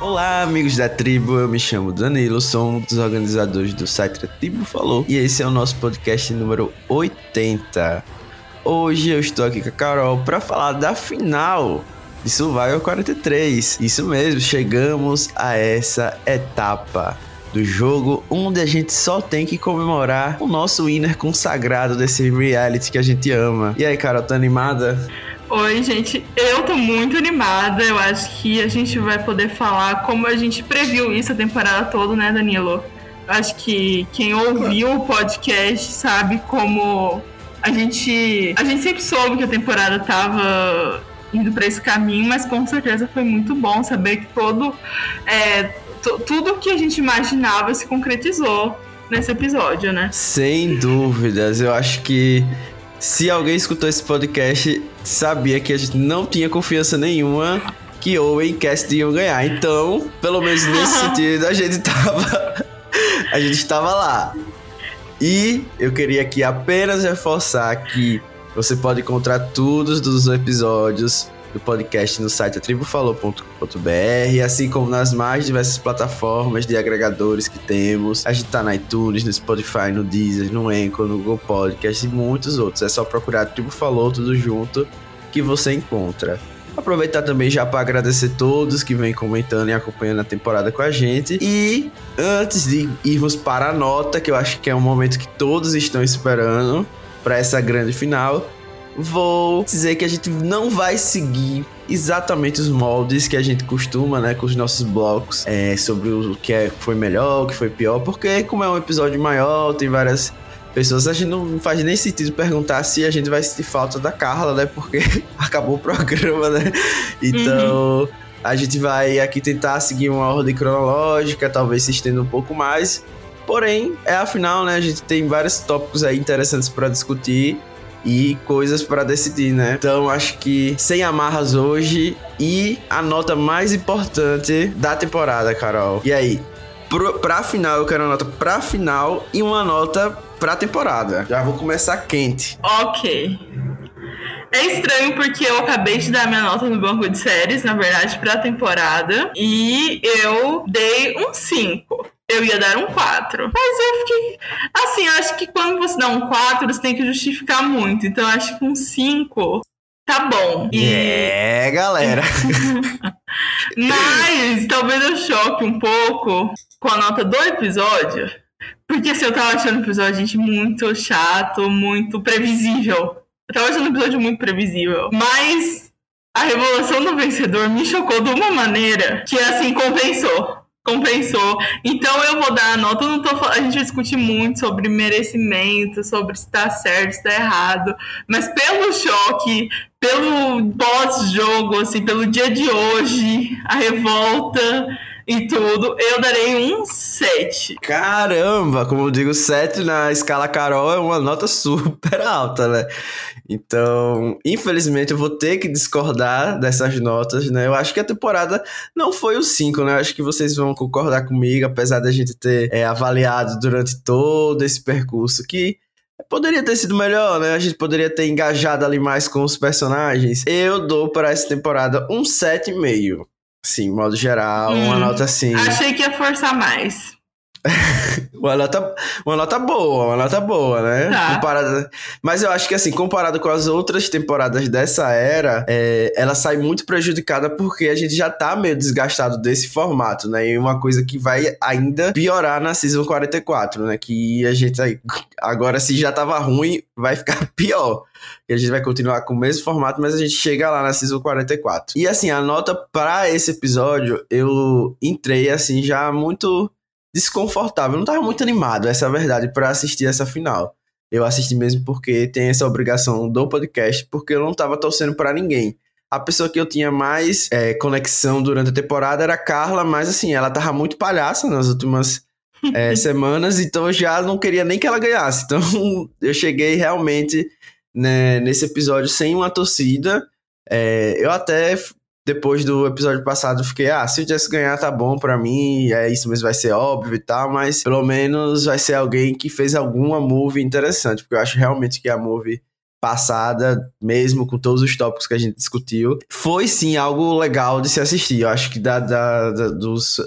Olá, amigos da tribo. Eu me chamo Danilo, sou um dos organizadores do site A Tribo Falou e esse é o nosso podcast número 80. Hoje eu estou aqui com a Carol para falar da final de Survival 43. Isso mesmo, chegamos a essa etapa do jogo onde a gente só tem que comemorar o nosso winner consagrado desse reality que a gente ama. E aí, Carol, tá animada? Oi, gente. Eu tô muito animada. Eu acho que a gente vai poder falar como a gente previu isso a temporada toda, né, Danilo? Acho que quem ouviu o podcast sabe como a gente. A gente sempre soube que a temporada tava indo para esse caminho, mas com certeza foi muito bom saber que todo. É, tudo que a gente imaginava se concretizou nesse episódio, né? Sem dúvidas. Eu acho que se alguém escutou esse podcast, sabia que a gente não tinha confiança nenhuma que Owen e Cast iam ganhar. Então, pelo menos nesse sentido, a gente tava. a gente estava lá. E eu queria aqui apenas reforçar que você pode encontrar todos os episódios do podcast no site atribufalou.com.br, assim como nas mais diversas plataformas de agregadores que temos. A gente tá na iTunes, no Spotify, no Deezer, no Anchor, no Google Podcast e muitos outros. É só procurar Tribo Falou tudo junto que você encontra. Aproveitar também já para agradecer todos que vêm comentando e acompanhando a temporada com a gente. E antes de irmos para a nota, que eu acho que é um momento que todos estão esperando para essa grande final, vou dizer que a gente não vai seguir exatamente os moldes que a gente costuma, né, com os nossos blocos é, sobre o que é, foi melhor, o que foi pior, porque como é um episódio maior, tem várias pessoas, a gente não faz nem sentido perguntar se a gente vai sentir falta da Carla, né, porque acabou o programa, né, então... Uhum. A gente vai aqui tentar seguir uma ordem cronológica, talvez se estenda um pouco mais. Porém, é afinal, né? A gente tem vários tópicos aí interessantes para discutir e coisas para decidir, né? Então acho que sem amarras hoje e a nota mais importante da temporada, Carol. E aí? Pro, pra final, eu quero uma nota pra final e uma nota pra temporada. Já vou começar quente. Ok. É estranho porque eu acabei de dar minha nota no banco de séries, na verdade, pra temporada. E eu dei um 5 eu ia dar um 4. Mas eu fiquei. Assim, eu acho que quando você dá um 4, você tem que justificar muito. Então eu acho que um 5 tá bom. E... É, galera. Mas talvez eu choque um pouco com a nota do episódio. Porque assim, eu tava achando o episódio, gente, muito chato, muito previsível. Eu tava achando o episódio muito previsível. Mas a revelação do vencedor me chocou de uma maneira que, assim, compensou compensou. Então eu vou dar a nota. Eu não tô, a gente vai discutir muito sobre merecimento, sobre se tá certo, se tá errado. Mas pelo choque, pelo pós-jogo, assim, pelo dia de hoje, a revolta e tudo, eu darei um 7. Caramba, como eu digo, 7 na escala Carol é uma nota super alta, né? Então, infelizmente, eu vou ter que discordar dessas notas, né? Eu acho que a temporada não foi o 5, né? Eu acho que vocês vão concordar comigo, apesar da gente ter é, avaliado durante todo esse percurso que poderia ter sido melhor, né? A gente poderia ter engajado ali mais com os personagens. Eu dou para essa temporada um 7,5. Sim, modo geral, hum, uma nota assim. Achei que ia forçar mais. uma, nota, uma nota boa, uma nota boa, né? Comparada, mas eu acho que assim, comparado com as outras temporadas dessa era, é, ela sai muito prejudicada porque a gente já tá meio desgastado desse formato, né? E uma coisa que vai ainda piorar na Season 44, né? Que a gente agora, se já tava ruim, vai ficar pior. E a gente vai continuar com o mesmo formato, mas a gente chega lá na Season 44. E assim, a nota para esse episódio, eu entrei assim já muito desconfortável. Eu não tava muito animado, essa é a verdade, para assistir essa final. Eu assisti mesmo porque tem essa obrigação do podcast, porque eu não tava torcendo para ninguém. A pessoa que eu tinha mais é, conexão durante a temporada era a Carla, mas assim, ela tava muito palhaça nas últimas é, semanas, então eu já não queria nem que ela ganhasse. Então eu cheguei realmente né, nesse episódio sem uma torcida. É, eu até depois do episódio passado, fiquei, ah, se o Jess ganhar, tá bom pra mim, é isso mesmo, vai ser óbvio e tal, mas pelo menos vai ser alguém que fez alguma move interessante, porque eu acho realmente que a move passada, mesmo com todos os tópicos que a gente discutiu, foi sim algo legal de se assistir. Eu acho que da, da, da dos,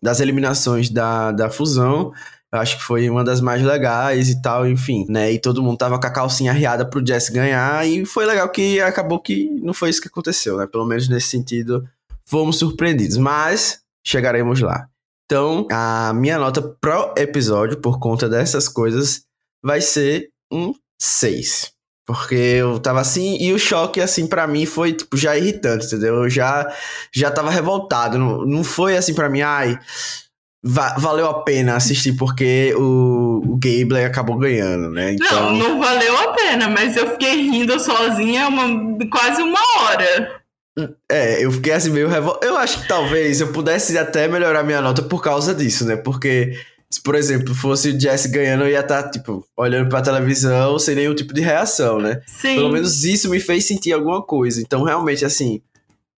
das eliminações da, da fusão, eu acho que foi uma das mais legais e tal, enfim, né? E todo mundo tava com a calcinha arriada pro Jess ganhar, e foi legal que acabou que não foi isso que aconteceu, né? Pelo menos nesse sentido, fomos surpreendidos. Mas chegaremos lá. Então, a minha nota pro episódio, por conta dessas coisas, vai ser um 6. Porque eu tava assim, e o choque, assim, para mim foi, tipo, já irritante, entendeu? Eu já, já tava revoltado. Não, não foi assim para mim, ai, va valeu a pena assistir porque o, o Gable acabou ganhando, né? Então... Não, não valeu a pena, mas eu fiquei rindo sozinha uma, quase uma hora. É, eu fiquei assim meio revoltado. Eu acho que talvez eu pudesse até melhorar minha nota por causa disso, né? Porque se, por exemplo, fosse o Jesse ganhando, eu ia estar, tá, tipo, olhando pra televisão sem nenhum tipo de reação, né? Sim. Pelo menos isso me fez sentir alguma coisa. Então, realmente, assim,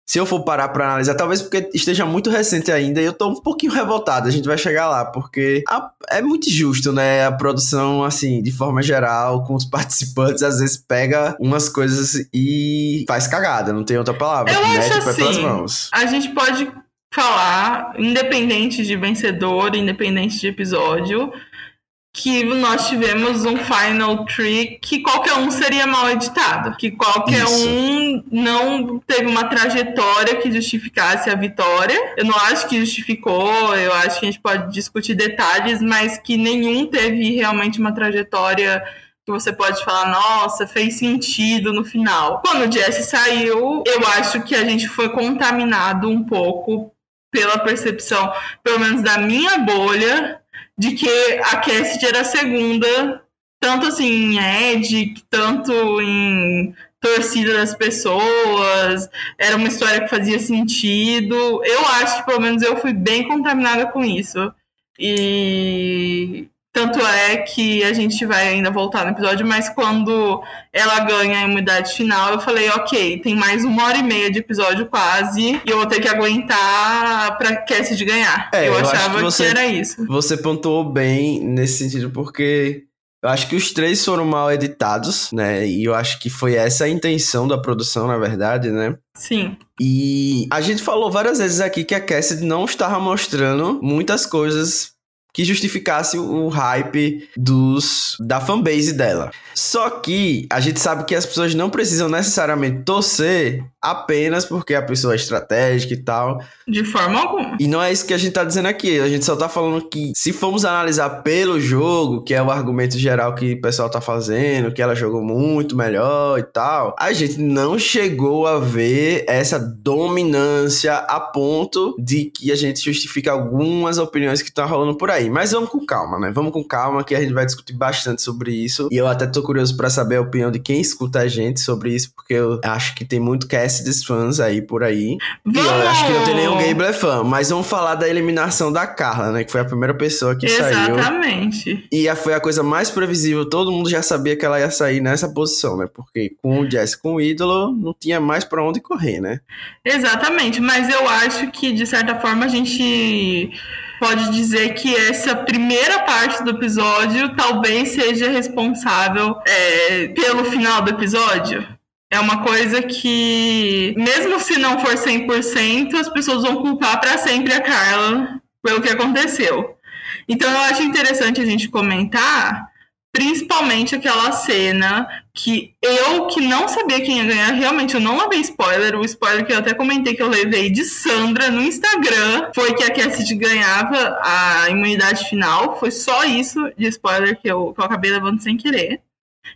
se eu for parar pra analisar, talvez porque esteja muito recente ainda, e eu tô um pouquinho revoltado, a gente vai chegar lá, porque a, é muito justo, né? A produção, assim, de forma geral, com os participantes, às vezes pega umas coisas e faz cagada, não tem outra palavra. Eu acho assim, a gente pode falar, independente de vencedor, independente de episódio, que nós tivemos um Final Tree que qualquer um seria mal editado, que qualquer Isso. um não teve uma trajetória que justificasse a vitória. Eu não acho que justificou, eu acho que a gente pode discutir detalhes, mas que nenhum teve realmente uma trajetória que você pode falar, nossa, fez sentido no final. Quando o Jesse saiu, eu acho que a gente foi contaminado um pouco pela percepção, pelo menos da minha bolha, de que a Cassidy era a segunda, tanto assim em Ed, tanto em torcida das pessoas, era uma história que fazia sentido. Eu acho que pelo menos eu fui bem contaminada com isso. E tanto é que a gente vai ainda voltar no episódio, mas quando ela ganha a imunidade final, eu falei, ok, tem mais uma hora e meia de episódio quase, e eu vou ter que aguentar pra Cassie de ganhar. É, eu, eu achava que, você, que era isso. Você pontuou bem nesse sentido, porque eu acho que os três foram mal editados, né? E eu acho que foi essa a intenção da produção, na verdade, né? Sim. E a gente falou várias vezes aqui que a Cassidy não estava mostrando muitas coisas que justificasse o hype dos da fanbase dela. Só que a gente sabe que as pessoas não precisam necessariamente torcer apenas porque a pessoa é estratégica e tal. De forma alguma. E não é isso que a gente tá dizendo aqui. A gente só tá falando que se formos analisar pelo jogo, que é o argumento geral que o pessoal tá fazendo, que ela jogou muito melhor e tal, a gente não chegou a ver essa dominância a ponto de que a gente justifique algumas opiniões que estão rolando por aí. Mas vamos com calma, né? Vamos com calma que a gente vai discutir bastante sobre isso. E eu até tô curioso para saber a opinião de quem escuta a gente sobre isso, porque eu acho que tem muito cast desses fãs aí por aí. E eu acho que não tem nenhum Gable fã, mas vamos falar da eliminação da Carla, né? Que foi a primeira pessoa que Exatamente. saiu. Exatamente. E foi a coisa mais previsível, todo mundo já sabia que ela ia sair nessa posição, né? Porque com o Jess, com o ídolo, não tinha mais para onde correr, né? Exatamente, mas eu acho que de certa forma a gente pode dizer que essa primeira parte do episódio talvez seja responsável é, pelo final do episódio. É uma coisa que, mesmo se não for 100%, as pessoas vão culpar para sempre a Carla pelo que aconteceu. Então eu acho interessante a gente comentar, principalmente aquela cena que eu, que não sabia quem ia ganhar, realmente eu não levei spoiler. O spoiler que eu até comentei que eu levei de Sandra no Instagram foi que a Cassidy ganhava a imunidade final. Foi só isso de spoiler que eu, que eu acabei levando sem querer.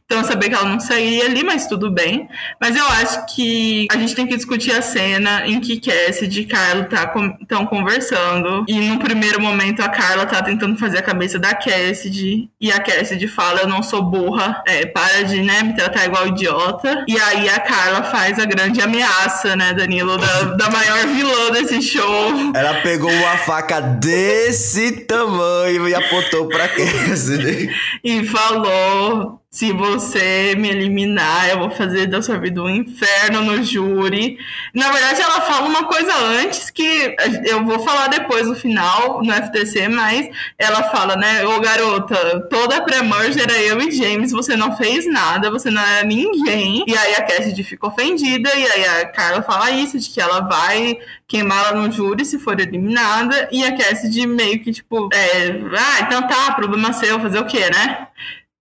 Então eu sabia que ela não sairia ali, mas tudo bem. Mas eu acho que a gente tem que discutir a cena em que Cassidy e Carla estão tá, conversando. E no primeiro momento a Carla tá tentando fazer a cabeça da Cassidy. E a Cassidy fala: Eu não sou burra, é, para de né, me tratar igual idiota. E aí a Carla faz a grande ameaça, né, Danilo, da, da maior vilã desse show. Ela pegou uma faca desse tamanho e apontou pra Cassidy. e falou se você me eliminar, eu vou fazer da sua vida um inferno no júri. Na verdade, ela fala uma coisa antes que eu vou falar depois no final, no FTC, mas ela fala, né, ô garota, toda a pré-merge era eu e James, você não fez nada, você não era ninguém. E aí a Cassidy fica ofendida, e aí a Carla fala isso, de que ela vai queimar ela no júri se for eliminada, e a Cassidy meio que, tipo, é, ah, então tá, problema seu, fazer o quê, né?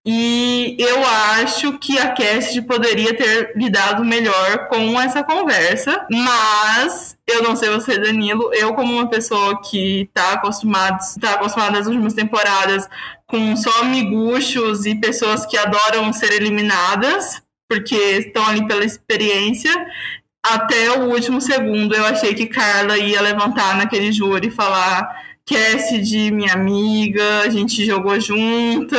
E eu acho que a Cassidy poderia ter lidado melhor com essa conversa, mas eu não sei você, Danilo, eu como uma pessoa que está acostumada, tá acostumada nas últimas temporadas com só miguxos e pessoas que adoram ser eliminadas, porque estão ali pela experiência, até o último segundo eu achei que Carla ia levantar naquele júri e falar Cassidy, minha amiga, a gente jogou junta,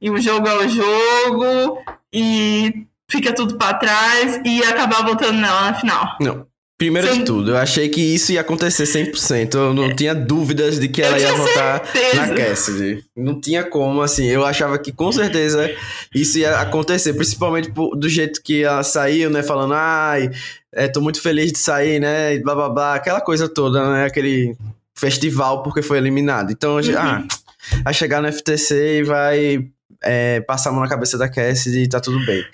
e o jogo é o jogo, e fica tudo para trás, e acabar voltando nela na final. Não. Primeiro Sim. de tudo, eu achei que isso ia acontecer 100%. Eu não é. tinha dúvidas de que ela ia votar na Cassidy. Não tinha como, assim. Eu achava que com certeza isso ia acontecer, principalmente do jeito que ela saiu, né? Falando, ai, é, tô muito feliz de sair, né? E blá blá blá, aquela coisa toda, né? Aquele festival porque foi eliminado. Então, uhum. ah, vai chegar no FTC e vai é, passar a mão na cabeça da Cassidy e tá tudo bem.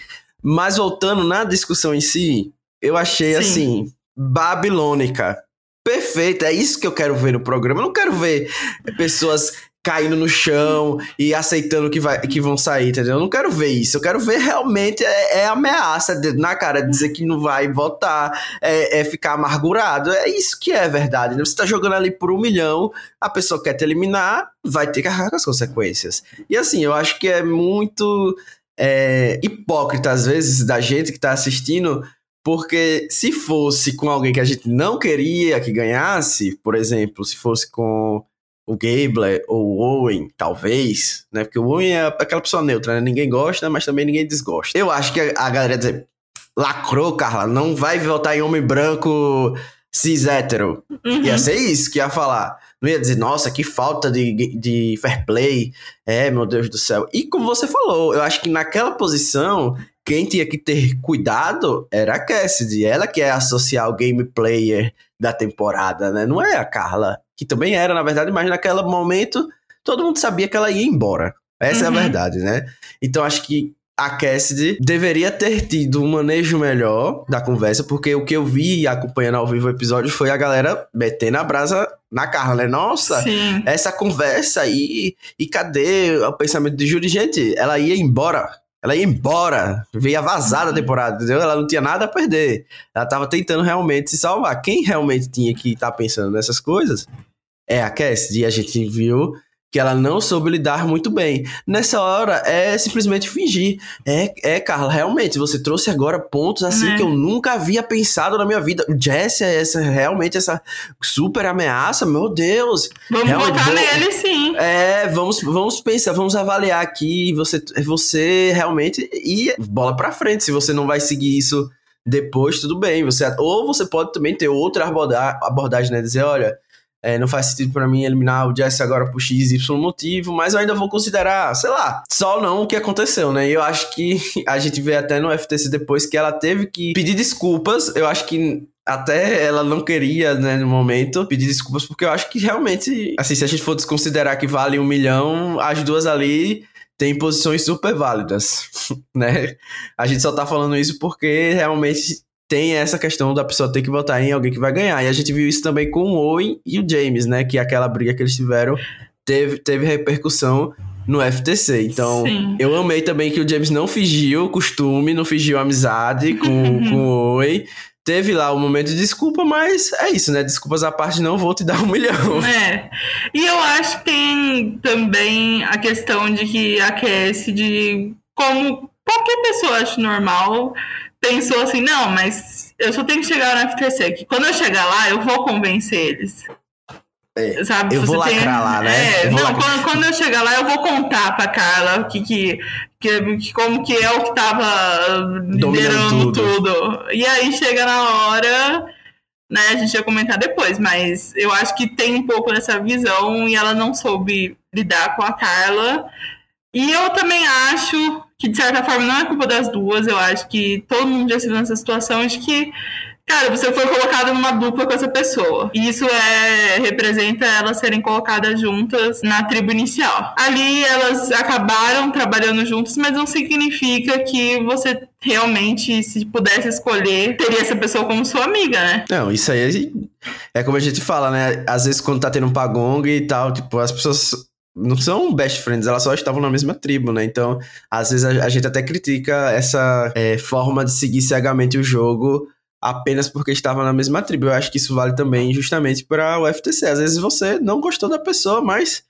Mas voltando na discussão em si, eu achei Sim. assim, babilônica. Perfeito, é isso que eu quero ver no programa. Eu não quero ver pessoas caindo no chão e aceitando que, vai, que vão sair, entendeu? Eu não quero ver isso. Eu quero ver realmente é, é ameaça de, na cara, dizer que não vai votar, é, é, ficar amargurado. É isso que é verdade. Né? Você tá jogando ali por um milhão, a pessoa quer te eliminar, vai ter que arcar com as consequências. E assim, eu acho que é muito é, hipócrita, às vezes, da gente que tá assistindo. Porque se fosse com alguém que a gente não queria que ganhasse, por exemplo, se fosse com o Gabler ou o Owen, talvez, né? Porque o Owen é aquela pessoa neutra, né? Ninguém gosta, mas também ninguém desgosta. Eu acho que a, a galera ia dizer, lacrou, Carla, não vai votar em homem branco cis hétero. Uhum. Ia ser isso que ia falar. Não ia dizer, nossa, que falta de, de fair play. É, meu Deus do céu. E como você falou, eu acho que naquela posição, quem tinha que ter cuidado era a Cassidy. Ela que é a social game player da temporada, né? Não é a Carla que também era, na verdade, mas naquele momento todo mundo sabia que ela ia embora. Essa uhum. é a uhum. verdade, né? Então acho que a Cassidy deveria ter tido um manejo melhor da conversa, porque o que eu vi acompanhando ao vivo o episódio foi a galera metendo a brasa na Carla, né? Nossa, Sim. essa conversa aí, e cadê o pensamento de Júri? Gente, ela ia embora. Ela ia embora, veio vazada a uhum. temporada, entendeu? Ela não tinha nada a perder. Ela tava tentando realmente se salvar. Quem realmente tinha que estar tá pensando nessas coisas é a Cassidy. E a gente viu que ela não soube lidar muito bem. Nessa hora, é simplesmente fingir. É, é Carla, realmente, você trouxe agora pontos assim é. que eu nunca havia pensado na minha vida. Jess é essa, realmente essa super ameaça, meu Deus. Vamos votar vou, nele, sim. É, vamos, vamos pensar, vamos avaliar aqui. Você, você realmente. E bola pra frente, se você não vai seguir isso depois, tudo bem. Você, ou você pode também ter outra abordagem, né? Dizer, olha é, não faz sentido para mim eliminar o Jesse agora por X, Y motivo, mas eu ainda vou considerar, sei lá, só não o que aconteceu, né? E eu acho que a gente vê até no FTC depois que ela teve que pedir desculpas. Eu acho que até ela não queria, né, no momento, pedir desculpas, porque eu acho que realmente, assim, se a gente for desconsiderar que vale um milhão, as duas ali têm posições super válidas, né? A gente só tá falando isso porque realmente tem essa questão da pessoa ter que votar em alguém que vai ganhar. E a gente viu isso também com o Owen e o James, né? Que aquela briga que eles tiveram teve, teve repercussão no FTC. Então, Sim. eu amei também que o James não fingiu costume, não fingiu amizade com, com o Owen. Teve lá o um momento de desculpa, mas é isso, né? Desculpas à parte, não vou te dar um milhão. É. E eu acho que tem também a questão de que aquece de como qualquer pessoa acha normal pensou assim, não, mas eu só tenho que chegar no FTC, que quando eu chegar lá, eu vou convencer eles. É, Sabe, eu vou lacrar tem... lá, né? É, não, quando, quando, eu chegar lá, eu vou contar pra Carla que, que, que, como que é o que tava liderando tudo. tudo. E aí chega na hora, né? A gente ia comentar depois, mas eu acho que tem um pouco dessa visão e ela não soube lidar com a Carla. E eu também acho que de certa forma não é culpa das duas. Eu acho que todo mundo já se viu nessa situação de que Cara, você foi colocada numa dupla com essa pessoa. E isso é representa elas serem colocadas juntas na tribo inicial. Ali elas acabaram trabalhando juntas, mas não significa que você realmente, se pudesse escolher, teria essa pessoa como sua amiga, né? Não, isso aí é, é como a gente fala, né? Às vezes quando tá tendo um pagong e tal, tipo, as pessoas não são best friends, elas só estavam na mesma tribo, né? Então, às vezes a, a gente até critica essa é, forma de seguir cegamente o jogo apenas porque estava na mesma tribo. Eu acho que isso vale também justamente para o FTC. Às vezes você não gostou da pessoa, mas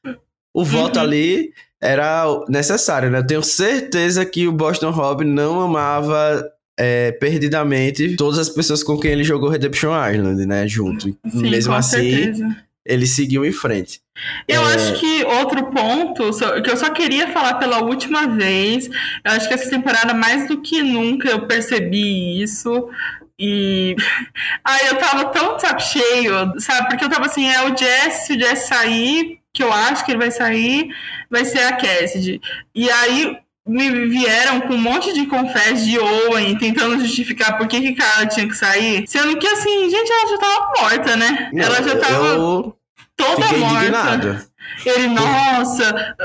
o voto uhum. ali era necessário, né? Eu tenho certeza que o Boston Rob não amava é, perdidamente todas as pessoas com quem ele jogou Redemption Island, né? Junto. Sim, Mesmo assim, certeza. Ele seguiu em frente. Eu é... acho que outro ponto, que eu só queria falar pela última vez, eu acho que essa temporada, mais do que nunca, eu percebi isso. E. Ai, eu tava tão saco cheio, sabe? Porque eu tava assim, é o Jess, se o Jess sair, que eu acho que ele vai sair, vai ser a Cassidy. E aí me vieram com um monte de confés de Owen tentando justificar por que, que cara tinha que sair. Sendo que assim, gente, ela já tava morta, né? Não, ela já tava toda morta. Ele, nossa,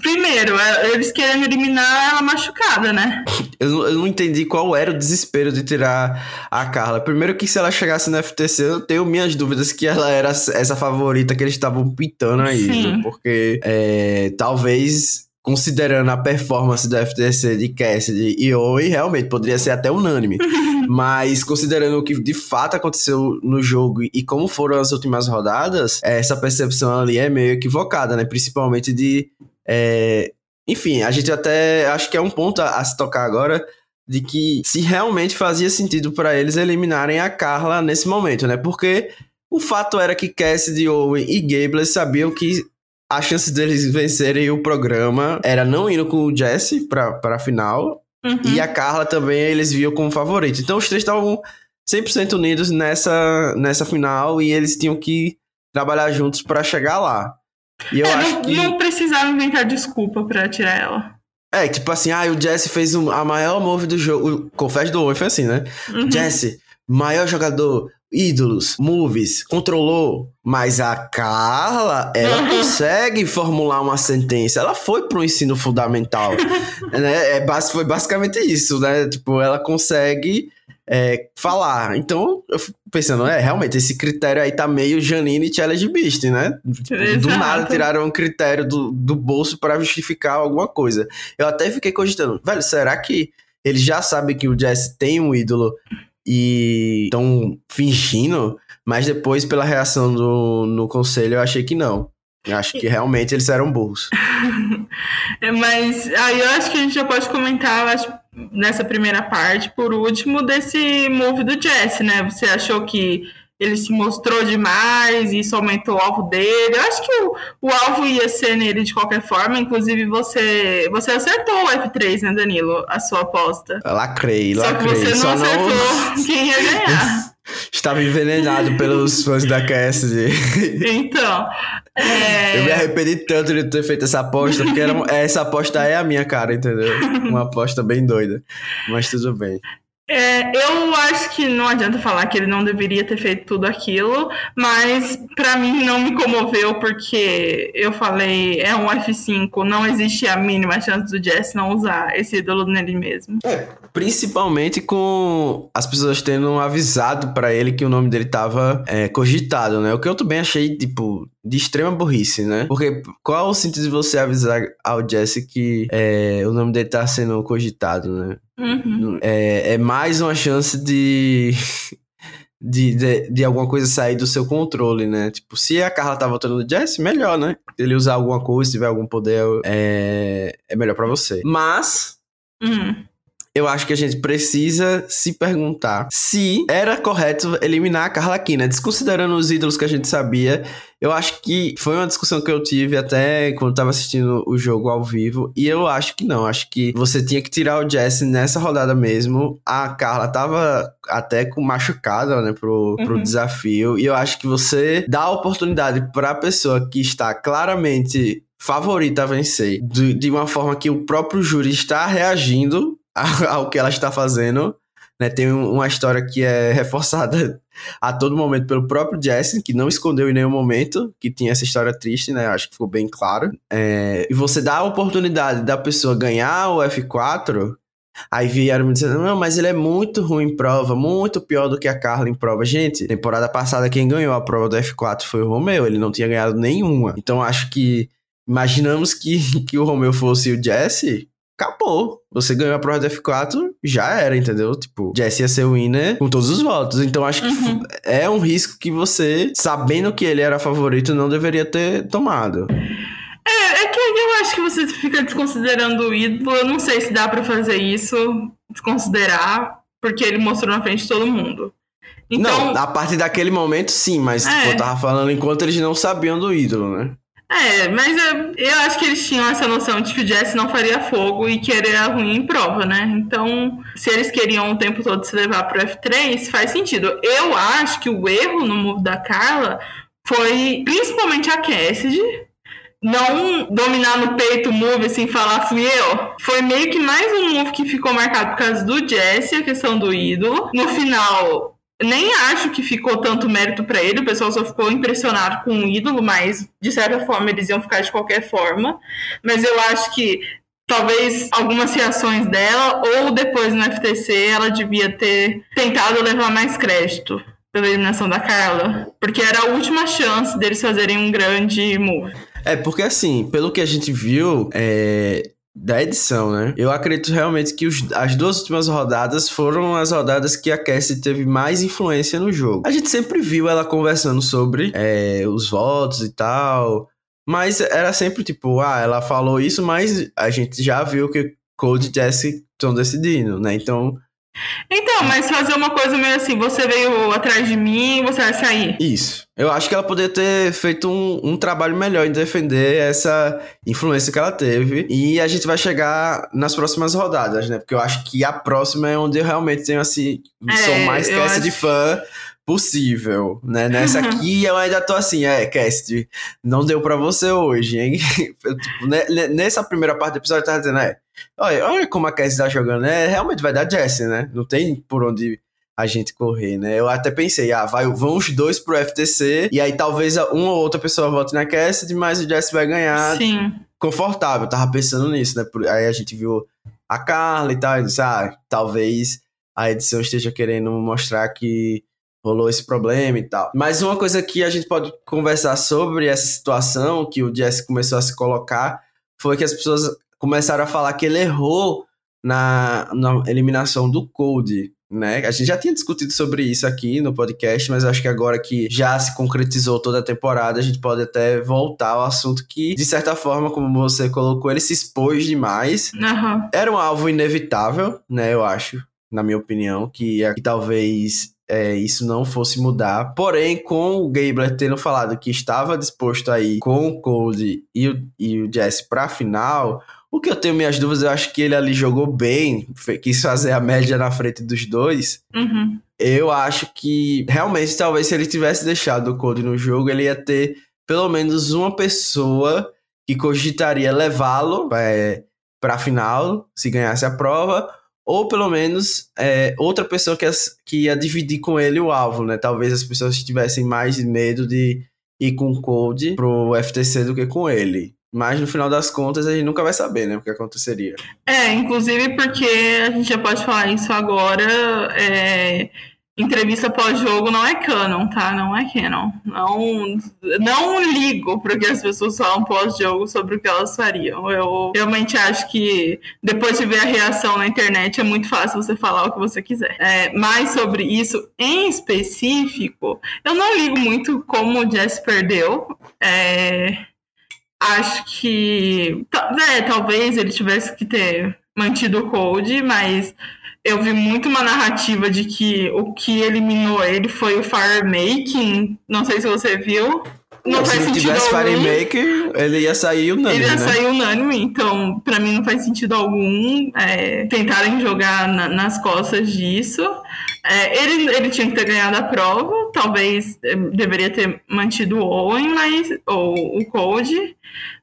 primeiro, é, eles querendo eliminar ela machucada, né? Eu, eu não entendi qual era o desespero de tirar a Carla. Primeiro que se ela chegasse no FTC, eu tenho minhas dúvidas que ela era essa favorita que eles estavam pintando aí, porque é, talvez considerando a performance do FTC de Cassidy e Owen, realmente poderia ser até unânime. Mas considerando o que de fato aconteceu no jogo e como foram as últimas rodadas, essa percepção ali é meio equivocada, né? Principalmente de. É... Enfim, a gente até acho que é um ponto a, a se tocar agora de que se realmente fazia sentido para eles eliminarem a Carla nesse momento, né? Porque o fato era que Cassidy, Owen e Gable sabiam que a chance deles vencerem o programa era não indo com o Jesse pra, pra final. Uhum. E a Carla também eles viam como favorito. Então os três estavam 100% unidos nessa, nessa final e eles tinham que trabalhar juntos para chegar lá. E eu é, acho não, que. Não precisaram inventar desculpa para tirar ela. É, tipo assim, ah, o Jesse fez um, a maior move do jogo. O confesso do Oi foi assim, né? Uhum. Jesse, maior jogador, ídolos, movies, controlou. Mas a Carla, ela uhum. consegue formular uma sentença. Ela foi pro ensino fundamental. né? É, foi basicamente isso, né? Tipo, ela consegue é, falar. Então, eu fico pensando, é, realmente, esse critério aí tá meio Janine Challenge Beast, né? Exato. Do nada tiraram um critério do, do bolso para justificar alguma coisa. Eu até fiquei cogitando, velho, será que ele já sabe que o Jesse tem um ídolo e estão fingindo, mas depois, pela reação do, no conselho, eu achei que não. Eu acho que realmente eles eram burros. É, mas aí eu acho que a gente já pode comentar acho, nessa primeira parte, por último, desse move do Jesse, né? Você achou que ele se mostrou demais e isso aumentou o alvo dele. Eu acho que o, o alvo ia ser nele de qualquer forma. Inclusive, você, você acertou o F3, né, Danilo? A sua aposta. Lacrei, lacrei. Só que você não Só acertou não... quem ia ganhar. Estava envenenado pelos fãs da Cassidy. Então. É... Eu me arrependi tanto de ter feito essa aposta, porque era, essa aposta é a minha cara, entendeu? Uma aposta bem doida. Mas tudo bem. É, eu acho que não adianta falar que ele não deveria ter feito tudo aquilo, mas para mim não me comoveu porque eu falei é um F5, não existe a mínima chance do Jess não usar esse ídolo nele mesmo. É, principalmente com as pessoas tendo avisado para ele que o nome dele tava é, cogitado, né? O que eu também achei tipo de extrema burrice, né? Porque qual o sentido de você avisar ao Jesse que é, o nome dele tá sendo cogitado, né? Uhum. É, é mais uma chance de, de, de, de, alguma coisa sair do seu controle, né? Tipo, se a Carla tá votando no Jesse, melhor, né? Se ele usar alguma coisa, se tiver algum poder, é, é melhor para você. Mas. Uhum eu acho que a gente precisa se perguntar se era correto eliminar a Carla Kina, desconsiderando os ídolos que a gente sabia. Eu acho que foi uma discussão que eu tive até quando estava assistindo o jogo ao vivo, e eu acho que não. Acho que você tinha que tirar o Jesse nessa rodada mesmo. A Carla tava até com machucada, né, pro, pro uhum. desafio, e eu acho que você dá a oportunidade para a pessoa que está claramente favorita a vencer, de, de uma forma que o próprio júri está reagindo ao que ela está fazendo. Né? Tem uma história que é reforçada a todo momento pelo próprio Jesse, que não escondeu em nenhum momento que tinha essa história triste, né? Acho que ficou bem claro. É, e você dá a oportunidade da pessoa ganhar o F4, Aí vieram me dizendo, não, mas ele é muito ruim em prova, muito pior do que a Carla em prova. Gente, temporada passada quem ganhou a prova do F4 foi o Romeu, ele não tinha ganhado nenhuma. Então acho que, imaginamos que, que o Romeu fosse o Jesse, acabou. Você ganhou a prova do F4, já era, entendeu? Tipo, Jesse ia ser o winner com todos os votos. Então acho que uhum. é um risco que você, sabendo que ele era favorito, não deveria ter tomado. É, é que eu acho que você fica desconsiderando o ídolo. Eu não sei se dá para fazer isso, desconsiderar, porque ele mostrou na frente de todo mundo. Então, não, a partir daquele momento sim, mas é. eu tava falando enquanto eles não sabiam do ídolo, né? É, mas eu, eu, acho que eles tinham essa noção de que o Jesse não faria fogo e que ele era ruim em prova, né? Então, se eles queriam o tempo todo se levar pro F3, faz sentido. Eu acho que o erro no move da Carla foi principalmente a Cassidy, não dominar no peito o move, assim, falar fui eu, foi meio que mais um move que ficou marcado por causa do Jesse, a questão do ídolo. No final, nem acho que ficou tanto mérito para ele, o pessoal só ficou impressionado com o ídolo, mas de certa forma eles iam ficar de qualquer forma. Mas eu acho que talvez algumas reações dela, ou depois no FTC, ela devia ter tentado levar mais crédito pela eliminação da Carla, porque era a última chance deles fazerem um grande move. É, porque assim, pelo que a gente viu, é, da edição, né? Eu acredito realmente que os, as duas últimas rodadas foram as rodadas que a Cassie teve mais influência no jogo. A gente sempre viu ela conversando sobre é, os votos e tal, mas era sempre tipo, ah, ela falou isso, mas a gente já viu que Code e Jesse estão decidindo, né? Então então, mas fazer uma coisa meio assim, você veio atrás de mim, você vai sair. Isso. Eu acho que ela poderia ter feito um, um, trabalho melhor em defender essa influência que ela teve. E a gente vai chegar nas próximas rodadas, né? Porque eu acho que a próxima é onde eu realmente tenho assim, é, sou mais cast acho... de fã possível, né? Nessa aqui eu ainda tô assim, é, Cast, não deu para você hoje, hein? tipo, nessa primeira parte do episódio eu tava dizendo, é, olha, olha como a Cast tá jogando, né? Realmente vai dar Jesse, né? Não tem por onde a gente correr, né? Eu até pensei, ah, vai, vão os dois pro FTC e aí talvez uma ou outra pessoa vote na Cassidy, mas o Jesse vai ganhar Sim. confortável. Eu tava pensando nisso, né? Aí a gente viu a Carla e tal, e disse, ah, talvez a edição esteja querendo mostrar que rolou esse problema e tal. Mas uma coisa que a gente pode conversar sobre essa situação que o Jesse começou a se colocar foi que as pessoas começaram a falar que ele errou na, na eliminação do Code. Né? A gente já tinha discutido sobre isso aqui no podcast, mas acho que agora que já se concretizou toda a temporada, a gente pode até voltar ao assunto que, de certa forma, como você colocou, ele se expôs demais. Uhum. Era um alvo inevitável, né? Eu acho, na minha opinião, que, que talvez é, isso não fosse mudar. Porém, com o Gabler tendo falado que estava disposto a ir com o Cold e o, e o Jesse para a final, o que eu tenho minhas dúvidas, eu acho que ele ali jogou bem, quis fazer a média na frente dos dois. Uhum. Eu acho que realmente, talvez se ele tivesse deixado o Cold no jogo, ele ia ter pelo menos uma pessoa que cogitaria levá-lo é, para a final, se ganhasse a prova ou pelo menos é, outra pessoa que, as, que ia dividir com ele o alvo, né? Talvez as pessoas tivessem mais medo de ir com o Code pro FTC do que com ele. Mas no final das contas a gente nunca vai saber, né? O que aconteceria. É, inclusive porque a gente já pode falar isso agora. É entrevista pós-jogo não é canon, tá? Não é canon. Não, não ligo para que as pessoas falam pós-jogo sobre o que elas fariam. Eu realmente acho que depois de ver a reação na internet é muito fácil você falar o que você quiser. É, mas sobre isso em específico, eu não ligo muito como o Jess perdeu. É, acho que é, talvez ele tivesse que ter mantido o code, mas eu vi muito uma narrativa de que o que eliminou ele foi o Firemaking. Não sei se você viu. Não, não faz se sentido tivesse Firemaker, ele ia sair unânime. Ele ia né? sair unânime, então, para mim não faz sentido algum é, tentarem jogar na, nas costas disso. É, ele, ele tinha que ter ganhado a prova, talvez eh, deveria ter mantido o Owen, mas, ou o Code.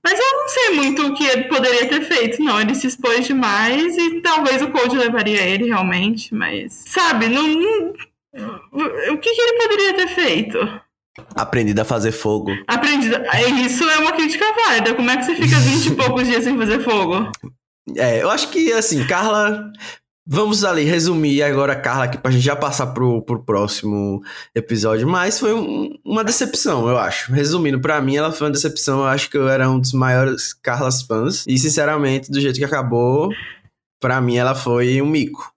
Mas eu não sei muito o que ele poderia ter feito, não. Ele se expôs demais e talvez o Code levaria ele realmente, mas. Sabe, não. não o que, que ele poderia ter feito? Aprendido a fazer fogo. Aprendido. É, isso é uma crítica válida. Como é que você fica 20 e poucos dias sem fazer fogo? É, eu acho que, assim, Carla. Vamos ali resumir agora, Carla, aqui pra gente já passar pro, pro próximo episódio. Mas foi um, uma decepção, eu acho. Resumindo, para mim ela foi uma decepção. Eu acho que eu era um dos maiores Carlas fãs. E, sinceramente, do jeito que acabou, para mim ela foi um mico.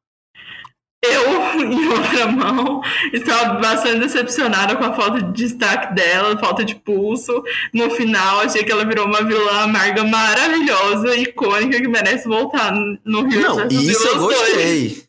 Eu, em outra mão, estava bastante decepcionada com a falta de destaque dela, falta de pulso. No final, achei que ela virou uma vilã amarga maravilhosa, icônica, que merece voltar no Rio Não, isso eu gostei.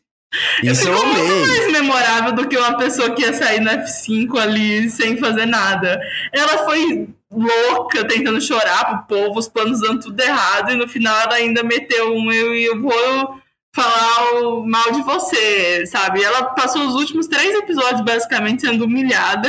Isso eu amei. muito mais memorável do que uma pessoa que ia sair no F5 ali sem fazer nada. Ela foi louca, tentando chorar pro povo, os planos dando tudo errado, e no final ela ainda meteu um eu e eu vou falar mal de você, sabe? Ela passou os últimos três episódios basicamente sendo humilhada.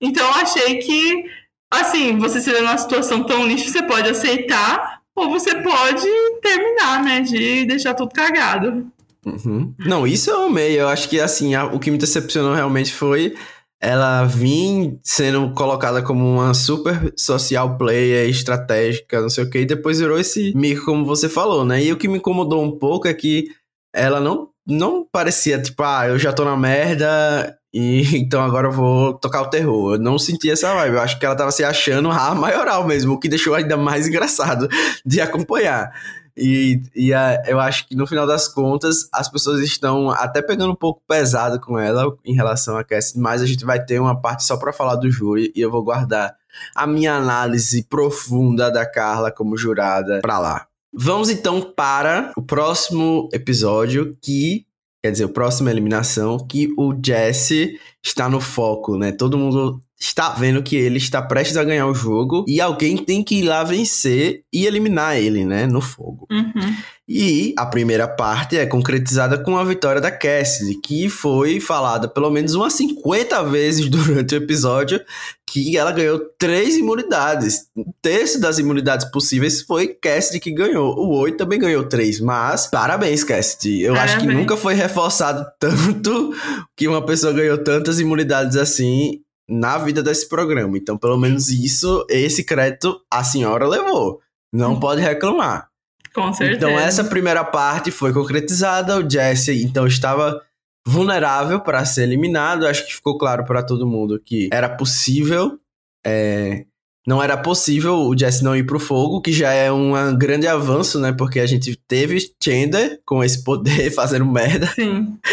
Então eu achei que, assim, você se vê numa situação tão lixo, você pode aceitar ou você pode terminar, né? De deixar tudo cagado. Uhum. Não, isso eu amei. Eu acho que, assim, a, o que me decepcionou realmente foi ela vir sendo colocada como uma super social player, estratégica, não sei o que, e depois virou esse mico, como você falou, né? E o que me incomodou um pouco é que ela não, não parecia, tipo, ah, eu já tô na merda e então agora eu vou tocar o terror. Eu não senti essa vibe. Eu acho que ela tava se achando a maioral mesmo, o que deixou ainda mais engraçado de acompanhar. E, e a, eu acho que no final das contas, as pessoas estão até pegando um pouco pesado com ela em relação a Cassie, mas a gente vai ter uma parte só para falar do júri e eu vou guardar a minha análise profunda da Carla como jurada para lá. Vamos então para o próximo episódio que quer dizer, o próximo eliminação, que o Jesse está no foco, né? Todo mundo está vendo que ele está prestes a ganhar o jogo e alguém tem que ir lá vencer e eliminar ele, né, no fogo. Uhum. E a primeira parte é concretizada com a vitória da Cassidy, que foi falada pelo menos umas 50 vezes durante o episódio, que ela ganhou três imunidades. Um terço das imunidades possíveis foi Cassidy que ganhou. O Oi também ganhou três, mas parabéns, Cassidy. Eu parabéns. acho que nunca foi reforçado tanto que uma pessoa ganhou tantas imunidades assim na vida desse programa. Então, pelo menos isso, esse crédito a senhora levou. Não pode reclamar. Com certeza. Então, essa primeira parte foi concretizada. O Jesse, então, estava vulnerável para ser eliminado. Acho que ficou claro para todo mundo que era possível. É, não era possível o Jesse não ir pro fogo, que já é um grande avanço, né? Porque a gente teve Chandler com esse poder fazendo merda. Sim.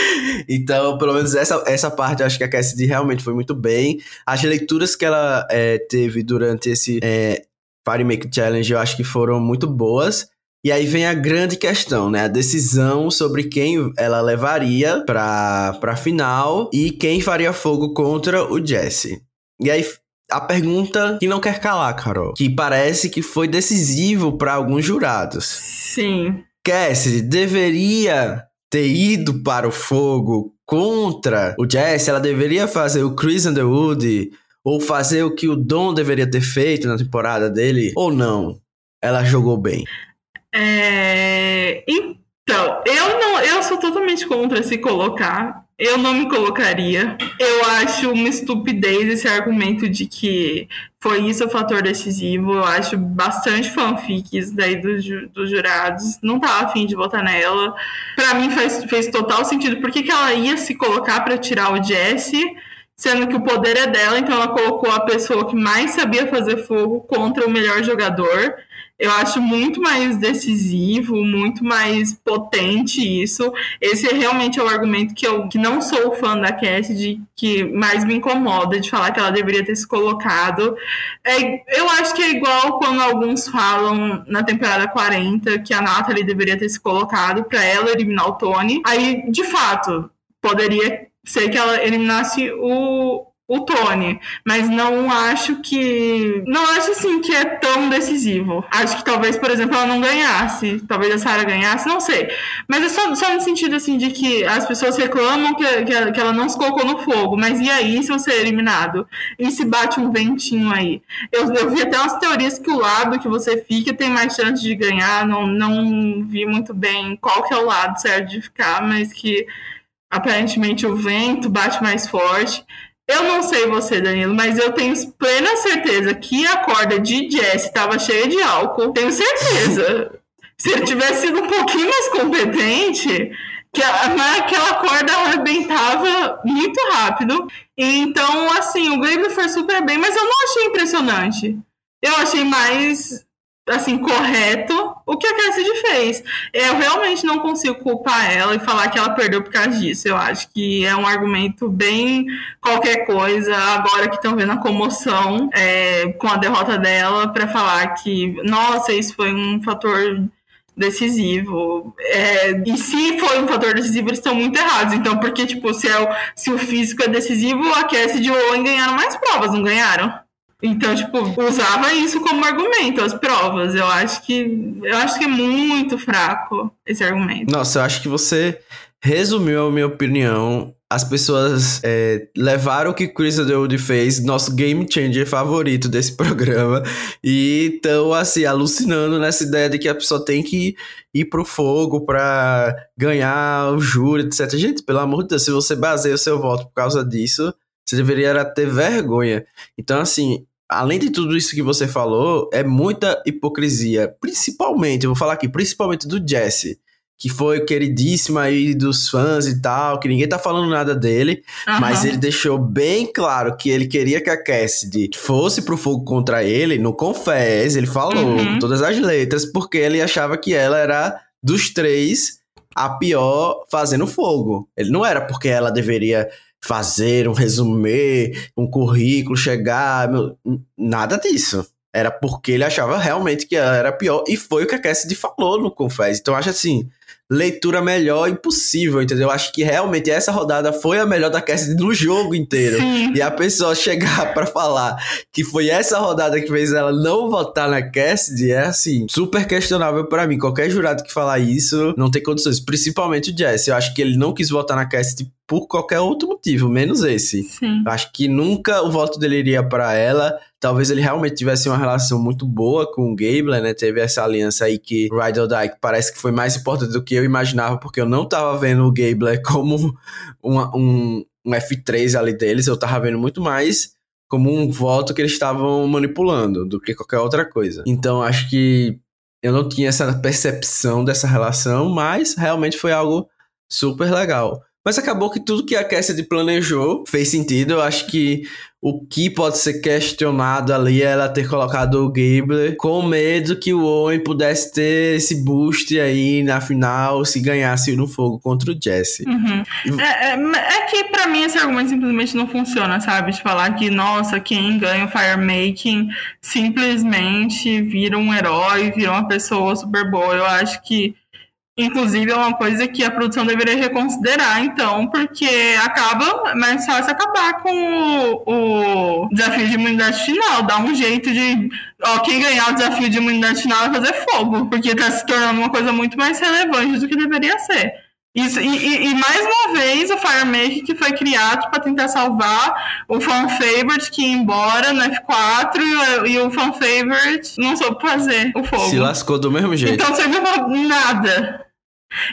Então, pelo menos essa, essa parte, acho que a Cassidy realmente foi muito bem. As leituras que ela é, teve durante esse é, Fire Make Challenge, eu acho que foram muito boas. E aí vem a grande questão, né? A decisão sobre quem ela levaria pra, pra final e quem faria fogo contra o Jesse. E aí a pergunta que não quer calar, Carol. Que parece que foi decisivo para alguns jurados. Sim. Cassidy deveria ter ido para o fogo contra o Jesse, ela deveria fazer o Chris Underwood ou fazer o que o Dom deveria ter feito na temporada dele ou não? Ela jogou bem. É... Então, eu não, eu sou totalmente contra se colocar eu não me colocaria. Eu acho uma estupidez esse argumento de que foi isso o fator decisivo. Eu acho bastante fanfics daí dos, dos jurados. Não tava afim de votar nela. Para mim faz, fez total sentido. Por que, que ela ia se colocar para tirar o Jesse? Sendo que o poder é dela, então ela colocou a pessoa que mais sabia fazer fogo contra o melhor jogador eu acho muito mais decisivo, muito mais potente isso. Esse é realmente é o argumento que eu que não sou fã da Cassidy, que mais me incomoda de falar que ela deveria ter se colocado. É, eu acho que é igual quando alguns falam na temporada 40 que a Natalie deveria ter se colocado para ela eliminar o Tony. Aí, de fato, poderia ser que ela eliminasse o, o Tony, mas não acho que. Não acho assim que é tão decisivo. Acho que talvez, por exemplo, ela não ganhasse. Talvez a Sarah ganhasse, não sei. Mas é só, só no sentido assim de que as pessoas reclamam que, que, ela, que ela não se colocou no fogo. Mas e aí se você é eliminado? E se bate um ventinho aí? Eu, eu vi até umas teorias que o lado que você fica tem mais chance de ganhar. Não, não vi muito bem qual que é o lado certo de ficar, mas que aparentemente o vento bate mais forte. Eu não sei você, Danilo, mas eu tenho plena certeza que a corda de Jess estava cheia de álcool. Tenho certeza. Se ele tivesse sido um pouquinho mais competente, que aquela corda arrebentava muito rápido. Então, assim, o Gable foi super bem, mas eu não achei impressionante. Eu achei mais assim, correto o que a Cassidy fez. Eu realmente não consigo culpar ela e falar que ela perdeu por causa disso. Eu acho que é um argumento bem qualquer coisa, agora que estão vendo a comoção é, com a derrota dela, para falar que, nossa, isso foi um fator decisivo. É, e se foi um fator decisivo, eles estão muito errados. Então, porque, tipo, se, é o, se o físico é decisivo, a Cassidy e o Owen ganharam mais provas, não ganharam? Então, tipo, usava isso como argumento, as provas. Eu acho que eu acho que é muito fraco esse argumento. Nossa, eu acho que você resumiu a minha opinião. As pessoas é, levaram o que Chris Underwood fez, nosso game changer favorito desse programa, e estão, assim, alucinando nessa ideia de que a pessoa tem que ir pro fogo para ganhar o júri, etc. Gente, pelo amor de Deus, se você baseia o seu voto por causa disso, você deveria ter vergonha. Então, assim, além de tudo isso que você falou, é muita hipocrisia. Principalmente, eu vou falar aqui, principalmente do Jesse, que foi queridíssimo aí dos fãs e tal, que ninguém tá falando nada dele, uhum. mas ele deixou bem claro que ele queria que a Cassidy fosse pro fogo contra ele, no Confess, ele falou uhum. todas as letras, porque ele achava que ela era dos três a pior fazendo fogo. Ele não era porque ela deveria fazer um resumê, um currículo, chegar. Nada disso. Era porque ele achava realmente que ela era pior. E foi o que a Cassidy falou no Confess. Então, acho assim, leitura melhor impossível, entendeu? Acho que realmente essa rodada foi a melhor da Cassidy no jogo inteiro. Sim. E a pessoa chegar para falar que foi essa rodada que fez ela não votar na Cassidy é, assim, super questionável para mim. Qualquer jurado que falar isso não tem condições. Principalmente o Jesse. Eu acho que ele não quis votar na Cassidy por qualquer outro motivo, menos esse. Sim. Acho que nunca o voto dele iria para ela. Talvez ele realmente tivesse uma relação muito boa com o Gabler, né? Teve essa aliança aí que Ride or Die parece que foi mais importante do que eu imaginava, porque eu não tava vendo o Gabler como uma, um, um F3 ali deles, eu tava vendo muito mais como um voto que eles estavam manipulando do que qualquer outra coisa. Então acho que eu não tinha essa percepção dessa relação, mas realmente foi algo super legal. Mas acabou que tudo que a Cassidy planejou fez sentido. Eu acho que o que pode ser questionado ali é ela ter colocado o Gabler com medo que o Owen pudesse ter esse boost aí na final se ganhasse no fogo contra o Jesse. Uhum. É, é, é, que para mim esse argumento simplesmente não funciona, sabe? De falar que, nossa, quem ganha o Firemaking simplesmente vira um herói, vira uma pessoa super boa. Eu acho que Inclusive, é uma coisa que a produção deveria reconsiderar, então, porque acaba mais fácil acabar com o, o desafio de imunidade final. Dá um jeito de. Ó, quem ganhar o desafio de imunidade final vai fazer fogo, porque está se tornando uma coisa muito mais relevante do que deveria ser. Isso, e, e, mais uma vez o FireMake que foi criado para tentar salvar o Fan Favorite que ia embora no F4 e, e o Fan Favorite não soube fazer o fogo. Se lascou do mesmo jeito. Então serviu pra nada.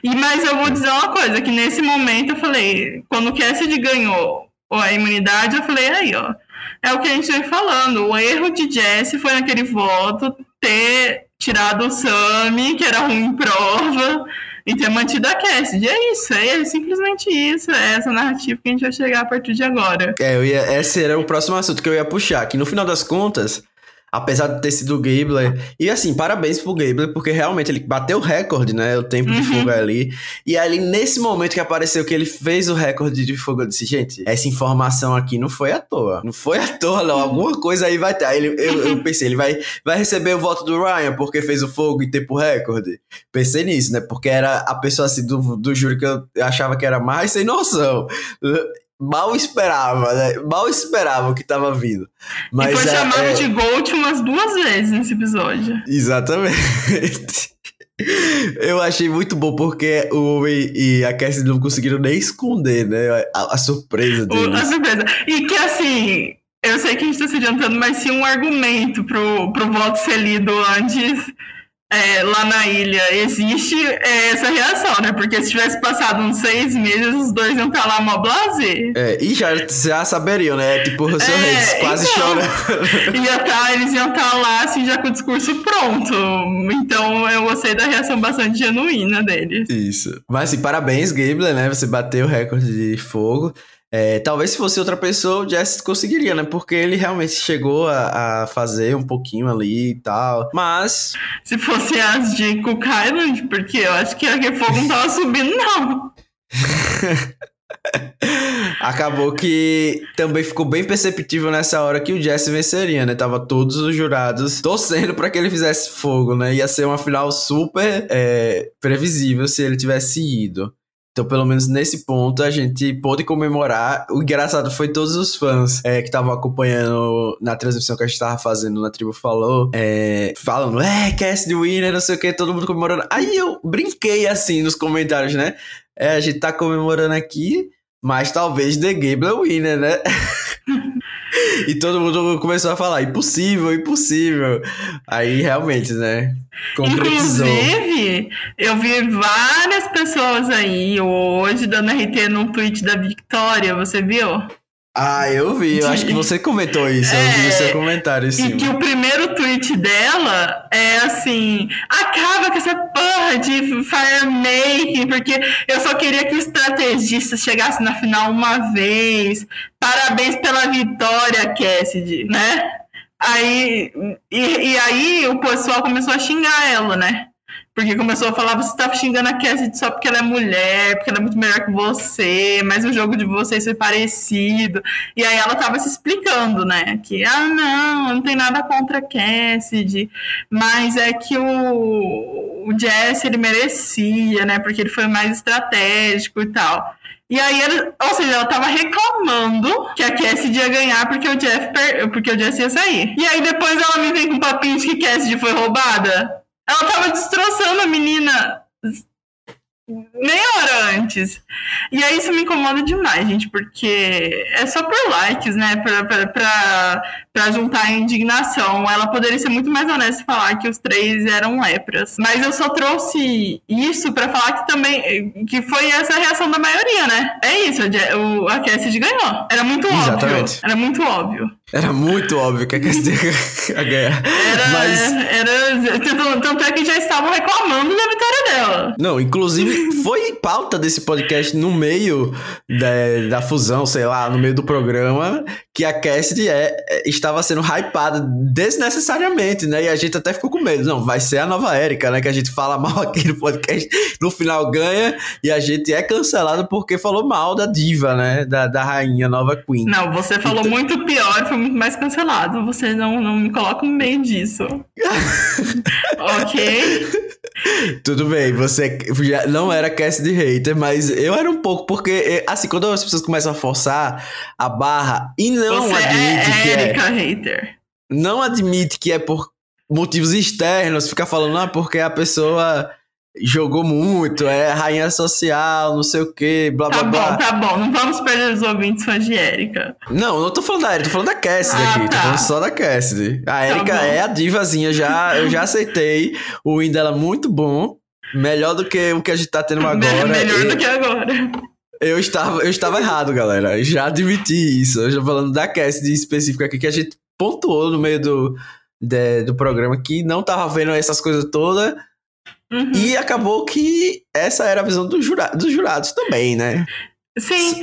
E, mas eu vou dizer uma coisa, que nesse momento eu falei, quando o Cassidy ganhou a imunidade, eu falei, aí ó, é o que a gente vem falando, o erro de Jesse foi naquele voto ter tirado o Sammy, que era ruim em prova, e ter mantido a Cassidy. É isso, é simplesmente isso. É essa narrativa que a gente vai chegar a partir de agora. É, eu ia, esse era o próximo assunto que eu ia puxar. Que no final das contas, apesar de ter sido o Gabler. E assim, parabéns pro Gabler, porque realmente ele bateu o recorde, né? O tempo uhum. de fogo ali. E ali, nesse momento que apareceu que ele fez o recorde de fogo, eu disse, gente, essa informação aqui não foi à toa. Não foi à toa, não. Alguma coisa aí vai ter. Aí ele, eu, eu pensei, ele vai, vai receber o voto do Ryan porque fez o fogo em tempo recorde. Pensei nisso, né? Porque era a pessoa assim do, do júri que eu achava que era mais sem noção. Mal esperava, né? Mal esperava o que tava vindo. Mas, e foi é, chamado é... de Gold umas duas vezes nesse episódio. Exatamente. Eu achei muito bom porque o homem e a Cassie não conseguiram nem esconder, né? A, a surpresa deles. A surpresa. E que assim, eu sei que a gente tá se adiantando, mas se um argumento pro, pro voto ser lido antes é, lá na ilha existe é, essa reação, né? Porque se tivesse passado uns seis meses, os dois iam estar lá mó blazer. É, e já, já saberiam, né? Tipo, o seu é, Reis quase então, chorando. Ia tá, eles iam estar lá, assim, já com o discurso pronto. Então eu gostei da reação bastante genuína deles. Isso. Mas assim, parabéns, Gable, né? Você bateu o recorde de fogo. É, talvez se fosse outra pessoa, o Jess conseguiria, né? Porque ele realmente chegou a, a, fazer um pouquinho ali e tal. Mas. Se fosse as de Island, porque eu acho que a fogo não tava subindo, não. Acabou que também ficou bem perceptível nessa hora que o Jesse venceria, né? Tava todos os jurados torcendo para que ele fizesse fogo, né? Ia ser uma final super é, previsível se ele tivesse ido. Então, pelo menos nesse ponto, a gente pôde comemorar. O engraçado foi todos os fãs é, que estavam acompanhando na transmissão que a gente estava fazendo na Tribo Falou, é, falando, é, Cast Winner, não sei o que, todo mundo comemorando. Aí eu brinquei assim nos comentários, né? É, a gente tá comemorando aqui, mas talvez The Gable é winner, né? E todo mundo começou a falar, impossível, impossível. Aí realmente, né? Inclusive, eu vi várias pessoas aí hoje dando RT num tweet da Victoria, você viu? Ah, eu vi. Eu acho que você comentou isso. É, eu vi o seu é, comentário sim. E que o primeiro tweet dela é assim: acaba com essa porra de firemaking, porque eu só queria que o estrategista chegasse na final uma vez. Parabéns pela vitória, Cassidy, né? Aí, e, e aí o pessoal começou a xingar ela, né? Porque começou a falar, você tá xingando a Cassidy só porque ela é mulher, porque ela é muito melhor que você, mas o jogo de vocês foi parecido. E aí ela tava se explicando, né? Que, ah, não, não tem nada contra a Cassidy, mas é que o, o Jesse, ele merecia, né? Porque ele foi mais estratégico e tal. E aí, ele, ou seja, ela tava reclamando que a Cassidy ia ganhar porque o Jeff per, porque o Jesse ia sair. E aí depois ela me vem com papinho de que Cassidy foi roubada. Ela tava destroçando a menina meia hora antes. E aí isso me incomoda demais, gente, porque é só por likes, né? Pra, pra, pra, pra juntar a indignação. Ela poderia ser muito mais honesta e falar que os três eram lepras. Mas eu só trouxe isso para falar que também que foi essa a reação da maioria, né? É isso, a, a Cassidy ganhou. Era muito Exatamente. óbvio. Era muito óbvio. Era muito óbvio que a Cassidy ia ganhar. Era, Mas... era, tanto, tanto é que já estavam reclamando da vitória dela. Não, inclusive foi pauta desse podcast no meio da, da fusão, sei lá, no meio do programa, que a Cassidy é, é, estava sendo hypada desnecessariamente, né? E a gente até ficou com medo. Não, vai ser a nova Erika, né? Que a gente fala mal aqui no podcast, no final ganha e a gente é cancelado porque falou mal da diva, né? Da, da rainha nova Queen. Não, você falou então... muito pior, foi muito mais cancelado. Você não, não me coloca no meio disso. ok? Tudo bem, você já não era cast de hater, mas eu era um pouco, porque, assim, quando as pessoas começam a forçar a barra e não você admite é que Erika é. hater. Não admite que é por motivos externos, fica falando, ah, porque a pessoa jogou muito, é rainha social, não sei o que, blá tá blá blá. Tá bom, tá bom, não vamos perder os ouvintes fãs de Erika. Não, não tô falando da Erika, tô falando da Cassidy ah, aqui, tá. tô falando só da Cassidy. A Erika tá é a divazinha, já, eu já aceitei, o win dela é muito bom, melhor do que o que a gente tá tendo agora. melhor e... do que agora. Eu estava, eu estava errado, galera. Já admiti isso. Eu já falando da Cassidy específica aqui, que a gente pontuou no meio do, de, do programa que não tava vendo essas coisas todas Uhum. E acabou que essa era a visão do jura dos jurados também, né? Sim.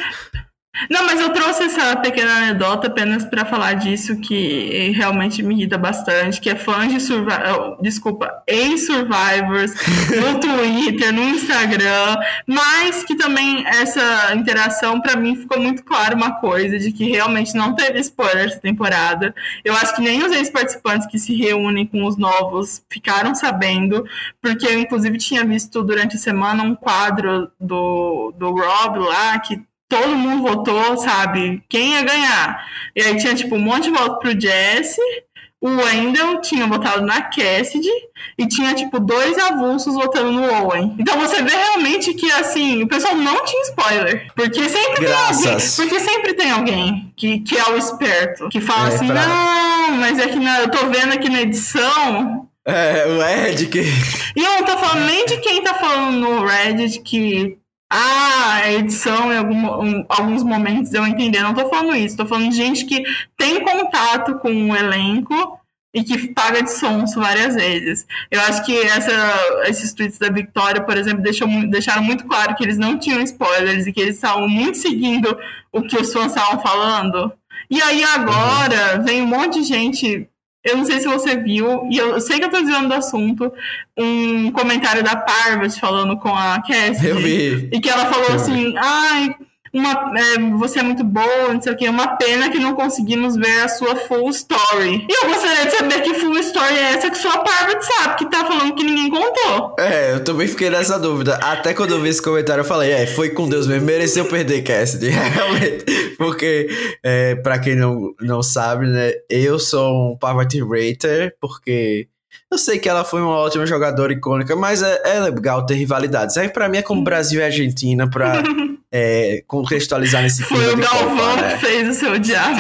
Não, mas eu trouxe essa pequena anedota apenas para falar disso que realmente me irrita bastante, que é fã de Survivor, desculpa, ex-Survivors no Twitter, no Instagram, mas que também essa interação para mim ficou muito claro uma coisa de que realmente não teve spoiler essa temporada. Eu acho que nem os ex-participantes que se reúnem com os novos ficaram sabendo, porque eu inclusive tinha visto durante a semana um quadro do, do Rob lá que todo mundo votou, sabe, quem ia ganhar. E aí tinha, tipo, um monte de voto pro Jesse, o Wendell tinha votado na Cassidy e tinha, tipo, dois avulsos votando no Owen. Então você vê realmente que, assim, o pessoal não tinha spoiler. Porque sempre Graças. tem alguém. Porque sempre tem alguém que, que é o esperto, que fala É, assim, pra- não, mas é que na- eu tô vendo aqui na edição. É, o Ed que. E eu não tô falando nem de quem tá falando no Reddit que. Ah, a edição em algum- um- alguns momentos eu entender. Não tô falando isso. Tô falando de gente que tem contato com o elenco e que paga de sonso várias vezes. Eu acho que essa, esses tweets da Victoria, por exemplo, deixou deixaram muito claro que eles não tinham spoilers e que eles estavam muito seguindo o que os fãs estavam falando. E aí agora vem um monte de gente. Eu não sei se você viu, e eu sei que eu tô desviando do assunto, um comentário da Parvati falando com a Cassidy. Eu vi. E que ela falou Eu assim, ai, uma, é, você é muito boa, não sei o que, uma pena que não conseguimos ver a sua full story. E eu gostaria de saber que full story é essa que sua Parvati sabe, que tá falando que ninguém contou. É, eu também fiquei nessa dúvida. Até quando eu vi esse comentário, eu falei, é, foi com Deus mesmo, mereceu perder Cassidy, realmente. Porque, é, pra quem não, não sabe, né, eu sou um Parvati Rater, porque eu sei que ela foi uma ótima jogadora icônica, mas é, é legal ter rivalidades. Aí pra mim é como Brasil e Argentina, pra é, contextualizar nesse Foi clima o Galvão Copa, né? que fez o seu diabo.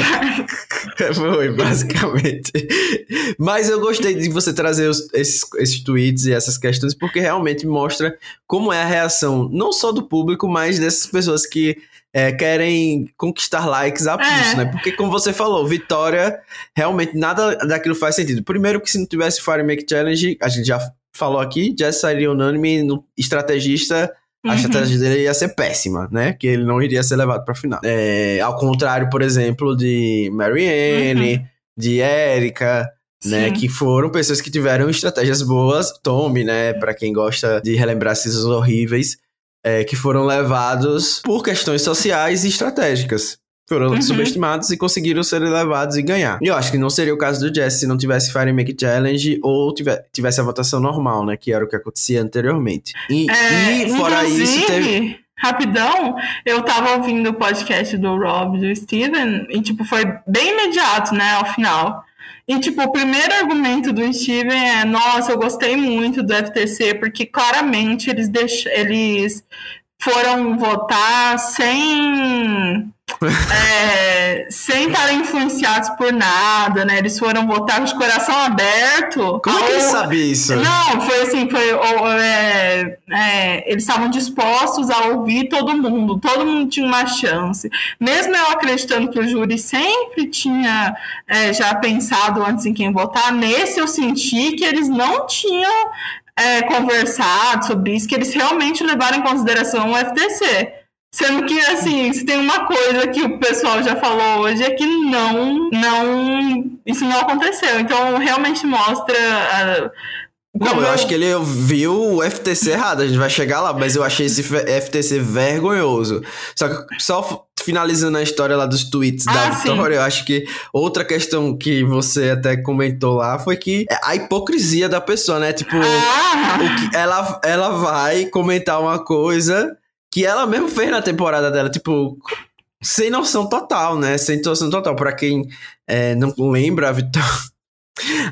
Foi, basicamente. Mas eu gostei de você trazer os- esses, esses tweets e essas questões, porque realmente mostra como é a reação, não só do público, mas dessas pessoas que é, querem conquistar likes a pulso, É. né? Porque, como você falou, Vitória, realmente nada daquilo faz sentido. Primeiro, que se não tivesse Fire Make Challenge, a gente já falou aqui, já sairia unânime no estrategista. A Uhum. estratégia dele ia ser péssima, né? Que ele não iria ser levado pra final. É, ao contrário, por exemplo, de Marianne, de Erika, né? Que foram pessoas que tiveram estratégias boas. Tommy, né? Pra quem gosta de relembrar seasons horríveis, é, que foram levados por questões sociais e estratégicas. Foram Uhum. subestimados e conseguiram ser levados e ganhar. E eu acho que não seria o caso do Jesse se não tivesse Fire Make Challenge ou tive- tivesse a votação normal, né? Que era o que acontecia anteriormente. E, É, e fora isso, teve. Rapidão, eu tava ouvindo o podcast do Rob e do Steven, e tipo, foi bem imediato, né, ao final. E tipo, o primeiro argumento do Steven é, nossa, eu gostei muito do FTC, porque claramente eles deix... eles foram votar sem é, sem estarem influenciados por nada, né? Eles foram votar de coração aberto. Como é que ao- ele sabe isso? não, foi assim, foi. ou, é, é, eles estavam dispostos a ouvir todo mundo, todo mundo tinha uma chance. Mesmo eu acreditando que o júri sempre tinha é, já pensado antes em quem votar, nesse eu senti que eles não tinham é, conversado sobre isso, que eles realmente levaram em consideração o FTC. Sendo que, assim, se tem uma coisa que o pessoal já falou hoje é que não, não, isso não aconteceu. Então, realmente mostra ah, Não, eu acho que ele viu o FTC errado, a gente vai chegar lá, mas eu achei esse FTC vergonhoso. Só que, só finalizando a história lá dos tweets da Ah, sim. Vitória, eu acho que outra questão que você até comentou lá foi que é a hipocrisia da pessoa, né? Tipo, Ah, o que ela, ela vai comentar uma coisa que ela mesmo fez na temporada dela, tipo, sem noção total, né? Sem noção total. Pra quem é, não lembra, a Vitória,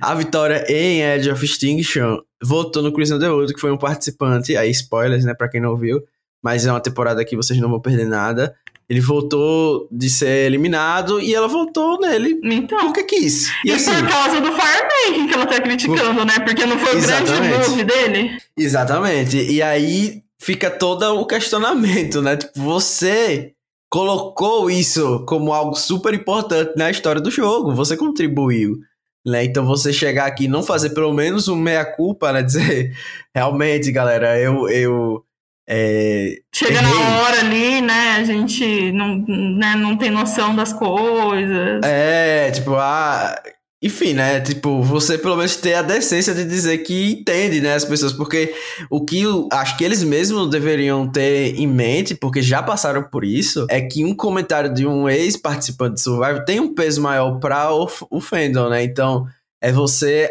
a Vitória em Edge of Extinction votou no Chris Underwood, que foi um participante, aí spoilers, né, pra quem não viu, mas é uma temporada que vocês não vão perder nada. Ele voltou de ser eliminado e ela voltou nele então. porque quis. E E, assim, por causa do firemaking que ela tá criticando, né? Porque não foi o grande Exatamente. move dele. Exatamente. E aí fica todo o questionamento, né? Tipo, você colocou isso como algo super importante na história do jogo, você contribuiu. Né? Então você chegar aqui e não fazer pelo menos um meia-culpa, né? Dizer, realmente, galera, eu. eu é, Chega errei. na hora ali, né? A gente não, né, não tem noção das coisas. É, tipo, ah. Enfim, né? Tipo, você pelo menos ter a decência de dizer que entende, né, as pessoas. Porque o que eu acho que eles mesmos deveriam ter em mente, porque já passaram por isso, é que um comentário de um ex-participante de Survivor tem um peso maior pra o, o fandom, né? Então, é você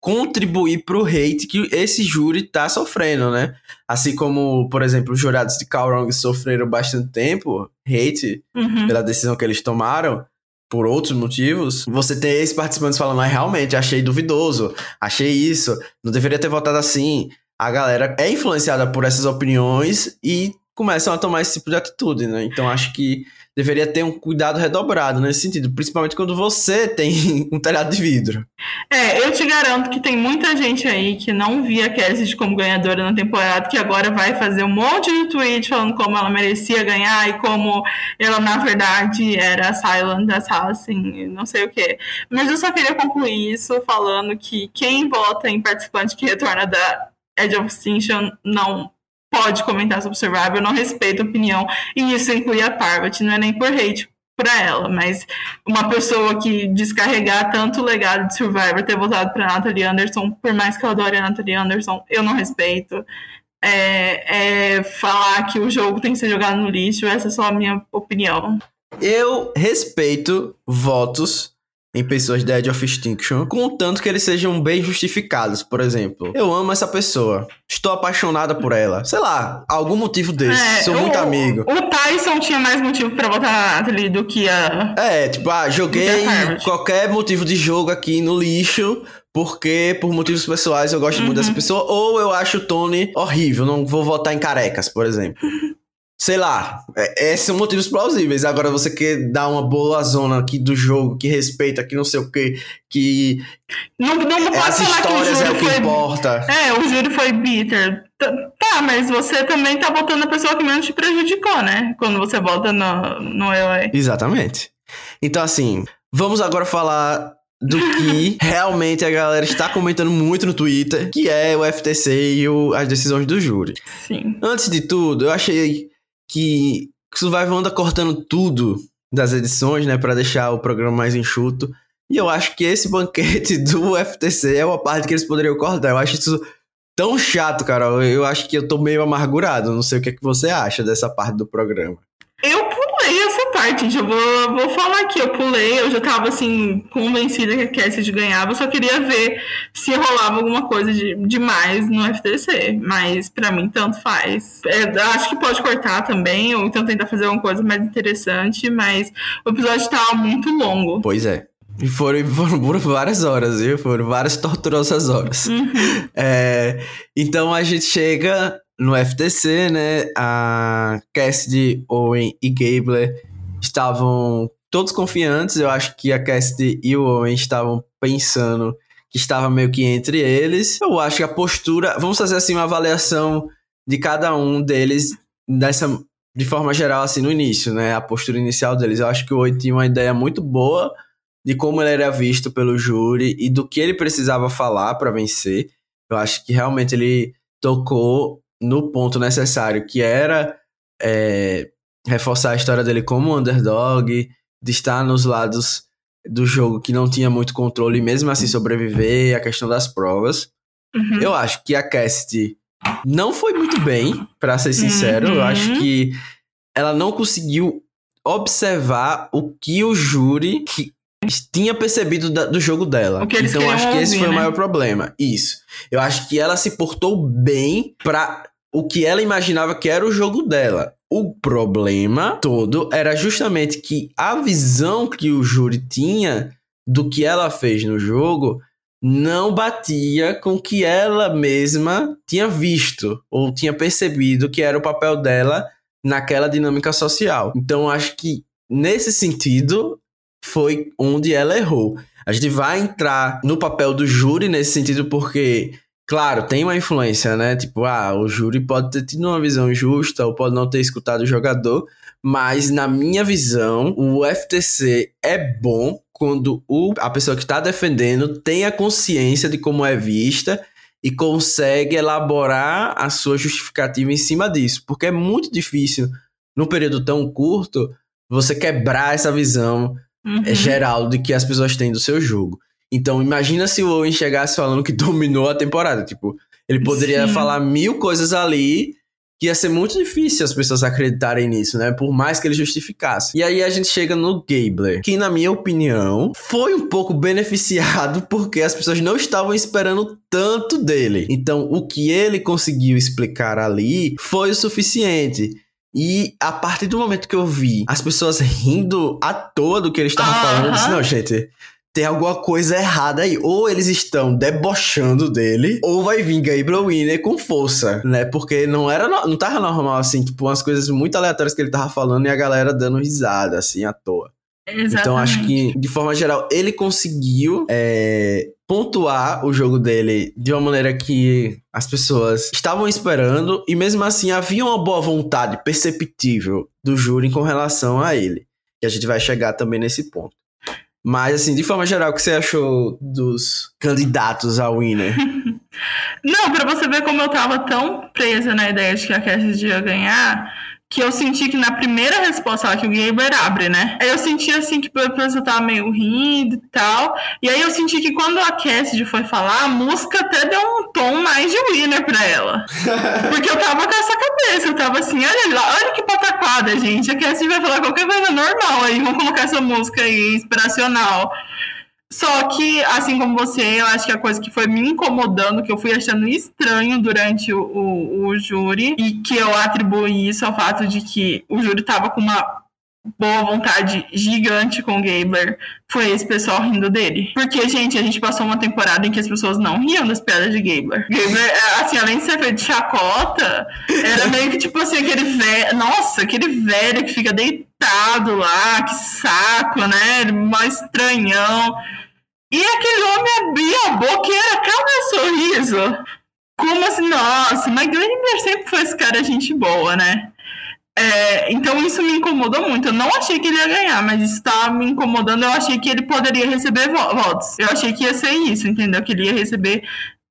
contribuir pro hate que esse júri tá sofrendo, né? Assim como, por exemplo, os jurados de Kaurong sofreram bastante tempo hate Uhum. pela decisão que eles tomaram, por outros motivos, você tem esses participantes falando, ah, realmente, achei duvidoso, achei isso, não deveria ter votado assim. A galera é influenciada por essas opiniões e começam a tomar esse tipo de atitude, né? Então acho que deveria ter um cuidado redobrado nesse sentido, principalmente quando você tem um telhado de vidro. É, eu te garanto que tem muita gente aí que não via a Cassidy como ganhadora na temporada, que agora vai fazer um monte de tweet falando como ela merecia ganhar e como ela, na verdade, era Silent Assassin não sei o quê. Mas eu só queria concluir isso falando que quem vota em participante que retorna da Edge of Extinction não pode comentar sobre Survivor, não respeita a opinião, e isso inclui a Parvati, não é nem por hate pra ela, mas uma pessoa que descarregar tanto o legado de Survivor, ter votado pra Natalie Anderson, por mais que eu adore a Natalie Anderson, eu não respeito. É, é falar que o jogo tem que ser jogado no lixo, essa é só a minha opinião. Eu respeito votos em pessoas da Edge of Extinction, contanto que eles sejam bem justificados. Por exemplo, eu amo essa pessoa, estou apaixonada por ela. Sei lá, algum motivo desse, É, sou o- muito amigo. O Tyson tinha mais motivo pra votar na Natalie do que a. É, tipo, ah, joguei qualquer motivo de jogo aqui no lixo, porque por motivos pessoais eu gosto muito Uhum. dessa pessoa, ou eu acho o Tony horrível, não vou votar em carecas, por exemplo. Sei lá, é- esses são motivos plausíveis. Agora você quer dar uma boa zona aqui do jogo, que respeita, que não sei o que, que Não, não pode as falar que o histórias é o que foi importa. É, o júri foi bitter. Tá, mas você também tá votando a pessoa que menos te prejudicou, né? Quando você vota no, no EOA. Exatamente. Então, assim, vamos agora falar do que realmente a galera está comentando muito no Twitter, que é o FTC e o- as decisões do júri. Sim. Antes de tudo, eu achei que o Survivor anda cortando tudo das edições, né, Pra deixar o programa mais enxuto. E eu acho que esse banquete do FTC é uma parte que eles poderiam cortar. Eu acho isso tão chato, Carol. Eu acho que eu tô meio amargurado. Não sei o que, é que você acha dessa parte do programa. Parte, gente. Eu vou, vou falar aqui. Eu pulei, eu já tava assim, convencida que a Cassidy ganhava. Eu só queria ver se rolava alguma coisa de, demais no FTC. Mas pra mim, tanto faz. É, acho que pode cortar também, ou então tentar fazer alguma coisa mais interessante. Mas o episódio tava muito longo. Pois é. E foram, foram por várias horas, viu? Foram várias torturosas horas. Uhum. É, então a gente chega no FTC, né? A Cassidy, Owen e Gabler estavam todos confiantes. Eu acho que a Cassidy e o Owen estavam pensando que estava meio que entre eles. Eu acho que a postura. Vamos fazer assim uma avaliação de cada um deles dessa. De forma geral, assim, no início, né? A postura inicial deles. Eu acho que o Owen tinha uma ideia muito boa de como ele era visto pelo júri e do que ele precisava falar para vencer. Eu acho que realmente ele tocou no ponto necessário, que era é, reforçar a história dele como underdog, de estar nos lados do jogo que não tinha muito controle e mesmo assim sobreviver, a questão das provas. Uhum. Eu acho que a Cassidy não foi muito bem, pra ser sincero. Eu Uhum. acho que ela não conseguiu observar o que o júri que tinha percebido da- do jogo dela. O então eu acho que esse ouvir, foi o né? maior problema. Isso. Eu acho que ela se portou bem pra o que ela imaginava que era o jogo dela. O problema todo era justamente que a visão que o júri tinha do que ela fez no jogo não batia com o que ela mesma tinha visto ou tinha percebido que era o papel dela naquela dinâmica social. Então acho que nesse sentido foi onde ela errou. A gente vai entrar no papel do júri nesse sentido porque Claro, tem uma influência, né? Tipo, ah, o júri pode ter tido uma visão justa ou pode não ter escutado o jogador, mas na minha visão, o FTC é bom quando o, a pessoa que está defendendo tem a consciência de como é vista e consegue elaborar a sua justificativa em cima disso, porque é muito difícil, num período tão curto, você quebrar essa visão Uhum. é geral de que as pessoas têm do seu jogo. Então, imagina se o Owen chegasse falando que dominou a temporada. Tipo, ele poderia Sim. falar mil coisas ali que ia ser muito difícil as pessoas acreditarem nisso, né? Por mais que ele justificasse. E aí a gente chega no Gabler, que na minha opinião foi um pouco beneficiado porque as pessoas não estavam esperando tanto dele. Então, o que ele conseguiu explicar ali foi o suficiente. E a partir do momento que eu vi as pessoas rindo à toa do que ele estava falando, eu disse: não, gente, tem alguma coisa errada aí. Ou eles estão debochando dele, ou vai vir Gabriel Winner com força, né? Porque não era não tava normal assim, tipo, umas coisas muito aleatórias que ele tava falando e a galera dando risada assim à toa. Exatamente. Então acho que, de forma geral, ele conseguiu é, pontuar o jogo dele de uma maneira que as pessoas estavam esperando, e mesmo assim havia uma boa vontade perceptível do júri com relação a ele. E a gente vai chegar também nesse ponto. Mas, assim, de forma geral, o que você achou dos candidatos ao winner? Não, pra você ver como eu tava tão presa na ideia de que a Cassidy ia ganhar, que eu senti que na primeira resposta lá que o Gaber abre, né? Aí eu senti assim que a pessoa tava meio rindo e tal. E aí eu senti que quando a Cassidy foi falar, a música até deu um tom mais de winner pra ela. Porque eu tava com essa cabeça, eu tava assim, olha lá, olha que pataquada, gente. A Cassidy vai falar qualquer coisa normal aí, vamos colocar essa música aí, inspiracional. Só que, assim como você, eu acho que a coisa que foi me incomodando, que eu fui achando estranho durante o, o, o júri, e que eu atribuo isso ao fato de que o júri tava com uma boa vontade gigante com o Gabler foi esse pessoal rindo dele. Porque, gente, a gente passou uma temporada em que as pessoas não riam das piadas de Gabler. Gabler, assim, além de ser feito de chacota, era meio que tipo assim, aquele velho. Nossa, aquele velho que fica deitado lá, que saco, né? Mais estranhão. E aquele homem abria a boca e era cada sorriso. Como assim, nossa, mas Glenn sempre foi esse cara gente boa, né? É, então isso me incomodou muito. Eu não achei que ele ia ganhar, mas isso estava me incomodando. Eu achei que ele poderia receber votos. Eu achei que ia ser isso, entendeu? Que ele ia receber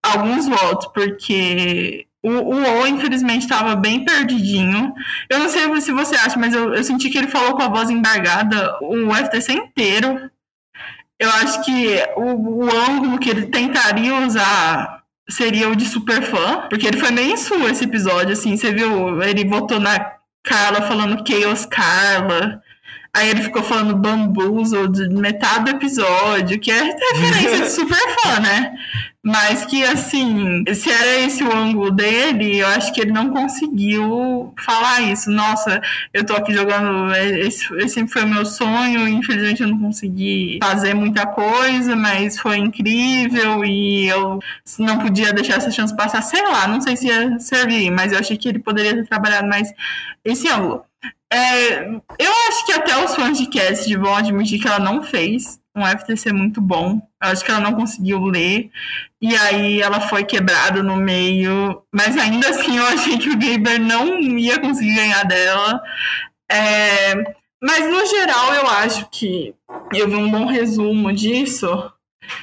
alguns votos, porque o, o O, infelizmente, estava bem perdidinho. Eu não sei se você acha, mas eu, eu senti que ele falou com a voz embargada o FTC inteiro eu acho que o, o ângulo que ele tentaria usar seria o de super fã, porque ele foi meio em esse episódio, assim, você viu? Ele botou na Carla falando Chaos Carla. Aí ele ficou falando bambuzo de metade do episódio, que é referência de super fã, né? Mas que, assim, se era esse o ângulo dele, eu acho que ele não conseguiu falar isso. Nossa, eu tô aqui jogando. Esse, esse sempre foi o meu sonho, infelizmente eu não consegui fazer muita coisa, mas foi incrível e eu não podia deixar essa chance passar. Sei lá, não sei se ia servir, mas eu achei que ele poderia ter trabalhado mais esse ângulo. É, eu acho que até os fãs de Cast vão admitir que ela não fez um FTC muito bom. Eu acho que ela não conseguiu ler. E aí ela foi quebrada no meio. Mas ainda assim eu achei que o Gaber não ia conseguir ganhar dela. É, mas no geral eu acho que eu vi um bom resumo disso.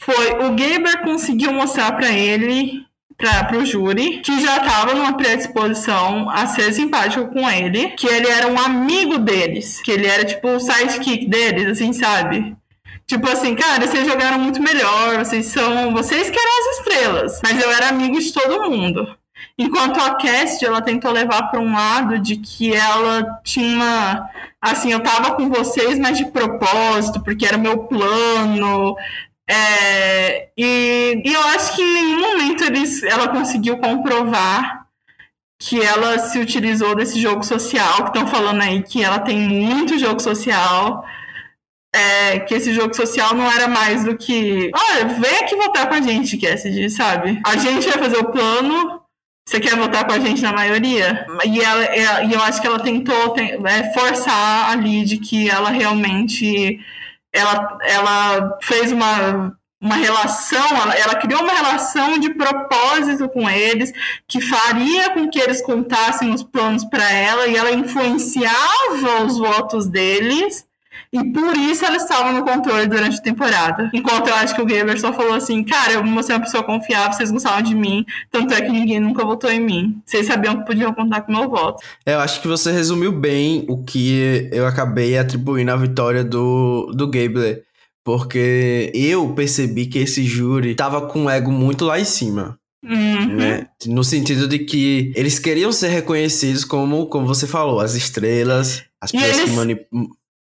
Foi o Gaber conseguiu mostrar para ele para o júri, que já estava numa predisposição a ser simpático com ele, que ele era um amigo deles, que ele era tipo o sidekick deles, assim, sabe? Tipo assim, cara, vocês jogaram muito melhor, vocês são. Vocês que eram as estrelas. Mas eu era amigo de todo mundo. Enquanto a Cast, ela tentou levar para um lado de que ela tinha. Assim, eu tava com vocês, mas de propósito, porque era meu plano. É, e, e, eu acho que em nenhum momento eles, ela conseguiu comprovar que ela se utilizou desse jogo social, que estão falando aí que ela tem muito jogo social é, que esse jogo social não era mais do que. Olha, vem aqui votar com a gente, Cassidy, sabe? A gente vai fazer o plano. Você quer votar com a gente na maioria? E, ela, e eu acho que ela tentou é, forçar ali de que ela realmente. Ela, ela fez uma, uma relação, ela, ela, criou uma relação de propósito com eles, que faria com que eles contassem os planos para ela, e ela influenciava os votos deles e por isso ela estava no controle durante a temporada. Enquanto eu acho que o Gamer só falou assim: Cara, eu vou ser uma pessoa confiável, vocês gostavam de mim. Tanto é que ninguém nunca votou em mim. Vocês sabiam que podiam contar com o meu voto. É, eu acho que você resumiu bem o que eu acabei atribuindo à vitória do, do Gabler. Porque eu percebi que esse júri tava com o ego muito lá em cima. Uhum. né? No sentido de que eles queriam ser reconhecidos como, como você falou, as estrelas, as E pessoas eles- que mani-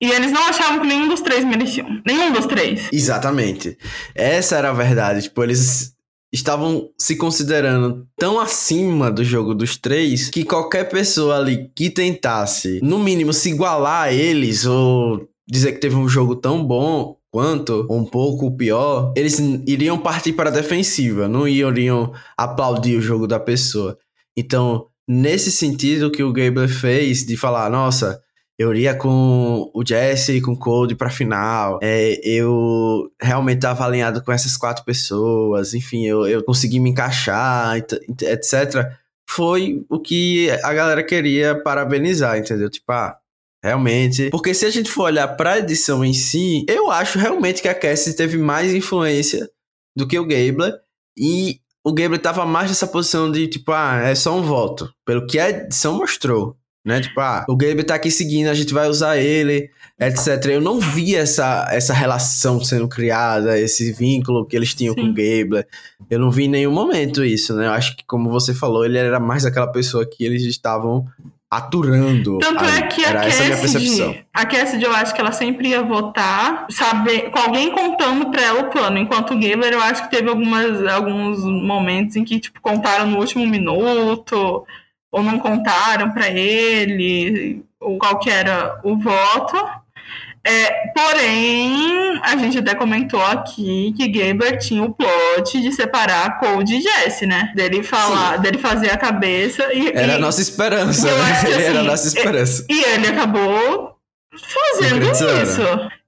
E eles não achavam que nenhum dos três mereciam. Nenhum dos três. Exatamente. Essa era a verdade. Tipo, eles estavam se considerando tão acima do jogo dos três que qualquer pessoa ali que tentasse, no mínimo, se igualar a eles ou dizer que teve um jogo tão bom quanto, um pouco pior, eles iriam partir para a defensiva, não iriam aplaudir o jogo da pessoa. Então, nesse sentido que o Gabler fez de falar, nossa, eu iria com o Jesse e com o Cody pra final. É, eu realmente tava alinhado com essas quatro pessoas. Enfim, eu, eu consegui me encaixar, et- etc. Foi o que a galera queria parabenizar, entendeu? Tipo, ah, realmente. Porque se a gente for olhar pra edição em si, eu acho realmente que a Cassie teve mais influência do que o Gabler. E o Gabler tava mais nessa posição de, tipo, ah, é só um voto. Pelo que a edição mostrou né? Tipo, ah, o Gabe tá aqui seguindo, a gente vai usar ele, etc. Eu não vi essa, essa relação sendo criada, esse vínculo que eles tinham com Sim. o Gable. Eu não vi em nenhum momento isso, né? Eu acho que, como você falou, ele era mais aquela pessoa que eles estavam aturando. Tanto ali. é que a era essa a minha percepção. Cassidy, a Cassidy, eu acho que ela sempre ia votar, saber, com alguém contando pra ela o plano. Enquanto o Gabler, eu acho que teve algumas, alguns momentos em que, tipo, contaram no último minuto, ou não contaram pra ele, ou qual que era o voto. É, porém, a gente até comentou aqui que Gabler tinha o plot de separar Cold e Jesse, né? Dele falar, dele fazer a cabeça e, Era e- a nossa esperança, né? que, era a assim, nossa esperança. e ele acabou fazendo isso.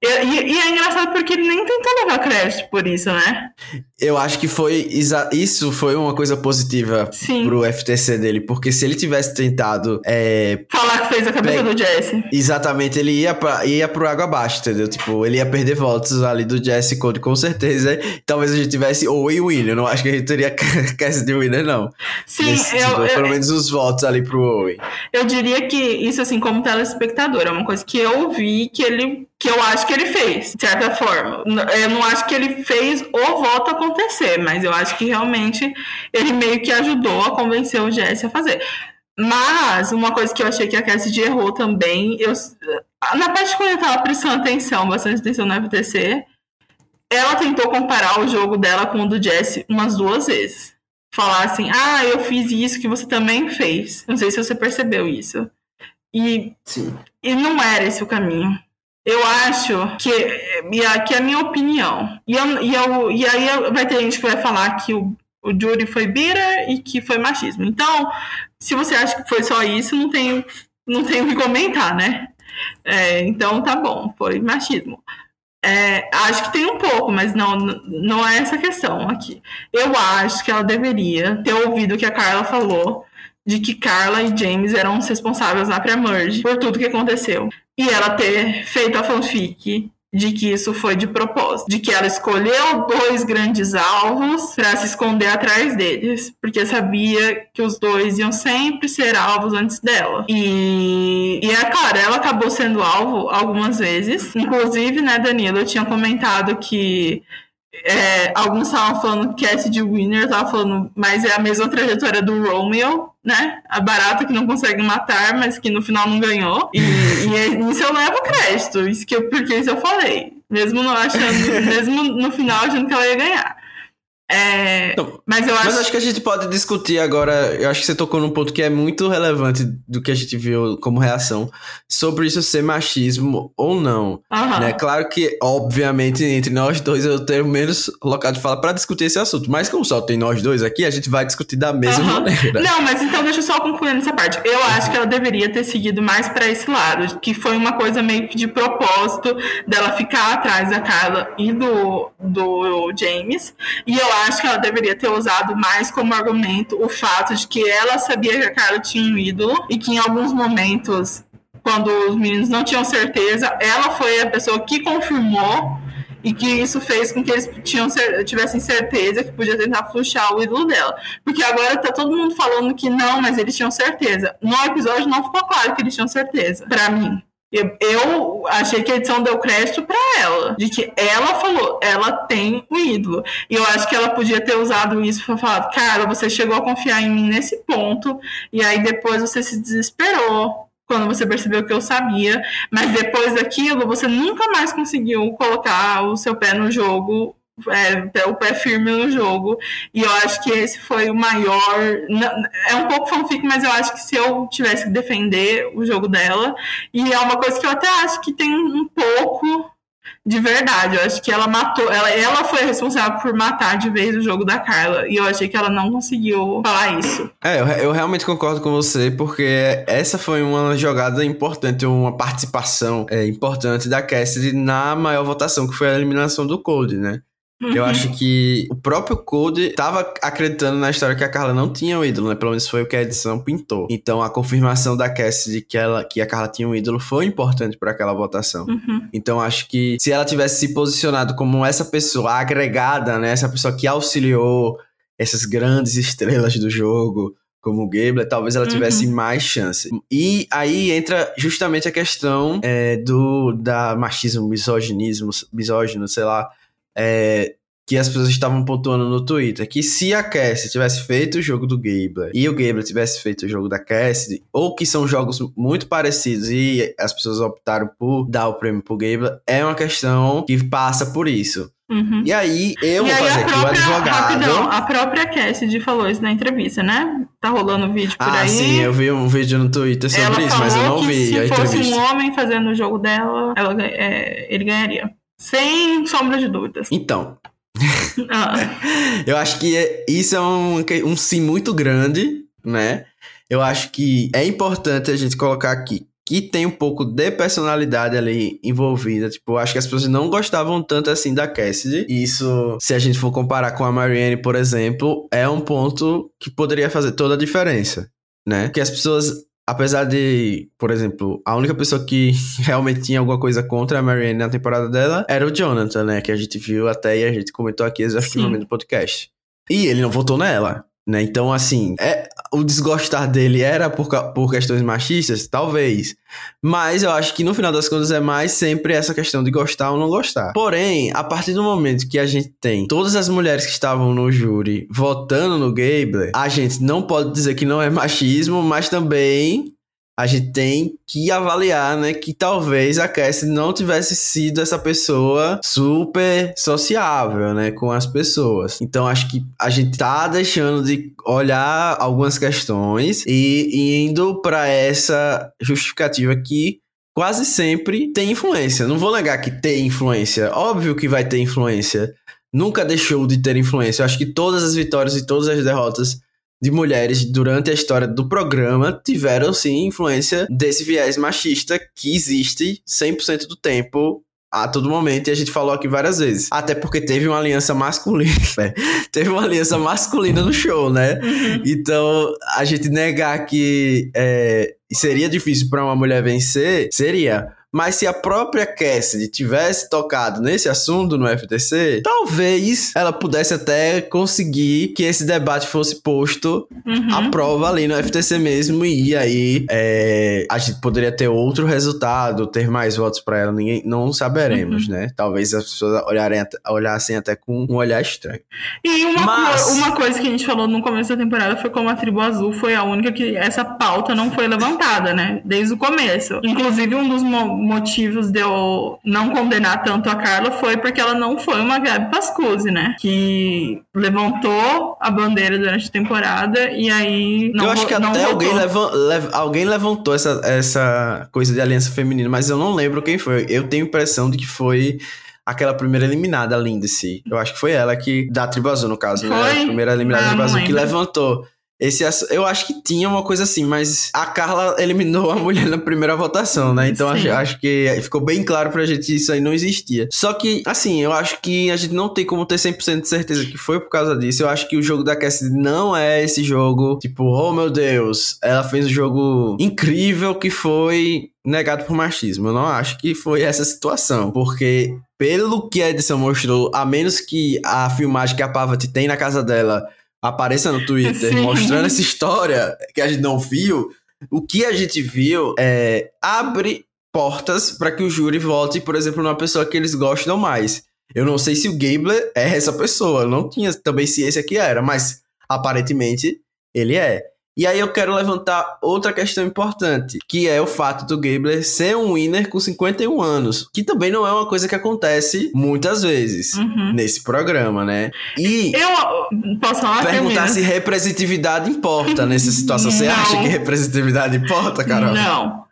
E, e- e é engraçado porque ele nem tentou levar crédito por isso, né? Eu acho que foi isso foi uma coisa positiva Sim. pro FTC dele, porque se ele tivesse tentado é, Falar que fez a cabeça do Jesse. Exatamente, ele ia, pra, ia pro água abaixo, entendeu? Tipo, ele ia perder votos ali do Jesse Code com certeza. Talvez a gente tivesse Owen e Winner. Eu não acho que a gente teria Cassidy e Winner, não. Sim, Nesse eu, sentido, eu, pelo menos os votos ali pro Owen. eu diria que isso, assim, como telespectador, é uma coisa que eu vi que ele. que eu acho que ele fez, de certa forma. Eu não acho que ele fez o voto acontecer, mas eu acho que realmente ele meio que ajudou a convencer o Jesse a fazer. Mas uma coisa que eu achei que a Cassidy errou também, eu, na parte quando eu tava prestando atenção, bastante atenção no FTC, ela tentou comparar o jogo dela com o do Jesse umas duas vezes. Falar assim, ah, eu fiz isso que você também fez. Não sei se você percebeu isso. E, Sim. e não era esse o caminho. Eu acho que, e aqui é a minha opinião. E, eu, e, eu, e aí vai ter gente que vai falar que o, o Jury foi bira e que foi machismo. Então, se você acha que foi só isso, não tenho, não tenho o que comentar, né? É, então tá bom, foi machismo. É, acho que tem um pouco, mas não, não é essa questão aqui. Eu acho que ela deveria ter ouvido o que a Carla falou, de que Carla e James eram os responsáveis na pré-merge por tudo que aconteceu. E ela ter feito a fanfic de que isso foi de propósito, de que ela escolheu dois grandes alvos para se esconder atrás deles, porque sabia que os dois iam sempre ser alvos antes dela. E, e é claro, ela acabou sendo alvo algumas vezes. Inclusive, né, Danilo, eu tinha comentado que é, alguns estavam falando que Cassidy Winner tava falando, mas é a mesma trajetória do Romeo, né? A barata que não consegue matar, mas que no final não ganhou. E, e isso eu levo crédito, isso que eu, porque isso eu falei. Mesmo não achando, mesmo no final achando que ela ia ganhar. É, Não, mas eu acho, Mas acho que a gente pode discutir agora. Eu acho que você tocou num ponto que é muito relevante do que a gente viu como reação sobre isso ser machismo ou não. Aham. Né? Claro que, obviamente, entre nós dois eu tenho menos local de fala para discutir esse assunto. Mas como só tem nós dois aqui, a gente vai discutir da mesma Aham. maneira. Não, mas então deixa eu só concluir nessa parte. Eu acho que ela deveria ter seguido mais pra esse lado, que foi uma coisa meio que de propósito dela ficar atrás da Carla e do, do James. E eu acho que ela deveria ter usado mais como argumento o fato de que ela sabia que a Carla tinha um ídolo e que em alguns momentos, quando os meninos não tinham certeza, ela foi a pessoa que confirmou e que isso fez com que eles tinham tivessem certeza que podia tentar fluxar o ídolo dela. Porque agora tá todo mundo falando que não, mas eles tinham certeza. No episódio não ficou claro que eles tinham certeza, pra mim. Eu, eu achei que a edição deu crédito para ela, de que ela falou, ela tem um ídolo. E eu acho que ela podia ter usado isso para falar, cara, você chegou a confiar em mim nesse ponto, e aí depois você se desesperou quando você percebeu que eu sabia, mas depois daquilo você nunca mais conseguiu colocar o seu pé no jogo é, o pé firme no jogo. E eu acho que esse foi o maior. É um pouco fanfic, mas eu acho que se eu tivesse que defender o jogo dela. E é uma coisa que eu até acho que tem um pouco de verdade. Eu acho que ela matou. Ela, ela foi responsável por matar de vez o jogo da Carla. E eu achei que ela não conseguiu falar isso. É, eu, eu realmente concordo com você, porque essa foi uma jogada importante, uma participação é, importante da Cassidy na maior votação, que foi a eliminação do Cold, né? Eu uhum. acho que o próprio Code estava acreditando na história que a Carla não tinha um ídolo, né? Pelo menos foi o que a edição pintou. Então a confirmação da Cassie de que, ela, que a Carla tinha um ídolo foi importante para aquela votação. Uhum. Então acho que se ela tivesse se posicionado como essa pessoa agregada, né? Essa pessoa que auxiliou essas grandes estrelas do jogo, como o Gabler, talvez ela tivesse uhum. mais chance. E aí entra justamente a questão é, do da machismo, misoginismo, misógino, sei lá, é, que as pessoas estavam pontuando no Twitter, que se a Cassie tivesse feito o jogo do Gabler e o Gabler tivesse feito o jogo da Cassie, ou que são jogos muito parecidos e as pessoas optaram por dar o prêmio pro Gabler, é uma questão que passa por isso. Uhum. E aí, eu e vou aí fazer aqui o advogado. Rapidão, a própria Cassidy falou isso na entrevista, né? Tá rolando um vídeo por ah, aí. Ah, sim, eu vi um vídeo no Twitter sobre ela isso, mas eu não vi se a fosse um homem fazendo o jogo dela, ela, é, ele ganharia. Sem sombra de dúvidas. Então. ah. Eu acho que isso é um, um sim muito grande, né? Eu acho que é importante a gente colocar aqui que tem um pouco de personalidade ali envolvida. Tipo, eu acho que as pessoas não gostavam tanto assim da Cassidy. Isso, se a gente for comparar com a Marianne, por exemplo, é um ponto que poderia fazer toda a diferença, né? Que as pessoas apesar de, por exemplo, a única pessoa que realmente tinha alguma coisa contra a Marianne na temporada dela era o Jonathan, né? Que a gente viu até e a gente comentou aqui exaustivamente no podcast. E ele não votou nela. Né? Então, assim, é, o desgostar dele era por, por questões machistas? Talvez. Mas eu acho que no final das contas é mais sempre essa questão de gostar ou não gostar. Porém, a partir do momento que a gente tem todas as mulheres que estavam no júri votando no Gabler, a gente não pode dizer que não é machismo, mas também a gente tem que avaliar, né, que talvez a Cassie não tivesse sido essa pessoa super sociável, né, com as pessoas. Então acho que a gente tá deixando de olhar algumas questões e indo para essa justificativa que quase sempre tem influência. Não vou negar que tem influência. Óbvio que vai ter influência. Nunca deixou de ter influência. Eu acho que todas as vitórias e todas as derrotas de mulheres durante a história do programa tiveram sim influência desse viés machista que existe 100% do tempo a todo momento, e a gente falou aqui várias vezes. Até porque teve uma aliança masculina. teve uma aliança masculina no show, né? Uhum. Então, a gente negar que é, seria difícil para uma mulher vencer, seria. Mas se a própria Cassidy tivesse tocado nesse assunto no FTC, talvez ela pudesse até conseguir que esse debate fosse posto uhum. à prova ali no FTC mesmo. E aí é, a gente poderia ter outro resultado, ter mais votos para ela. Ninguém, não saberemos, uhum. né? Talvez as pessoas olharem, olhassem até com um olhar estranho. E uma, Mas... co uma coisa que a gente falou no começo da temporada foi como a tribo azul foi a única que essa pauta não foi levantada, né? Desde o começo. Inclusive, um dos motivos de eu não condenar tanto a Carla foi porque ela não foi uma Gabi Pascuzzi, né? Que levantou a bandeira durante a temporada e aí não Eu acho que até alguém, leva, lev, alguém levantou essa, essa coisa de aliança feminina, mas eu não lembro quem foi. Eu tenho a impressão de que foi aquela primeira eliminada, a Lindsay. Eu acho que foi ela que, da Tribo Azul, no caso, foi? né? A primeira eliminada da Tribo Azul, que levantou. Esse, eu acho que tinha uma coisa assim, mas a Carla eliminou a mulher na primeira votação, né? Então acho, acho, que ficou bem claro pra gente que isso aí não existia. Só que, assim, eu acho que a gente não tem como ter 100% de certeza que foi por causa disso. Eu acho que o jogo da Cassidy não é esse jogo, tipo, oh meu Deus, ela fez um jogo incrível que foi negado por machismo. Eu não acho que foi essa situação, porque pelo que a edição mostrou, a menos que a filmagem que a Pavati tem na casa dela apareça no Twitter Sim. mostrando essa história que a gente não viu, o que a gente viu é, abre portas para que o júri vote, por exemplo, numa pessoa que eles gostam mais. Eu não sei se o Gabler é essa pessoa, eu não tinha também ciência que era, mas aparentemente ele é. E aí eu quero levantar outra questão importante, que é o fato do Gabler ser um winner com 51 anos, que também não é uma coisa que acontece muitas vezes Uhum. nesse programa, né? E Eu posso falar perguntar termina? se representatividade importa nessa situação. Você Não. acha que representatividade importa, Carol? Não.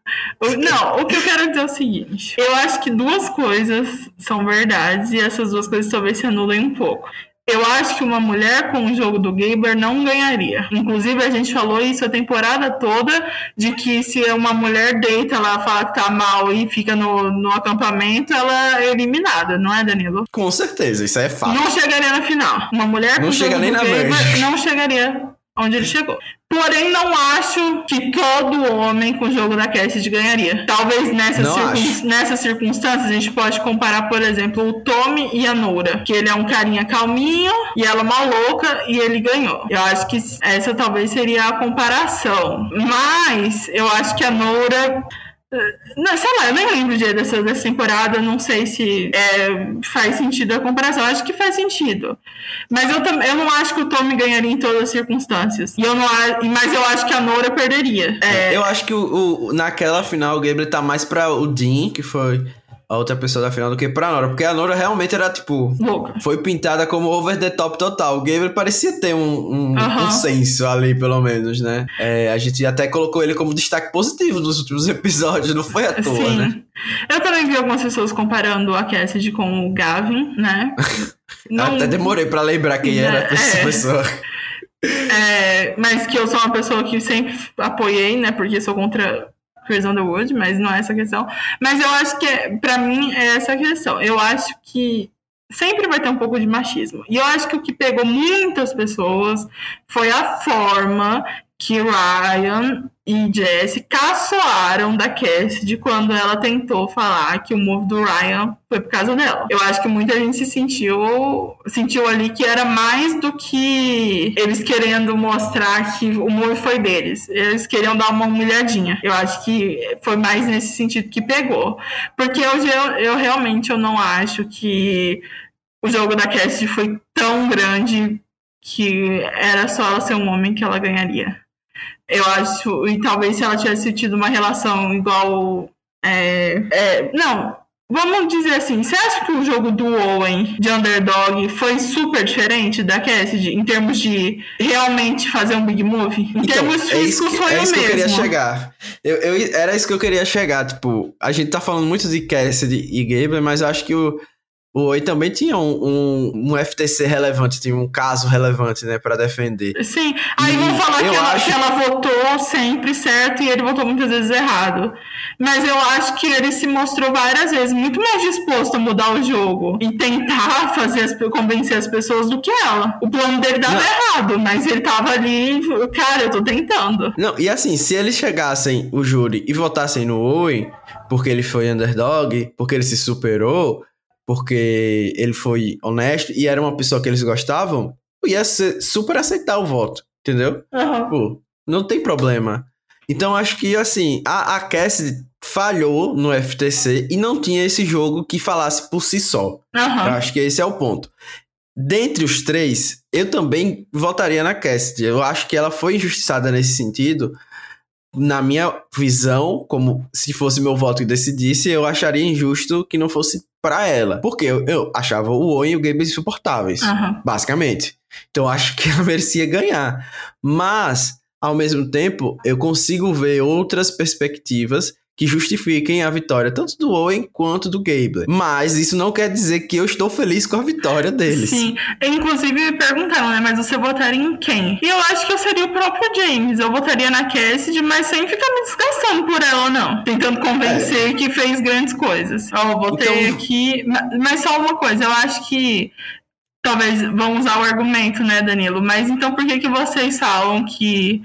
Não, o que eu quero dizer é o seguinte: eu acho que duas coisas são verdades e essas duas coisas talvez se anulem um pouco. Eu acho que uma mulher com o jogo do Gaber não ganharia. Inclusive, a gente falou isso a temporada toda: de que se uma mulher deita lá, fala que tá mal e fica no, no acampamento, ela é eliminada, não é, Danilo? Com certeza, isso é fato. Não chegaria na final. Uma mulher Não com o jogo nem do na Gaber merge. não chegaria onde ele chegou. Porém, não acho que todo homem com o jogo da Cassidy ganharia. Talvez nessas, circun- nessas circunstâncias a gente pode comparar, por exemplo, o Tommy e a Noura. Que ele é um carinha calminho e ela uma louca e ele ganhou. Eu acho que essa talvez seria a comparação. Mas eu acho que a Noura não, sei lá, eu nem lembro o dia dessa, dessa temporada, não sei se é, faz sentido a comparação. Eu acho que faz sentido. Mas eu, eu não acho que o Tommy ganharia em todas as circunstâncias. E eu não, mas eu acho que a Nora perderia. É, Eu acho que o, o- naquela final o Gabriel tá mais pra o Dean, que foi a outra pessoa da final, do que pra Nora. Porque a Nora realmente era, tipo, louca. foi pintada como over the top total. O Gabriel parecia ter um, um, um senso ali, pelo menos, né? É, a gente até colocou ele como destaque positivo nos últimos episódios, não foi à toa, Sim. né? Eu também vi algumas pessoas comparando a Cassidy com o Gavin, né? Não- Até demorei pra lembrar quem era É. essa pessoa. É, mas que eu sou uma pessoa que sempre apoiei, né? Porque sou contra Chris Underwood, mas não é essa a questão. Mas eu acho que, é, pra mim, é essa a questão. Eu acho que sempre vai ter um pouco de machismo. E eu acho que o que pegou muitas pessoas foi a forma que Ryan e Jesse caçoaram da Cassidy quando ela tentou falar que o move do Ryan foi por causa dela. Eu acho que muita gente se sentiu sentiu ali que era mais do que eles querendo mostrar que o move foi deles. Eles queriam dar uma humilhadinha. Eu acho que foi mais nesse sentido que pegou. Porque eu, eu, eu realmente eu não acho que o jogo da Cassidy foi tão grande que era só ela ser um homem que ela ganharia. Eu acho, e talvez se ela tivesse tido uma relação igual. é, é, não, vamos dizer assim: você acha que o jogo do Owen de underdog foi super diferente da Cassidy em termos de realmente fazer um big move? Em Então, termos é foi é o isso que eu queria mesmo. chegar. Eu, eu- era isso que eu queria chegar. Tipo, a gente tá falando muito de Cassidy e Gabriel, mas eu acho que o, o Oi também tinha um, um, um FTC relevante, tinha um caso relevante, né, pra defender. Sim, aí vão falar que ela, acho- que ela votou sempre certo e ele votou muitas vezes errado. Mas eu acho que ele se mostrou várias vezes muito mais disposto a mudar o jogo e tentar fazer as, convencer as pessoas do que ela. O plano dele dava Não. errado, mas ele tava ali, cara, eu tô tentando. Não, e assim, se eles chegassem, o júri, e votassem no Owen, porque ele foi underdog, porque ele se superou, porque ele foi honesto e era uma pessoa que eles gostavam, ia ser super aceitar o voto, entendeu? Aham. Pô, não tem problema. Então acho que assim, a, a Cassidy falhou no FTC e não tinha esse jogo que falasse por si só. Eu Aham. acho que esse é o ponto. Dentre os três, eu também votaria na Cassidy. Eu acho que ela foi injustiçada nesse sentido. Na minha visão, como se fosse meu voto que decidisse, eu acharia injusto que não fosse pra ela. Porque eu, eu achava o Owen e o Gabe insuportáveis Aham. basicamente. Então acho que ela merecia ganhar. Mas, ao mesmo tempo, eu consigo ver outras perspectivas que justifiquem a vitória tanto do Owen quanto do Gable. Mas isso não quer dizer que eu estou feliz com a vitória deles. Sim, inclusive me perguntaram, né? Mas você votaria em quem? E eu acho que eu seria o próprio James. Eu votaria na Cassidy, mas sem ficar me desgastando por ela, não. Tentando convencer que fez grandes coisas. Ó, eu votei É. Então- aqui. ma- Mas só uma coisa, eu acho que. Talvez vão usar o argumento, né, Danilo? Mas então por que, que vocês falam que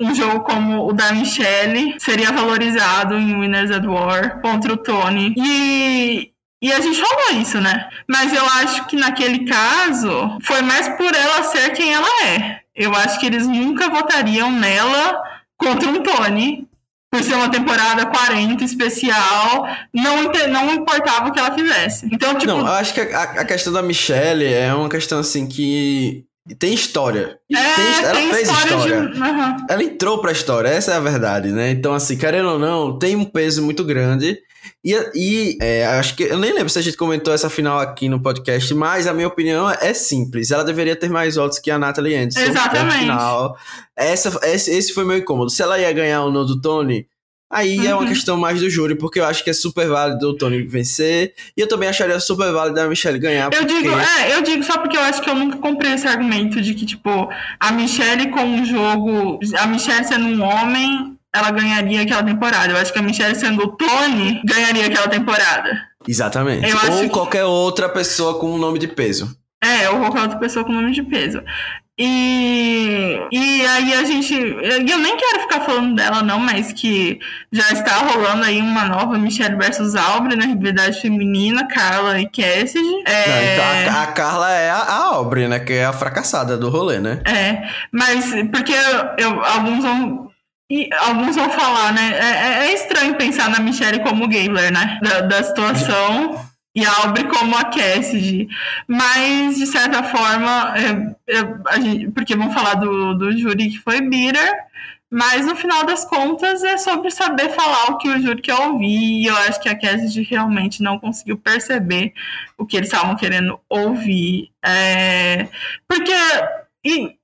um jogo como o da Michelle seria valorizado em Winners at War contra o Tony? E, e a gente falou isso, né? Mas eu acho que naquele caso foi mais por ela ser quem ela é. Eu acho que eles nunca votariam nela contra um Tony. por ser uma temporada 40 especial, não, não importava o que ela fizesse. Então, tipo. Não, eu acho que a, a questão da Michelle é uma questão assim que tem história. É, tem, ela tem fez história. história. De... Uhum. Ela entrou pra história, essa é a verdade, né? Então, assim, querendo ou não, tem um peso muito grande. E, e é, acho que. Eu nem lembro se a gente comentou essa final aqui no podcast, mas a minha opinião é simples. Ela deveria ter mais votos que a Natalie Anderson. Exatamente. Final. Essa, esse, esse foi meu incômodo. Se ela ia ganhar ou não do Tony, Aí uhum. é uma uhum. questão mais do júri, porque eu acho que é super válido o Tony vencer. E eu também acharia super válido a Michelle ganhar. Eu porque... digo, é, eu digo só porque eu acho que eu nunca comprei esse argumento de que, tipo, a Michelle com um jogo. A Michelle sendo um homem, ela ganharia aquela temporada. Eu acho que a Michelle sendo o Tony ganharia aquela temporada. Exatamente. Ou que... qualquer outra pessoa com um nome de peso. É, ou qualquer outra pessoa com nome de peso. E, e aí a gente. Eu nem quero ficar falando dela, não, mas que já está rolando aí uma nova Michelle versus Aubrey na rivalidade feminina, Carla e Cassidy. É... Não, então a, a, Carla é a, a Aubrey, né? Que é a fracassada do rolê, né? É, mas porque eu, alguns vão. E alguns vão falar, né? É, é, estranho pensar na Michelle como Gabler, né? Da, da situação e a Aubrey como a Cassidy. Mas, de certa forma, é, é, gente, porque vamos falar do, do júri que foi bitter, mas no final das contas é sobre saber falar o que o júri quer ouvir. E eu acho que a Cassidy realmente não conseguiu perceber o que eles estavam querendo ouvir. É, porque, e,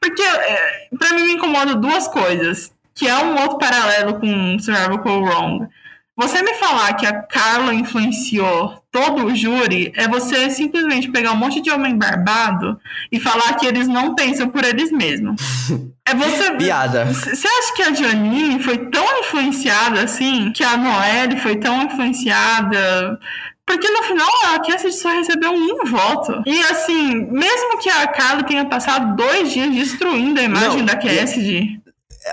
porque é, para mim me incomoda duas coisas, que é um outro paralelo com Survival Wrong você me falar que a Carla influenciou todo o júri é você simplesmente pegar um monte de homem barbado e falar que eles não pensam por eles mesmos. É você. Piada. Você acha que a Janine foi tão influenciada assim? Que a Noelle foi tão influenciada? Porque no final a Cassidy só recebeu um voto. E assim, mesmo que a Carla tenha passado dois dias destruindo a imagem não, da Cassidy.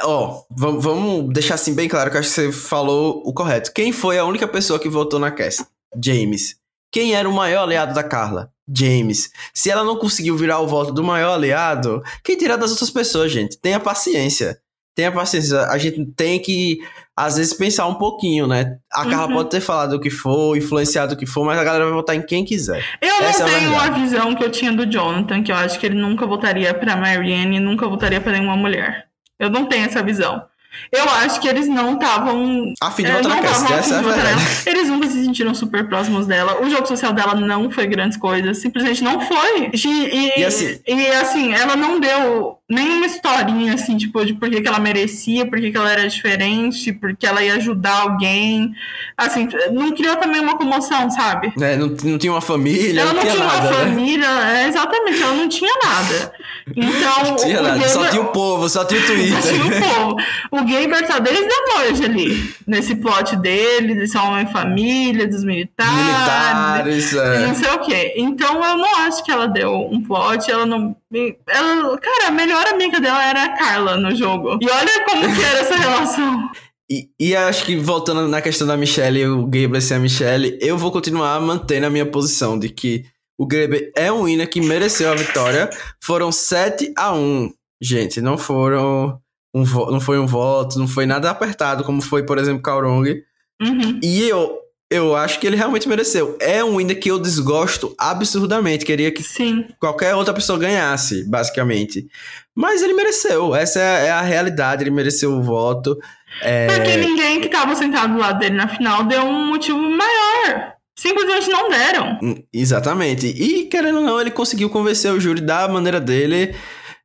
Ó, oh, vamos deixar assim bem claro que acho que você falou o correto. Quem foi a única pessoa que votou na Cass? James. Quem era o maior aliado da Carla? James. Se ela não conseguiu virar o voto do maior aliado, quem tirar das outras pessoas, gente? Tenha paciência. Tenha paciência. A gente tem que, às vezes, pensar um pouquinho, né? A Carla uhum. pode ter falado o que for, influenciado o que for, mas a galera vai votar em quem quiser. Eu não Essa é tenho é a visão que eu tinha do Jonathan, que eu acho que ele nunca votaria pra Marianne e nunca votaria pra nenhuma mulher. Eu não tenho essa visão. Eu acho que eles não estavam. A fim de votar na Cassie, essa é Eles nunca se sentiram super próximos dela. O jogo social dela não foi grandes coisas. Simplesmente não foi. E, e, e, assim, e assim, ela não deu nenhuma historinha, assim, tipo, de por que, ela merecia, por que, ela era diferente, porque ela ia ajudar alguém. Assim, não criou também uma comoção, sabe? É, não, não tinha uma família, ela não, tinha, tinha uma nada, né? família, é, exatamente, ela não tinha nada. Então. não tinha nada, só tinha o povo, só tinha o Twitter. Só tinha o povo. O Gamer tá desde a noite ali, nesse plot dele, de ser homem família, dos militares. Militares, é. Não sei o quê. Então eu não acho que ela deu um plot, ela não. Ela, cara, a melhor amiga dela era a Carla no jogo. E olha como que era essa relação. E, e acho que voltando na questão da Michelle, o Gabriel ser a Michelle, eu vou continuar mantendo a minha posição de que o Gabriel é um winner que mereceu a vitória. Foram 7 a 1 Gente, não foram. Um, não foi um voto, não foi nada apertado, como foi, por exemplo, Kaurong. Uhum. E eu, eu acho que ele realmente mereceu. É um winner que eu desgosto absurdamente. Queria que Sim. qualquer outra pessoa ganhasse, basicamente. Mas ele mereceu. Essa é, é a realidade. Ele mereceu o voto. É... Porque ninguém que estava sentado do lado dele na final deu um motivo maior. Simplesmente não deram. Hum, exatamente. E, querendo ou não, ele conseguiu convencer o júri da maneira dele.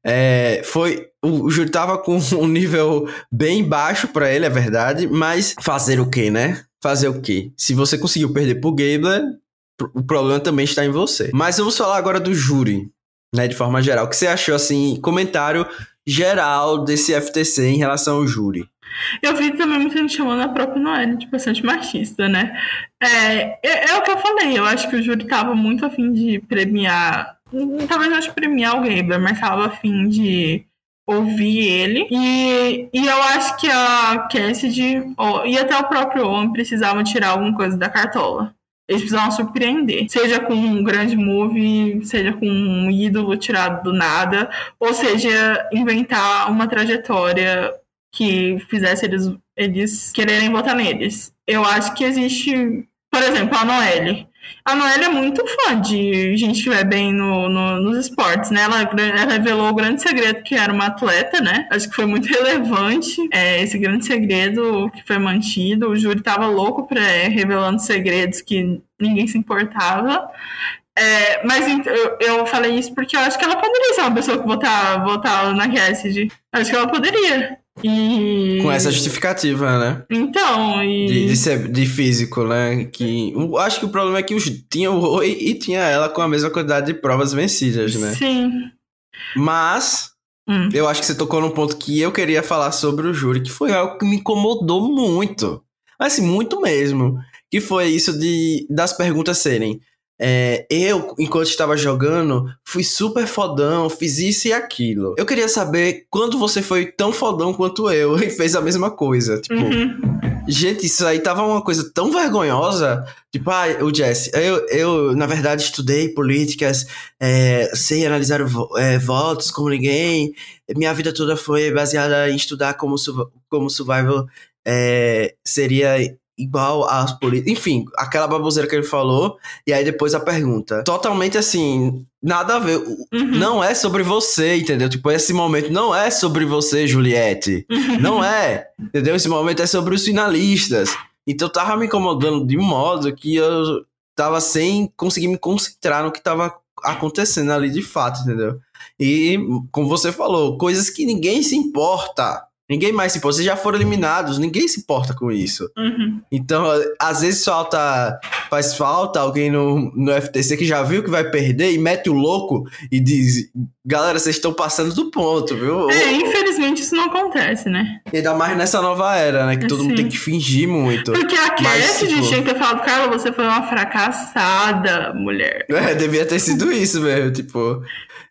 É, foi o, o júri tava com um nível bem baixo para ele, é verdade, mas fazer o quê, né? Fazer o quê? Se você conseguiu perder pro Gabler, o problema também está em você. Mas vamos falar agora do júri, né, de forma geral. O que você achou, assim, comentário geral desse FTC em relação ao júri? Eu vi também muita gente chamando a própria Noelle de bastante machista, né? É, é, é, o que eu falei, eu acho que o júri tava muito afim de premiar. Talvez não de premiar o Gabler, mas tava afim de ouvir ele. E, e eu acho que a Cassidy e até o próprio homem precisavam tirar alguma coisa da cartola. Eles precisavam surpreender. Seja com um grande move, seja com um ídolo tirado do nada, ou seja, inventar uma trajetória que fizesse eles, eles quererem votar neles. Eu acho que existe, por exemplo, a Noelle. A Noelle é muito fã de gente que vai bem no, no, nos esportes, né? Ela, ela, revelou o grande segredo que era uma atleta, né? Acho que foi muito relevante é, esse grande segredo que foi mantido. O júri tava louco pra, é, revelando segredos que ninguém se importava. É, mas eu, eu, falei isso porque eu acho que ela poderia ser uma pessoa que votar, votar na Cassidy. Acho que ela poderia. E... Com essa justificativa, né? Então, e... De, de, ser, de físico, né? Que, acho que o problema é que os, tinha o Roy e tinha ela com a mesma quantidade de provas vencidas, né? Sim. Mas, hum. eu acho que você tocou num ponto que eu queria falar sobre o júri, que foi algo que me incomodou muito. Assim, muito mesmo. Que foi isso de das perguntas serem é, eu, enquanto estava jogando, fui super fodão, fiz isso e aquilo. Eu queria saber quando você foi tão fodão quanto eu e fez a mesma coisa. Tipo, uhum. gente, isso aí tava uma coisa tão vergonhosa. Tipo, ah, o Jesse, eu, eu na verdade estudei políticas, é, sei analisar é, votos como ninguém. Minha vida toda foi baseada em estudar como, como survival é, seria igual às políticas. Enfim, aquela baboseira que ele falou. E aí depois a pergunta. Totalmente assim, nada a ver. Uhum. Não é sobre você, entendeu? Tipo, esse momento não é sobre você, Juliette. Uhum. Não é. Entendeu? Esse momento é sobre os finalistas. Então tava me incomodando de um modo que eu tava sem conseguir me concentrar no que tava acontecendo ali de fato, entendeu? E, como você falou, coisas que ninguém se importa. Ninguém mais se importa. Vocês já foram eliminados, ninguém se importa com isso. Uhum. Então, às vezes falta. Faz falta alguém no, no FTC que já viu que vai perder e mete o louco e diz: Galera, vocês estão passando do ponto, viu? É, infelizmente isso não acontece, né? Ainda mais nessa nova era, né? Que todo mundo tem que fingir muito. Porque a Cassidy tipo... tinha que ter falado, Carla, você foi uma fracassada, mulher. É, devia ter sido isso mesmo, tipo.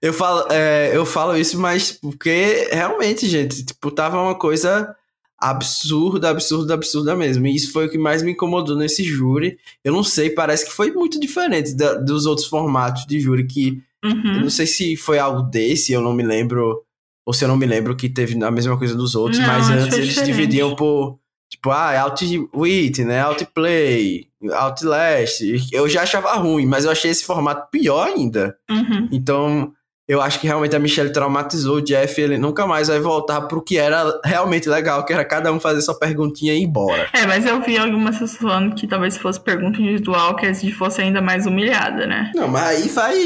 Eu falo, é, eu falo isso, mas porque realmente, gente, tipo, tava uma coisa absurda, absurda, absurda mesmo. E isso foi o que mais me incomodou nesse júri. Eu não sei, parece que foi muito diferente da, dos outros formatos de júri que uhum. eu não sei se foi algo desse, eu não me lembro, ou se eu não me lembro que teve a mesma coisa dos outros, não, mas antes eles diferente. dividiam por Tipo, ah, Outwit, né? Outplay, Outlast. Eu já achava ruim, mas eu achei esse formato pior ainda. Uhum. Então, eu acho que realmente a Michelle traumatizou o Jeff ele nunca mais vai voltar pro que era realmente legal, que era cada um fazer sua perguntinha e ir embora. É, mas eu vi algumas pessoas falando que talvez fosse pergunta individual, que a gente fosse ainda mais humilhada, né? Não, mas aí vai.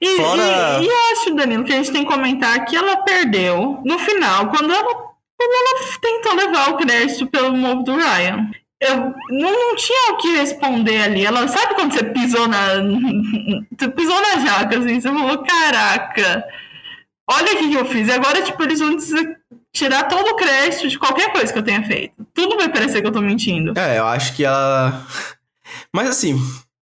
E, Fora... e, e acho, Danilo, que a gente tem que comentar que ela perdeu no final, quando ela, quando ela tentou levar o crédito pelo move do Ryan eu não, não, tinha o que responder ali. Ela sabe quando você pisou na. Você pisou na jaca, assim, você falou, caraca, olha o que eu fiz. E agora, tipo, eles vão tirar todo o crédito de qualquer coisa que eu tenha feito. Tudo vai parecer que eu tô mentindo. É, eu acho que ela. Mas assim,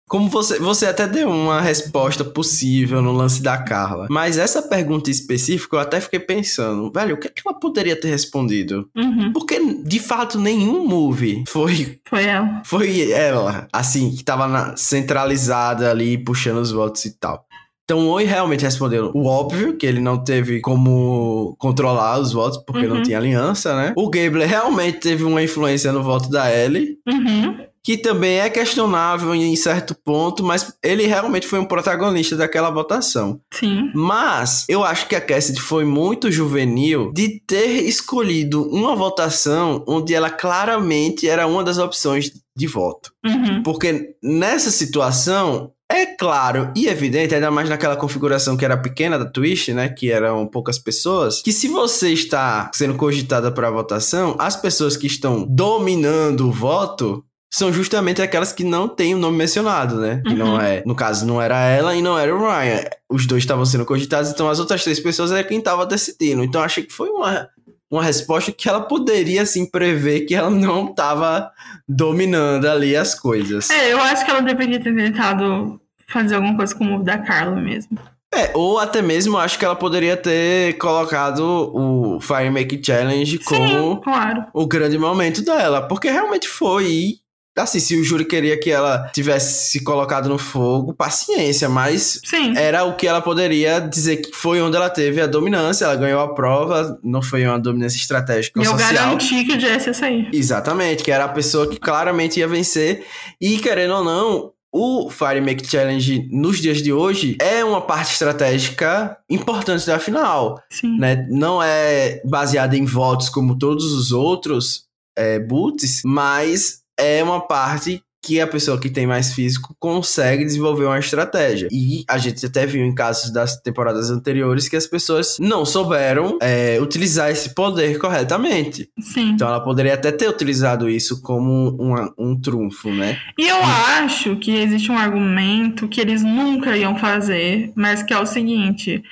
como você, você até deu uma resposta possível no lance da Carla. Mas essa pergunta específica eu até fiquei pensando, velho, o que, é que ela poderia ter respondido? Uhum. Porque, de fato, nenhum movie foi. Foi ela. Foi ela, assim, que tava na, centralizada ali, puxando os votos e tal. Então, o Oi realmente respondeu o óbvio, que ele não teve como controlar os votos, porque uhum. não tinha aliança, né? O Gable realmente teve uma influência no voto da Ellie. Uhum que também é questionável em certo ponto, mas ele realmente foi um protagonista daquela votação. Sim. Mas eu acho que a Cassidy foi muito juvenil de ter escolhido uma votação onde ela claramente era uma das opções de voto. Uhum. Porque nessa situação, é claro e evidente, ainda mais naquela configuração que era pequena da Twitch, né, que eram poucas pessoas, que se você está sendo cogitada para votação, as pessoas que estão dominando o voto são justamente aquelas que não têm o nome mencionado, né? Que não uhum. é, no caso, não era ela e não era o Ryan. Os dois estavam sendo cogitados, então as outras três pessoas era quem estava decidindo. Então achei que foi uma, uma resposta que ela poderia, assim, prever que ela não estava dominando ali as coisas. É, eu acho que ela deveria ter tentado fazer alguma coisa com o da Carla mesmo. É, ou até mesmo acho que ela poderia ter colocado o Fire Make Challenge como Sim, claro. o grande momento dela, porque realmente foi assim, se o júri queria que ela tivesse se colocado no fogo, paciência, mas Sim. era o que ela poderia dizer que foi onde ela teve a dominância, ela ganhou a prova, não foi uma dominância estratégica E eu social. garanti que o Jess ia sair. Exatamente, que era a pessoa que claramente ia vencer. E querendo ou não, o Fire Make Challenge nos dias de hoje é uma parte estratégica importante da final. Sim. Né? Não é baseada em votos como todos os outros é, boots, mas é uma parte que a pessoa que tem mais físico consegue desenvolver uma estratégia. E a gente até viu em casos das temporadas anteriores que as pessoas não souberam é, utilizar esse poder corretamente. Sim. Então ela poderia até ter utilizado isso como uma- um trunfo, né? E eu acho que existe um argumento que eles nunca iam fazer, mas que é o seguinte: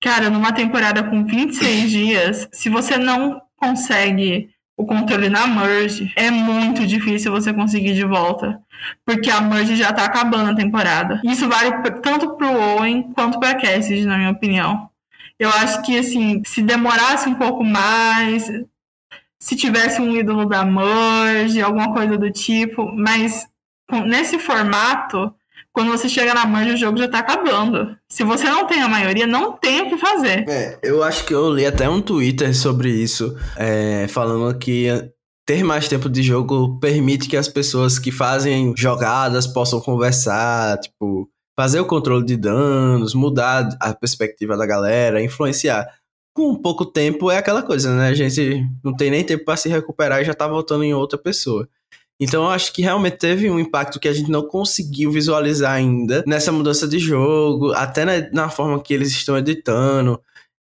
cara, numa temporada com 26 dias, se você não consegue o controle na merge, é muito difícil você conseguir de volta. Porque a merge já tá acabando a temporada. Isso vale tanto pro Owen quanto pra Cassidy, na minha opinião. Eu acho que, assim, se demorasse um pouco mais, se tivesse um ídolo da merge, alguma coisa do tipo, mas nesse formato, quando você chega na merge, o jogo já tá acabando. Se você não tem a maioria, não tem o que fazer. É, eu acho que eu li até um Twitter sobre isso, é, falando que ter mais tempo de jogo permite que as pessoas que fazem jogadas possam conversar, tipo, fazer o controle de danos, mudar a perspectiva da galera, influenciar. Com pouco tempo é aquela coisa, né? A gente não tem nem tempo para se recuperar e já tá voltando em outra pessoa. Então eu acho que realmente teve um impacto que a gente não conseguiu visualizar ainda nessa mudança de jogo, até na, na forma que eles estão editando.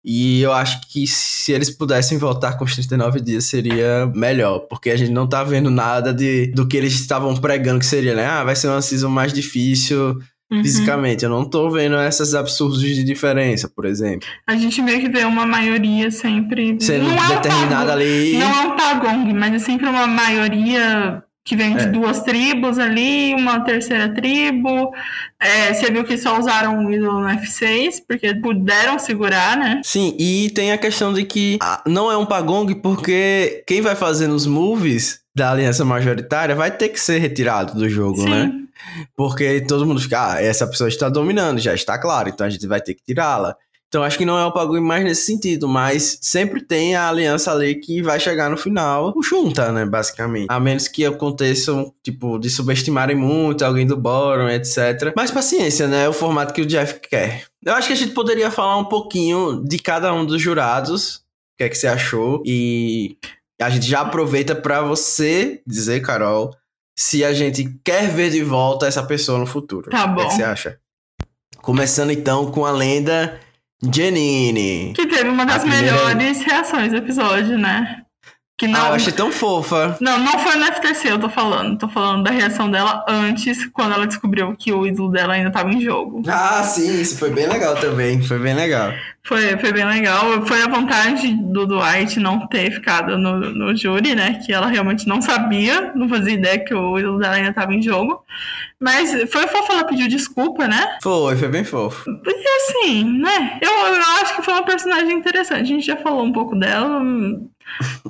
E eu acho que se eles pudessem voltar com os 39 dias seria melhor, porque a gente não tá vendo nada de, do que eles estavam pregando que seria, né? Ah, vai ser uma season mais difícil Uhum. fisicamente. Eu não tô vendo essas absurdos de diferença, por exemplo. A gente meio que vê uma maioria sempre. Sendo não é um determinada pagong, ali. Não é um pagong, mas é sempre uma maioria que vem de É. duas tribos ali, uma terceira tribo. É, você viu que só usaram o ídolo no F6, porque puderam segurar, né? Sim, e tem a questão de que ah, não é um pagong porque quem vai fazendo os moves da aliança majoritária vai ter que ser retirado do jogo, né? Porque todo mundo fica, ah, essa pessoa está dominando, já está claro, então a gente vai ter que tirá-la. Então acho que não é o pagode mais nesse sentido, mas sempre tem a aliança ali que vai chegar no final, junta, né, basicamente. A menos que aconteçam, tipo, de subestimarem muito alguém do bottom, etc. Mas paciência, né, é o formato que o Jeff quer. Eu acho que a gente poderia falar um pouquinho de cada um dos jurados, o que é que você achou, e a gente já aproveita para você dizer, Carol, se a gente quer ver de volta essa pessoa no futuro. Tá O que, é bom. que você acha? Começando então com a lenda Janine. Que teve uma das primeira- melhores reações do episódio, né? Que não. Ah, eu achei tão fofa. Não, não foi no FTC, eu tô falando. Tô falando da reação dela antes, quando ela descobriu que o ídolo dela ainda tava em jogo. Ah, sim, isso foi bem legal também. Foi bem legal. Foi, foi bem legal. Foi a vontade do Dwight não ter ficado no, no júri, né? Que ela realmente não sabia, não fazia ideia que o ídolo dela ainda estava em jogo. Mas foi fofo, ela pediu desculpa, né? Foi, foi bem fofo. Porque assim, né? Eu, eu acho que foi uma personagem interessante. A gente já falou um pouco dela.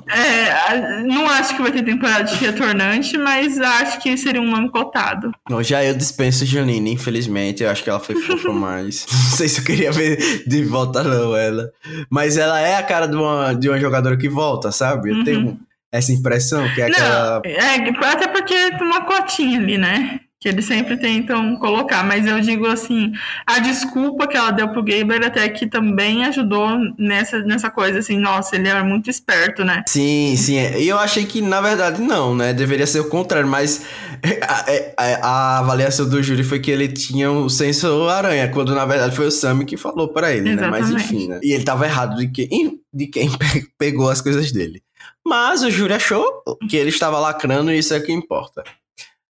É, não acho que vai ter temporada de retornante, mas acho que seria um nome cotado. Não, já eu dispenso Janine, infelizmente. Eu acho que ela foi fofa, mas. Não sei se eu queria ver de volta, não, ela. Mas ela é a cara de uma, de uma jogadora que volta, sabe? Eu Uhum. tenho essa impressão que é aquela. Não, é, até porque tem uma cotinha ali, né? Que eles sempre tentam colocar. Mas eu digo assim, a desculpa que ela deu pro Gaber até que também ajudou nessa, nessa coisa, assim, nossa, ele era muito esperto, né? Sim, sim. é. E eu achei que, na verdade, não, né? Deveria ser o contrário, mas a, a- a avaliação do júri foi que ele tinha o senso aranha, quando na verdade foi o Sammy que falou pra ele, né? Mas Exatamente. enfim, né? E ele tava errado de quem, de quem pe- pegou as coisas dele. Mas o júri achou que ele estava lacrando e isso é o que importa.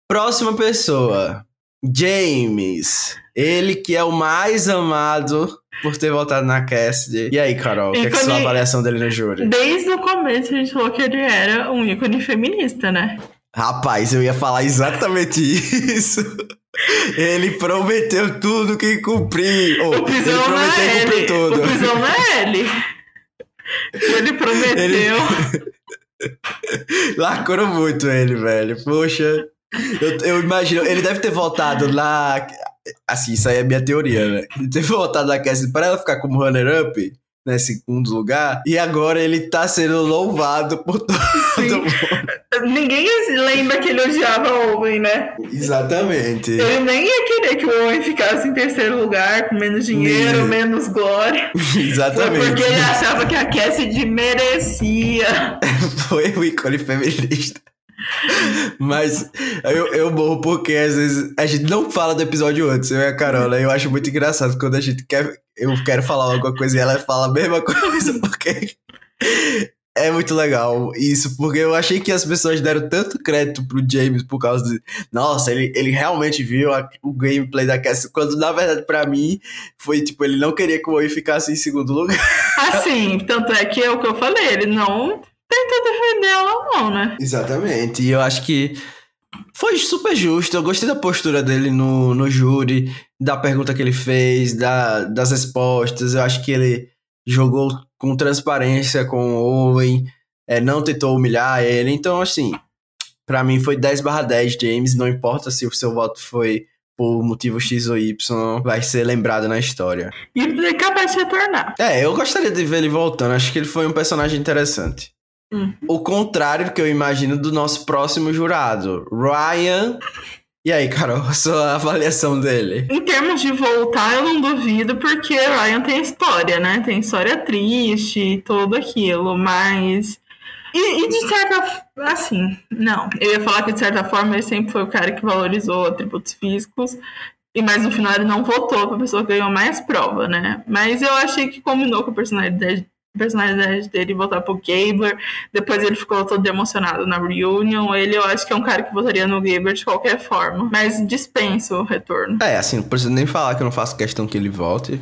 Próxima pessoa. James. Ele que é o mais amado por ter voltado na cast. E aí, Carol, o que é que é a sua avaliação dele no júri? Desde o começo a gente falou que ele era um ícone feminista, né? Rapaz, eu ia falar exatamente isso. Ele prometeu tudo que cumpriu. Oh, O ele pisão não prometeu é ele. tudo. O pisão não é ele. Ele prometeu. Lacrou muito ele, velho. Poxa. Eu, eu, imagino, ele deve ter votado na. Assim, isso aí é minha teoria, né? Ele teve votado na Cassie para ela ficar como runner-up né, segundo lugar, e agora ele tá sendo louvado por todo mundo. Ninguém lembra que ele odiava o Owen, né? Exatamente. Ele nem ia querer que o Owen ficasse em terceiro lugar, com menos dinheiro, menos glória. Exatamente. Foi porque ele achava que a Cassidy merecia. Foi o ícone feminista. Mas eu, eu morro porque às vezes a gente não fala do episódio antes, eu e a Carola. Eu acho muito engraçado quando a gente quer. Eu quero falar alguma coisa e ela fala a mesma coisa, porque é muito legal isso, porque eu achei que as pessoas deram tanto crédito pro James por causa de. Nossa, ele, ele realmente viu a, o gameplay da Cassie, quando na verdade para mim foi tipo, ele não queria que o Oi ficasse em segundo lugar. Assim, tanto é que é o que eu falei, ele não tenta defender ela, não, né? Exatamente. E eu acho que foi super justo. Eu gostei da postura dele no, no júri, da pergunta que ele fez, da, das respostas. Eu acho que ele jogou com transparência com o Owen, é, não tentou humilhar ele. Então, assim, para mim foi 10 barra 10, James. Não importa se o seu voto foi por motivo X ou Y, vai ser lembrado na história. E é capaz de retornar. É, eu gostaria de ver ele voltando. Acho que ele foi um personagem interessante. Uhum. O contrário que eu imagino do nosso próximo jurado, Ryan. E aí, Carol, a sua avaliação dele? Em termos de voltar, eu não duvido, porque Ryan tem história, né? Tem história triste e tudo aquilo, mas. E, e, de certa. Assim, não. Eu ia falar que de certa forma ele sempre foi o cara que valorizou atributos físicos. E mas no final ele não votou pra pessoa que ganhou mais prova, né? Mas eu achei que combinou com a personalidade personalidade dele voltar pro Gabler. Depois ele ficou todo emocionado na reunion. Ele, eu acho que é um cara que votaria no Gabler de qualquer forma. Mas dispenso o retorno. É, assim, não preciso nem falar que eu não faço questão que ele volte.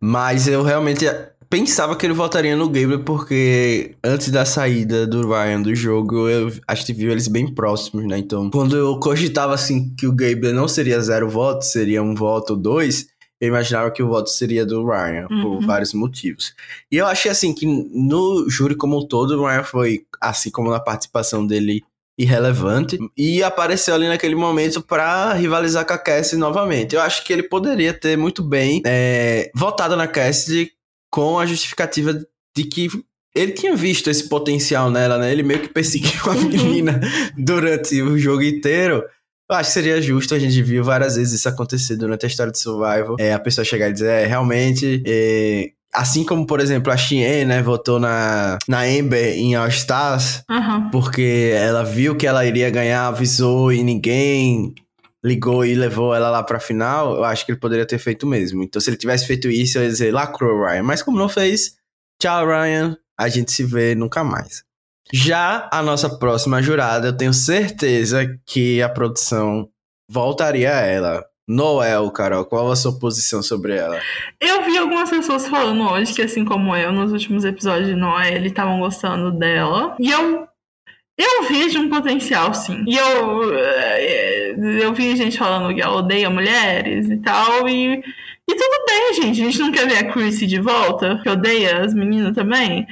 Mas eu realmente pensava que ele votaria no Gabler porque antes da saída do Ryan do jogo, eu acho que viu eles bem próximos, né? Então, quando eu cogitava assim que o Gabler não seria zero votos, seria um voto ou dois, eu imaginava que o voto seria do Ryan, uhum. por vários motivos. E eu achei assim que no júri como um todo, o Ryan foi, assim como na participação dele, irrelevante. E apareceu ali naquele momento para rivalizar com a Cassie novamente. Eu acho que ele poderia ter muito bem é, votado na Cassie com a justificativa de que ele tinha visto esse potencial nela, né? Ele meio que perseguiu a uhum. menina durante o jogo inteiro. Eu acho que seria justo, a gente viu várias vezes isso acontecer durante a história de Survival. É, a pessoa chegar e dizer, é, realmente, é, Assim como, por exemplo, a Xien, né, votou na, na Ember em All Stars, uhum. porque ela viu que ela iria ganhar, avisou e ninguém ligou e levou ela lá pra final, eu acho que ele poderia ter feito mesmo. Então, se ele tivesse feito isso, eu ia dizer, lacrou, Ryan. Mas como não fez, tchau, Ryan, a gente se vê nunca mais. Já a nossa próxima jurada, eu tenho certeza que a produção voltaria a ela. Noel, Carol, qual a sua posição sobre ela? Eu vi algumas pessoas falando hoje que, assim como eu, nos últimos episódios de Noel, estavam gostando dela. E eu. Eu vejo um potencial, sim. E eu. Eh, eu vi gente falando que ela odeia mulheres e tal. E, e tudo bem, gente. A gente não quer ver a Chrissy de volta, que odeia as meninas também.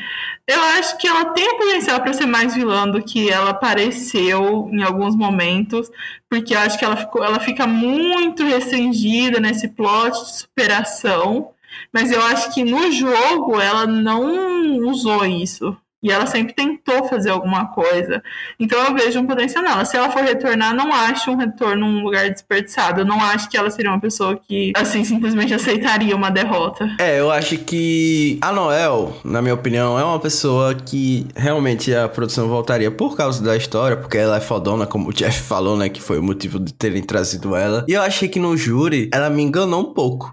Eu acho que ela tem potencial para ser mais vilã do que ela pareceu em alguns momentos, porque eu acho que ela, ficou, ela fica muito restringida nesse plot de superação, mas eu acho que no jogo ela não usou isso. E ela sempre tentou fazer alguma coisa. Então eu vejo um potencial nela. Se ela for retornar, não acho um retorno num lugar desperdiçado. Eu não acho que ela seria uma pessoa que, assim, simplesmente aceitaria uma derrota. É, eu acho que a Noel, na minha opinião, é uma pessoa que realmente a produção voltaria por causa da história, porque ela é fodona, como o Jeff falou, né? Que foi o motivo de terem trazido ela. E eu achei que no júri ela me enganou um pouco.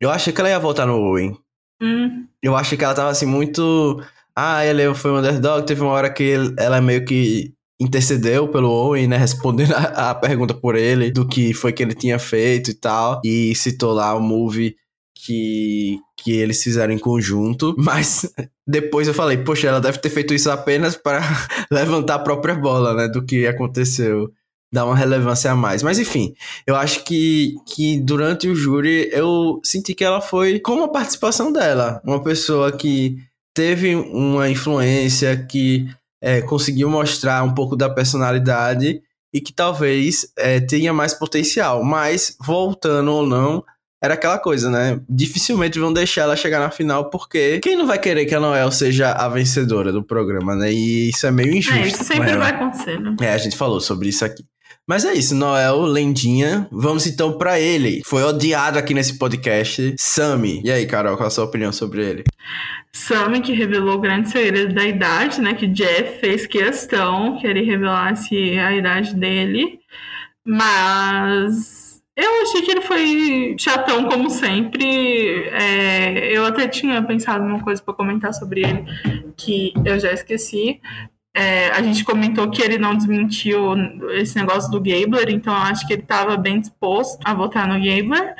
Eu achei que ela ia voltar no Owen. Hum. Eu achei que ela tava assim muito ah, ele foi um underdog. Teve uma hora que ela meio que intercedeu pelo Owen, né? Respondendo a, a, pergunta por ele do que foi que ele tinha feito e tal. E citou lá o movie que, que eles fizeram em conjunto. Mas depois eu falei, poxa, ela deve ter feito isso apenas para levantar a própria bola, né? Do que aconteceu. Dar uma relevância a mais. Mas enfim, eu acho que, que durante o júri eu senti que ela foi com a participação dela. Uma pessoa que teve uma influência que é, conseguiu mostrar um pouco da personalidade e que talvez é, tenha mais potencial. Mas, voltando ou não, era aquela coisa, né? Dificilmente vão deixar ela chegar na final, porque quem não vai querer que a Noel seja a vencedora do programa, né? E isso é meio injusto. É, isso sempre vai acontecer, né? É, a gente falou sobre isso aqui. Mas é isso, Noel, lendinha. Vamos então para ele. Foi odiado aqui nesse podcast, Sammy. E aí, Carol, qual a sua opinião sobre ele? Sammy, que revelou o grande segredo da idade, né? Que Jeff fez questão que ele revelasse a idade dele. Mas eu achei que ele foi chatão, como sempre. É, eu até tinha pensado numa coisa para comentar sobre ele que eu já esqueci. É, a gente comentou que ele não desmentiu esse negócio do Gabler, então eu acho que ele estava bem disposto a votar no Gabler.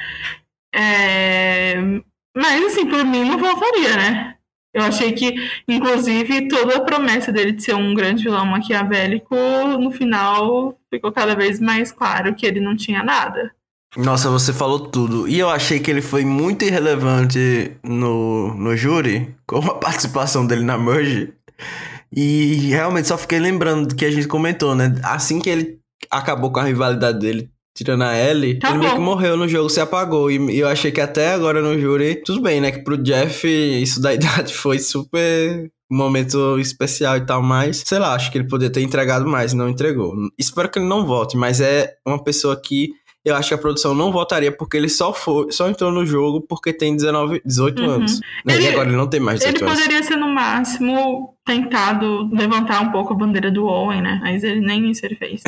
É, mas, assim, por mim não votaria, né? Eu achei que, inclusive, toda a promessa dele de ser um grande vilão maquiavélico, no final ficou cada vez mais claro que ele não tinha nada. Nossa, você falou tudo. E eu achei que ele foi muito irrelevante no, no júri, com a participação dele na Merge. E realmente só fiquei lembrando do que a gente comentou, né? Assim que ele acabou com a rivalidade dele, tirando a Ellie, tá ele meio que morreu no jogo, se apagou. E, e, eu achei que até agora no júri, tudo bem, né? Que pro Jeff isso da idade foi super um momento especial e tal, mas sei lá, acho que ele poderia ter entregado mais, não entregou. Espero que ele não volte, mas é uma pessoa que eu acho que a produção não votaria porque ele só foi, só entrou no jogo porque tem 19, 18 uhum. anos. Né? Ele, e agora ele não tem mais 18 ele anos. Ele poderia ser no máximo tentado levantar um pouco a bandeira do Owen, né? Mas ele nem isso ele fez.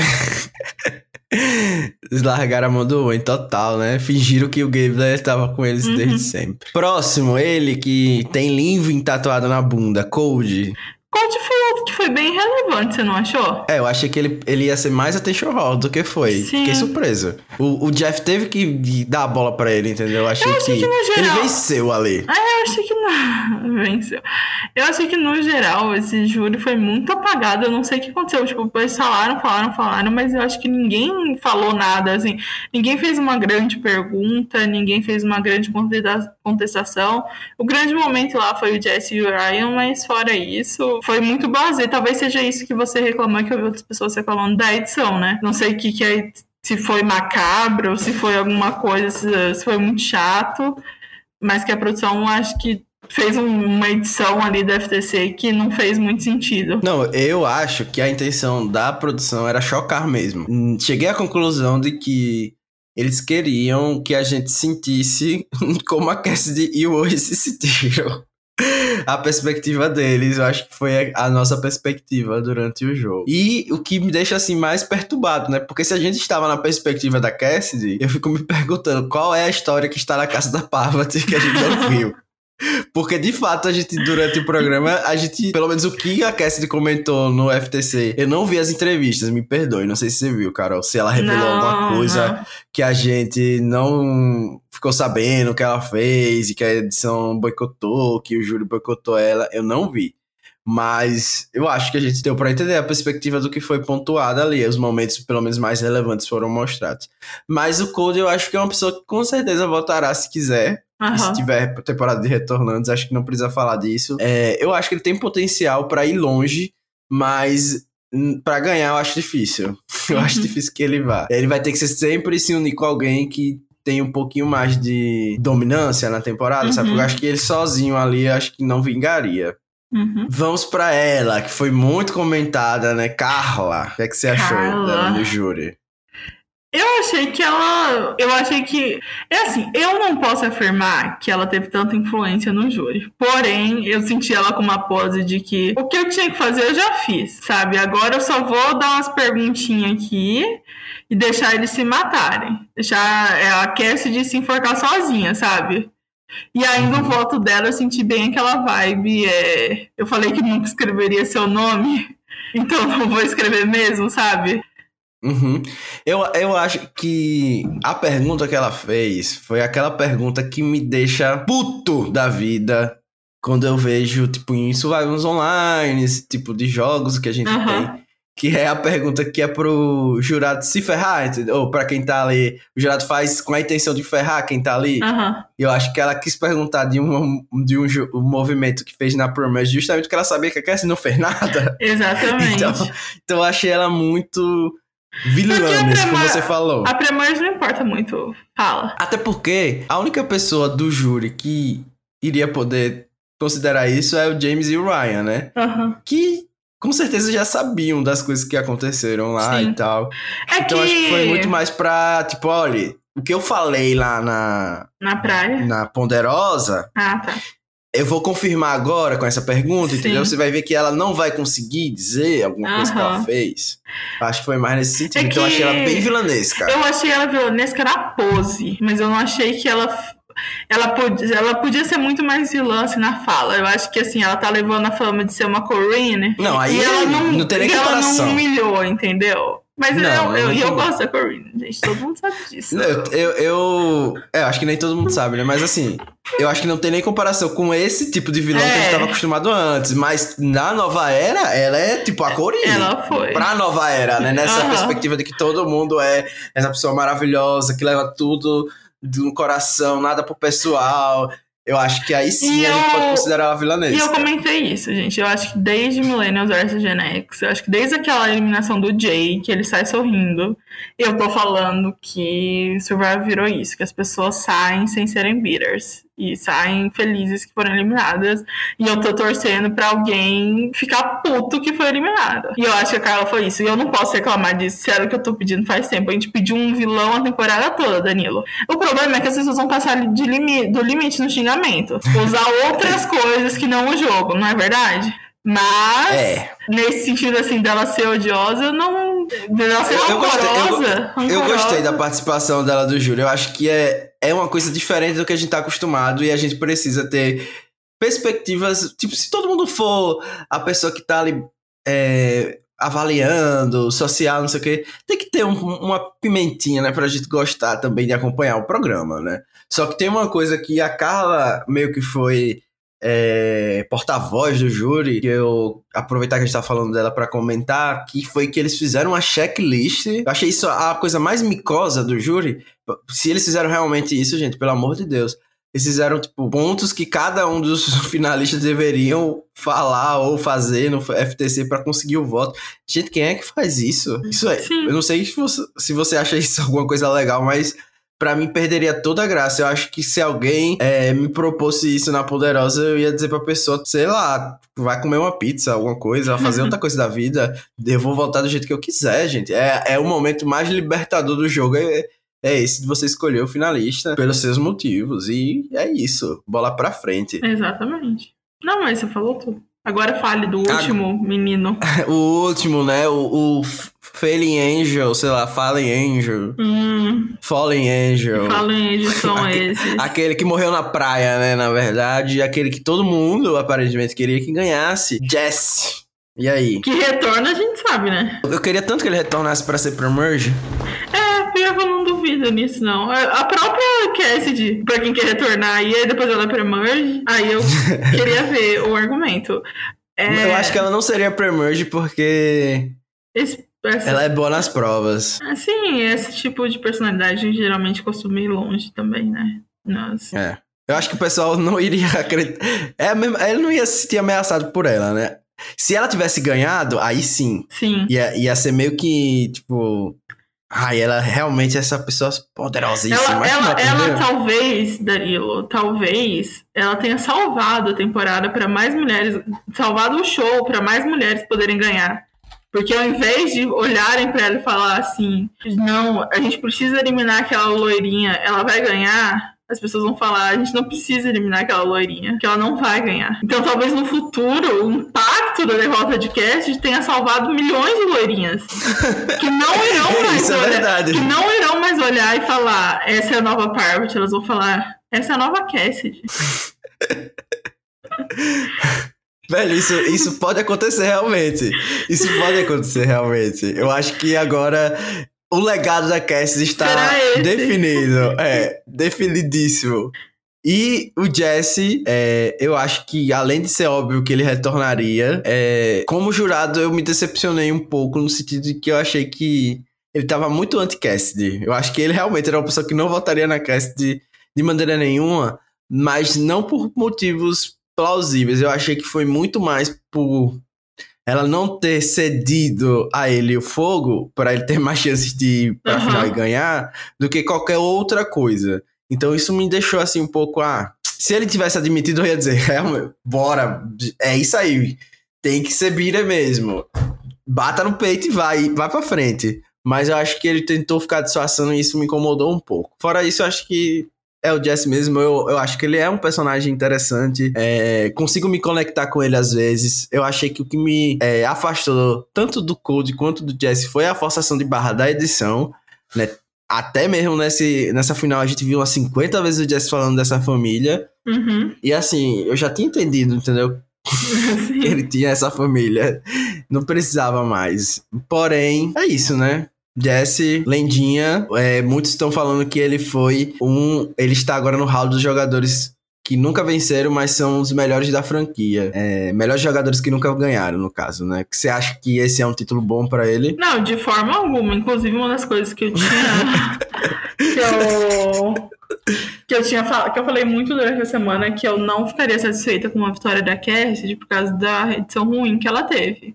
Eles largaram a mão do Owen total, né? Fingiram que o Gabler estava com eles uhum. desde sempre. Próximo, ele que tem Linvin tatuado na bunda, Cold. Cold foi outro que foi bem relevante, você não achou? É, eu achei que ele, ele ia ser mais attention hall do que foi. Sim. Fiquei surpreso. O, o Jeff teve que dar a bola pra ele, entendeu? Eu achei, eu achei que, que geral... ele venceu ali. Ah, eu achei que não. venceu. Eu achei que no geral esse júri foi muito apagado. Eu não sei o que aconteceu. Tipo, eles falaram, falaram, falaram, mas eu acho que ninguém falou nada, assim. Ninguém fez uma grande pergunta, ninguém fez uma grande contestação. O grande momento lá foi o Jesse e o Ryan, mas fora isso, foi muito base. Talvez seja isso que você reclamou, que eu vi outras pessoas reclamando da edição, né? Não sei o que, que é, se foi macabro, se foi alguma coisa, se, foi muito chato, mas que a produção acho que fez uma edição ali da FTC que não fez muito sentido. Não, eu acho que a intenção da produção era chocar mesmo. Cheguei à conclusão de que eles queriam que a gente sentisse como a Cassidy e o Oi se sentiram. a perspectiva deles, eu acho que foi a nossa perspectiva durante o jogo. E o que me deixa assim mais perturbado, né? Porque se a gente estava na perspectiva da Cassidy, eu fico me perguntando qual é a história que está na casa da Parvati que a gente não viu. Porque de fato a gente, durante o programa, a gente, pelo menos o que a Cassidy comentou no FTC, eu não vi as entrevistas, me perdoe, não sei se você viu, Carol, se ela revelou não, alguma coisa não. que a gente não ficou sabendo que ela fez e que a edição boicotou, que o júri boicotou ela, eu não vi. Mas eu acho que a gente deu para entender a perspectiva do que foi pontuado ali. Os momentos, pelo menos, mais relevantes foram mostrados. Mas o Code, eu acho que é uma pessoa que com certeza votará se quiser. Uhum. Se tiver temporada de retornantes, acho que não precisa falar disso. É, eu acho que ele tem potencial para ir longe, mas para ganhar eu acho difícil. Eu acho uhum. difícil que ele vá. Ele vai ter que ser sempre se unir com alguém que tem um pouquinho mais de dominância na temporada, uhum. sabe? Porque eu acho que ele sozinho ali, acho que não vingaria. Uhum. Vamos para ela, que foi muito comentada, né? Carla. O que, é que você achou dela no júri? Eu achei que ela. Eu achei que. É assim, eu não posso afirmar que ela teve tanta influência no júri. Porém, eu senti ela com uma pose de que o que eu tinha que fazer eu já fiz, sabe? Agora eu só vou dar umas perguntinhas aqui e deixar eles se matarem. Deixar é, a Cassie de se enforcar sozinha, sabe? E ainda o voto dela, eu senti bem aquela vibe. É... Eu falei que nunca escreveria seu nome, então não vou escrever mesmo, sabe? Uhum. Eu, eu acho que a pergunta que ela fez foi aquela pergunta que me deixa puto da vida quando eu vejo, tipo, em survivals online, esse tipo de jogos que a gente uhum. tem. Que é a pergunta que é pro jurado se ferrar, entendeu? ou pra quem tá ali. O jurado faz com a intenção de ferrar quem tá ali. Uhum. Eu acho que ela quis perguntar de um, de um, um movimento que fez na Promise, justamente porque ela sabia que a Cassie não fez nada. Exatamente. então, então eu achei ela muito vilãs, como você falou. A Premage não importa muito. Fala. Até porque a única pessoa do júri que iria poder considerar isso é o James e o Ryan, né? Aham. Que com certeza já sabiam das coisas que aconteceram lá Sim. e tal. É Então que acho que foi muito mais pra, tipo, olha, o que eu falei lá na, na praia. na Ponderosa, Ah, tá. Eu vou confirmar agora com essa pergunta, Sim. entendeu? Você vai ver que ela não vai conseguir dizer alguma coisa que ela fez. Acho que foi mais nesse sentido. É Então eu que- achei ela bem vilanesca. Eu achei ela vilanesca na pose, mas eu não achei que ela. Ela podia, ela podia ser muito mais vilã assim, na fala. Eu acho que assim, ela tá levando a fama de ser uma Corinne. Não, aí e ela não, não nem e ela não humilhou, entendeu? Mas Não, eu, eu, eu eu gosto da Corinne, gente. Todo mundo sabe disso. Não, Eu, eu, é, acho que nem todo mundo sabe, né? Mas assim, eu acho que não tem nem comparação com esse tipo de vilão que a gente É. tava acostumado antes. Mas na nova era, ela é tipo a Corinne. Ela foi. Pra nova era, né? Nessa Aham. perspectiva de que todo mundo é essa pessoa maravilhosa, que leva tudo do coração, nada pro pessoal. Eu acho que aí sim E a gente eu- pode considerar ela E eu comentei isso, gente. Eu acho que desde Millennials vs Gen X, eu acho que desde aquela eliminação do Jay, que ele sai sorrindo, eu tô falando que Survivor virou isso, que as pessoas saem sem serem bitters. E saem felizes que foram eliminadas. E eu tô torcendo pra alguém ficar puto que foi eliminada. E eu acho que a Carla foi isso. E eu não posso reclamar disso, se era o que eu tô pedindo faz tempo. A gente pediu um vilão a temporada toda, Danilo. O problema é que as pessoas vão passar limi do limite no xingamento. Usar outras coisas que não o jogo, não é verdade? Mas, É. nesse sentido assim, dela ser odiosa, eu não. Dela ser Eu- eu gostei, eu rancorosa. Eu rancorosa. gostei da participação dela do júri. Eu acho que é, é uma coisa diferente do que a gente tá acostumado e a gente precisa ter perspectivas. Tipo, se todo mundo for a pessoa que tá ali é, avaliando, social, não sei o quê, tem que ter um- uma pimentinha, né, pra gente gostar também de acompanhar o programa, né? Só que tem uma coisa que a Carla meio que foi. É, porta-voz do júri, que eu aproveitar que a gente tá falando dela pra comentar, que foi que eles fizeram uma checklist. Eu achei isso a coisa mais micosa do júri. Se eles fizeram realmente isso, gente, pelo amor de Deus. Eles fizeram, tipo, pontos que cada um dos finalistas deveriam falar ou fazer no FTC pra conseguir o voto. Gente, quem é que faz isso? Isso é. Sim. Eu não sei se você, se você acha isso alguma coisa legal, mas pra mim perderia toda a graça. Eu acho que se alguém é, me propôsse isso na Poderosa, eu ia dizer pra pessoa, sei lá, vai comer uma pizza, alguma coisa, vai fazer outra coisa da vida, eu vou voltar do jeito que eu quiser, gente. É, é o momento mais libertador do jogo, é, é esse de você escolher o finalista pelos seus motivos. E é isso, bola pra frente. Exatamente. Não, mas você falou tudo. Agora fale do último menino. O último, né, o, o Fallen Angel, sei lá, Fallen Angel, Hum, Fallen Angel. falem de são Aque- esses. Aquele que morreu na praia, né? Na verdade, aquele que todo mundo aparentemente queria que ganhasse. Jesse. E aí? Que retorno a gente sabe, né? Eu queria tanto que ele retornasse pra ser pro Merge. É, eu não duvido nisso, não. A própria Cassidy, pra quem quer retornar, e aí depois ela pre-merge, aí eu queria ver o argumento. É, Eu acho que ela não seria pro Merge porque esse, essa- ela é boa nas provas. Assim, esse tipo de personalidade geralmente costuma ir longe também, né? Nossa. É. Eu acho que o pessoal não iria acreditar. É a mesma- ele não ia se sentir ameaçado por ela, né? Se ela tivesse ganhado, aí sim. Sim. Ia, ia ser meio que, tipo. Ai, ela realmente é essa pessoa poderosíssima. Ela, ela, ela talvez, Danilo, talvez ela tenha salvado a temporada para mais mulheres, salvado o show para mais mulheres poderem ganhar. Porque ao invés de olharem para ela e falar assim, não, a gente precisa eliminar aquela loirinha, ela vai ganhar, as pessoas vão falar, a gente não precisa eliminar aquela loirinha, que ela não vai ganhar. Então talvez no futuro o impacto da derrota de Cast tenha salvado milhões de loirinhas que não irão mais Isso é olhar, que não irão mais olhar e falar, essa é a nova Parvati, elas vão falar, essa é a nova Cassidy. Velho, isso, isso pode acontecer realmente. Isso pode acontecer realmente. Eu acho que agora o legado da Cassidy está definido. É, definidíssimo. E o Jesse, é, eu acho que além de ser óbvio que ele retornaria, é, como jurado eu me decepcionei um pouco no sentido de que eu achei que ele tava muito anti-Cassidy. Eu acho que ele realmente era uma pessoa que não votaria na Cassidy de maneira nenhuma, mas não por motivos plausíveis. Eu achei que foi muito mais por ela não ter cedido a ele o fogo para ele ter mais chances de ir pra Aham. final e ganhar do que qualquer outra coisa. Então isso me deixou assim um pouco, ah, se ele tivesse admitido, eu ia dizer, é, bora, é isso aí, tem que ser bira mesmo. Bata no peito e vai, vai pra frente. Mas eu acho que ele tentou ficar disfarçando e isso me incomodou um pouco. Fora isso, eu acho que é o Jesse mesmo. Eu, eu acho que ele é um personagem interessante. É, consigo me conectar com ele às vezes. Eu achei que o que me é, afastou tanto do Code quanto do Jesse foi a forçação de barra da edição. Né? Até mesmo nesse, nessa final a gente viu umas 50 vezes o Jesse falando dessa família. Uhum. E assim, eu já tinha entendido, entendeu? Ele tinha essa família. Não precisava mais. Porém, é isso, né? Jesse, Lendinha, é, muitos estão falando que ele foi um. Ele está agora no hall dos jogadores que nunca venceram, mas são os melhores da franquia. É, melhores jogadores que nunca ganharam, no caso, né? Você acha que esse é um título bom pra ele? Não, de forma alguma. Inclusive, uma das coisas que eu tinha. que eu. Que eu tinha falado, que eu falei muito durante a semana que eu não ficaria satisfeita com a vitória da Cassidy por causa da edição ruim que ela teve.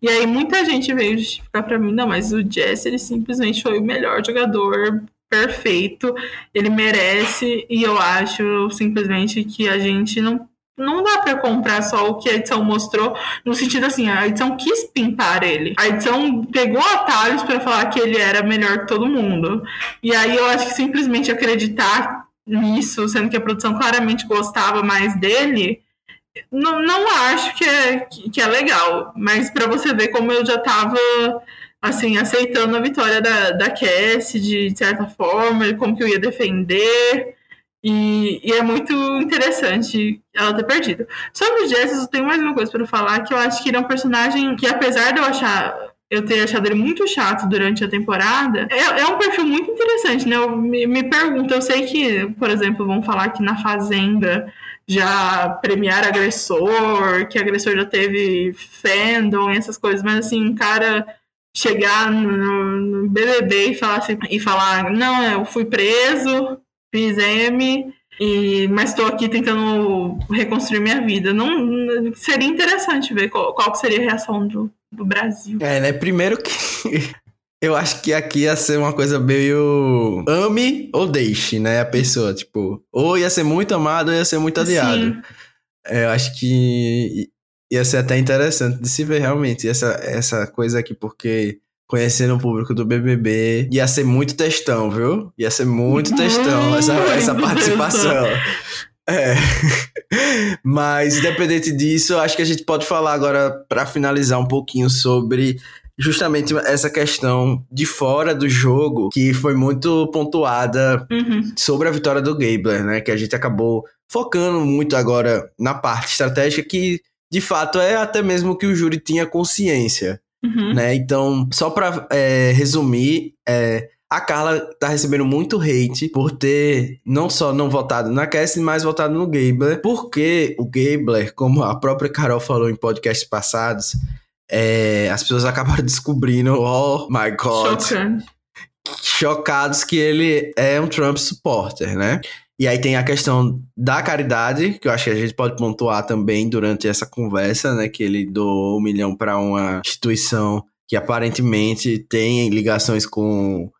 E aí muita gente veio justificar pra mim, não, mas o Jesse ele simplesmente foi o melhor jogador perfeito, ele merece, e eu acho simplesmente que a gente não não dá pra comprar só o que a edição mostrou, no sentido assim, a edição quis pintar ele. A edição pegou atalhos pra falar que ele era melhor que todo mundo. E aí eu acho que simplesmente acreditar nisso, sendo que a produção claramente gostava mais dele, não, não acho que é, que é legal. Mas pra você ver como eu já tava assim, aceitando a vitória da, da Cassidy, de certa forma, como que eu ia defender. E, e é muito interessante ela ter perdido. Sobre o Jesse, eu tenho mais uma coisa para falar, que eu acho que ele é um personagem que, apesar de eu achar eu ter achado ele muito chato durante a temporada, é, é um perfil muito interessante, né? Eu me, me pergunto, eu sei que, por exemplo, vão falar que na Fazenda já premiar agressor, que agressor já teve fandom e essas coisas, mas assim, um cara chegar no, BBB e falar assim, e falar, não, eu fui preso, fiz M, e, mas estou aqui tentando reconstruir minha vida. Não, seria interessante ver qual, qual seria a reação do, do Brasil. É, né? Primeiro que. Eu acho que aqui ia ser uma coisa meio. Ame ou deixe, né? A pessoa, tipo. Ou ia ser muito amado ou ia ser muito odiado. Sim. É, eu acho que ia ser até interessante de se ver realmente essa, essa coisa aqui, porque conhecendo o público do BBB, ia ser muito textão, viu? Ia ser muito textão essa, essa participação. É. Mas, independente disso, eu acho que a gente pode falar agora, para finalizar um pouquinho, sobre justamente essa questão de fora do jogo, que foi muito pontuada Uhum. sobre a vitória do Gabler, né? Que a gente acabou focando muito agora na parte estratégica, que de fato é até mesmo que o júri tinha consciência, Uhum. né? Então, só pra é, resumir, é, a Carla tá recebendo muito hate por ter não só não votado na Cassie, mas votado no Gabler, porque o Gabler, como a própria Carol falou em podcasts passados, é, as pessoas acabaram descobrindo, oh my god, Chocante. chocados que ele é um Trump supporter, né? E aí tem a questão da caridade, que eu acho que a gente pode pontuar também durante essa conversa, né? Que ele doou um milhão para uma instituição que aparentemente tem ligações com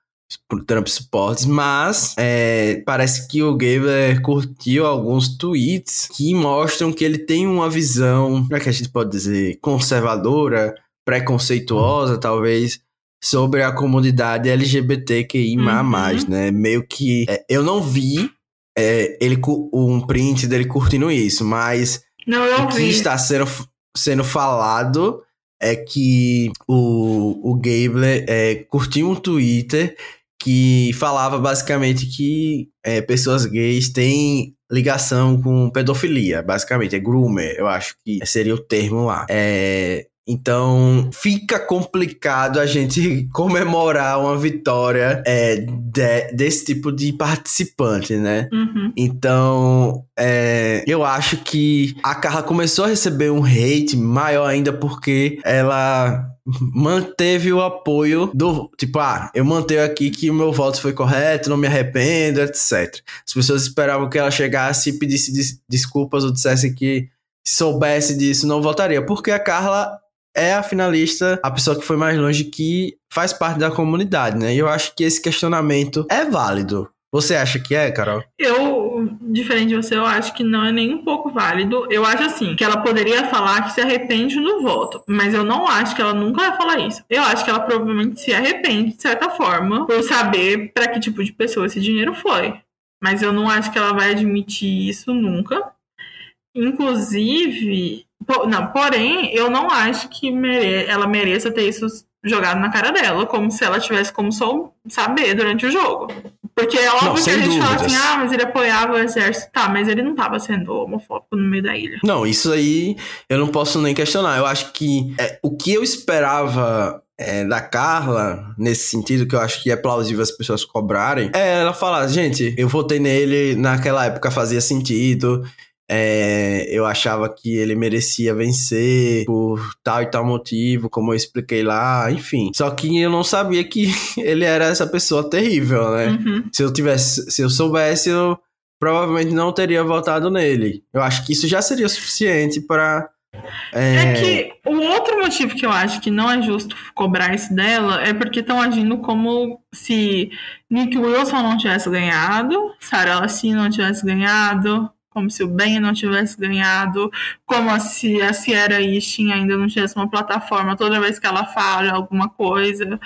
Trump supporters, mas é, parece que o Gabler curtiu alguns tweets que mostram que ele tem uma visão, como é que a gente pode dizer, conservadora, preconceituosa, talvez, sobre a comunidade LGBTQI+, Uhum. né? Meio que... é, eu não vi é, ele um print dele curtindo isso, mas Não, eu o que vi. está sendo, sendo falado é que o, o Gabler é, curtiu um Twitter que falava basicamente que é, pessoas gays têm ligação com pedofilia, basicamente, é groomer, eu acho que seria o termo lá. É, então fica complicado a gente comemorar uma vitória é, de- desse tipo de participante, né? Uhum. Então, é, eu acho que a Carla começou a receber um hate maior ainda porque ela manteve o apoio do tipo, ah, eu mantenho aqui que o meu voto foi correto, não me arrependo, etc. As pessoas esperavam que ela chegasse e pedisse des- desculpas ou dissesse que se soubesse disso não votaria, porque a Carla é a finalista, a pessoa que foi mais longe que faz parte da comunidade, né? E eu acho que esse questionamento é válido. Você acha que é, Carol? Eu, diferente de você, eu acho que não é nem um pouco válido. Eu acho assim, que ela poderia falar que se arrepende do voto, mas eu não acho que ela nunca vai falar isso. Eu acho que ela provavelmente se arrepende, de certa forma, por saber para que tipo de pessoa esse dinheiro foi. Mas eu não acho que ela vai admitir isso nunca. Inclusive, não, porém, eu não acho que mere ela mereça ter isso jogado na cara dela, como se ela tivesse como só saber durante o jogo. Porque é óbvio Não, que a gente fala dúvidas. assim, ah, mas ele apoiava o exército. Tá, mas ele não tava sendo homofóbico no meio da ilha. Não, isso aí eu não posso nem questionar. Eu acho que é, o que eu esperava é, da Carla, nesse sentido, que eu acho que é plausível as pessoas cobrarem, é ela falar, gente, eu votei nele, naquela época fazia sentido. É, eu achava que ele merecia vencer por tal e tal motivo, como eu expliquei lá, enfim. Só que eu não sabia que ele era essa pessoa terrível, né? Uhum. Se eu tivesse, se eu soubesse, eu provavelmente não teria votado nele. Eu acho que isso já seria suficiente para É que o outro motivo que eu acho que não é justo cobrar isso dela é porque estão agindo como se Nick Wilson não tivesse ganhado, Sarah Lassin não tivesse ganhado, como se o Ben não tivesse ganhado, como se a Sierra Easton ainda não tivesse uma plataforma toda vez que ela fala alguma coisa.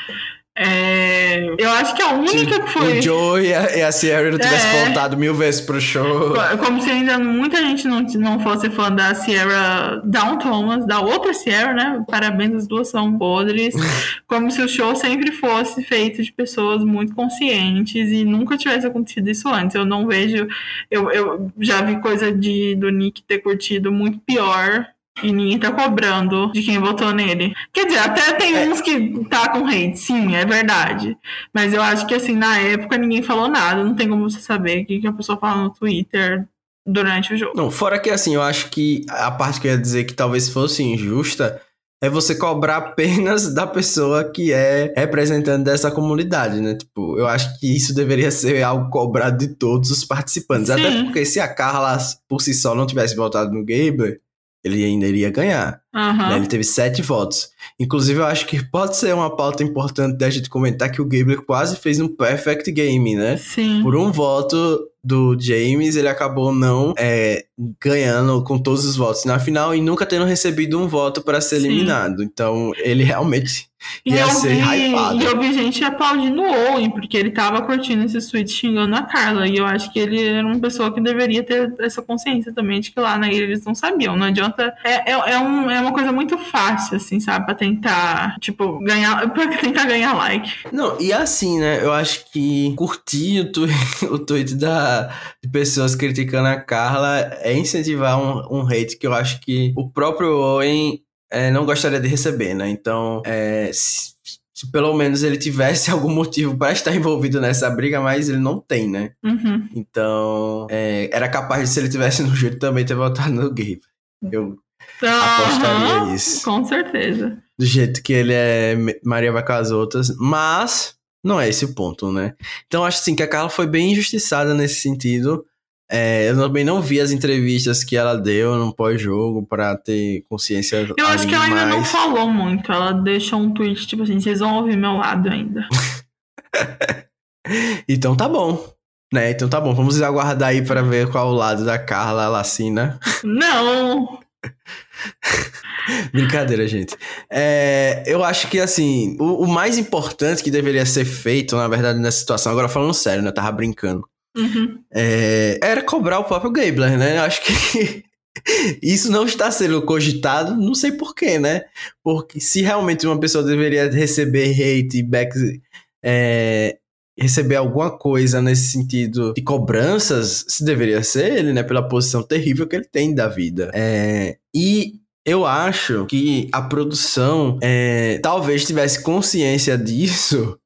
É, eu acho que a única que foi. o Joe e a, e a Sierra não tivessem É. voltado mil vezes pro show. Como se ainda muita gente não, não fosse fã da Sierra Down Thomas, da outra Sierra, né? Parabéns, as duas são podres. Como se o show sempre fosse feito de pessoas muito conscientes e nunca tivesse acontecido isso antes. Eu não vejo. Eu, eu já vi coisa de, do Nick ter curtido muito pior. E ninguém tá cobrando de quem votou nele. Quer dizer, até tem É. uns que tá com hate, sim, é verdade. Mas eu acho que assim, na época ninguém falou nada, não tem como você saber o que, a pessoa fala no Twitter durante o jogo. Não, fora que assim, eu acho que a parte que eu ia dizer que talvez fosse injusta é você cobrar apenas da pessoa que é representante dessa comunidade, né? Tipo, eu acho que isso deveria ser algo cobrado de todos os participantes. Até Sim. porque se a Carla por si só não tivesse votado no Gabler, ele ainda iria ganhar. Aham. né? Ele teve sete votos. Inclusive, eu acho que pode ser uma pauta importante da gente comentar que o Gabler quase fez um perfect game, né? Sim. Por um voto do James, ele acabou não é, ganhando com todos os votos na final e nunca tendo recebido um voto para ser Sim. eliminado. Então, ele realmente E ia eu, ser vi, hypado. e eu vi gente aplaudindo o Owen, porque ele tava curtindo esse tweet xingando a Carla. E eu acho que ele era uma pessoa que deveria ter essa consciência também de que lá na ilha eles não sabiam. Não adianta. É, é, é, um, é uma coisa muito fácil, assim, sabe? Pra tentar, tipo, ganhar. Pra tentar ganhar like. Não, e assim, né? Eu acho que curtir o, tu o tweet da, de pessoas criticando a Carla é incentivar um, um hate que eu acho que o próprio Owen é, não gostaria de receber, né? Então, é, se, se pelo menos ele tivesse algum motivo para estar envolvido nessa briga, mas ele não tem, né? Uhum. Então, é, era capaz de, se ele tivesse no júri, também ter votado no Gabe. Eu, Apostaria isso. Com certeza. do jeito que ele é Maria vai com as outras, mas não é esse o ponto, né? Então acho assim que a Carla foi bem injustiçada nesse sentido. É, eu também não vi as entrevistas que ela deu no pós-jogo pra ter consciência. Eu acho que ela ainda não falou muito. Ela deixou um tweet, tipo assim, vocês vão ouvir meu lado ainda. Então tá bom. Né? Então tá bom. Vamos aguardar aí pra ver qual o lado da Carla Lacina. não! Brincadeira, gente. É, eu acho que, assim, o, o mais importante que deveria ser feito, na verdade, nessa situação, agora falando sério, né? Eu tava brincando. Uhum. é, era cobrar o próprio Gabler, né? Acho que isso não está sendo cogitado, não sei porquê, né? Porque se realmente uma pessoa deveria receber hate, back, é, receber alguma coisa nesse sentido de cobranças, se deveria ser ele, né? Pela posição terrível que ele tem da vida. É, e eu acho que a produção é, talvez tivesse consciência disso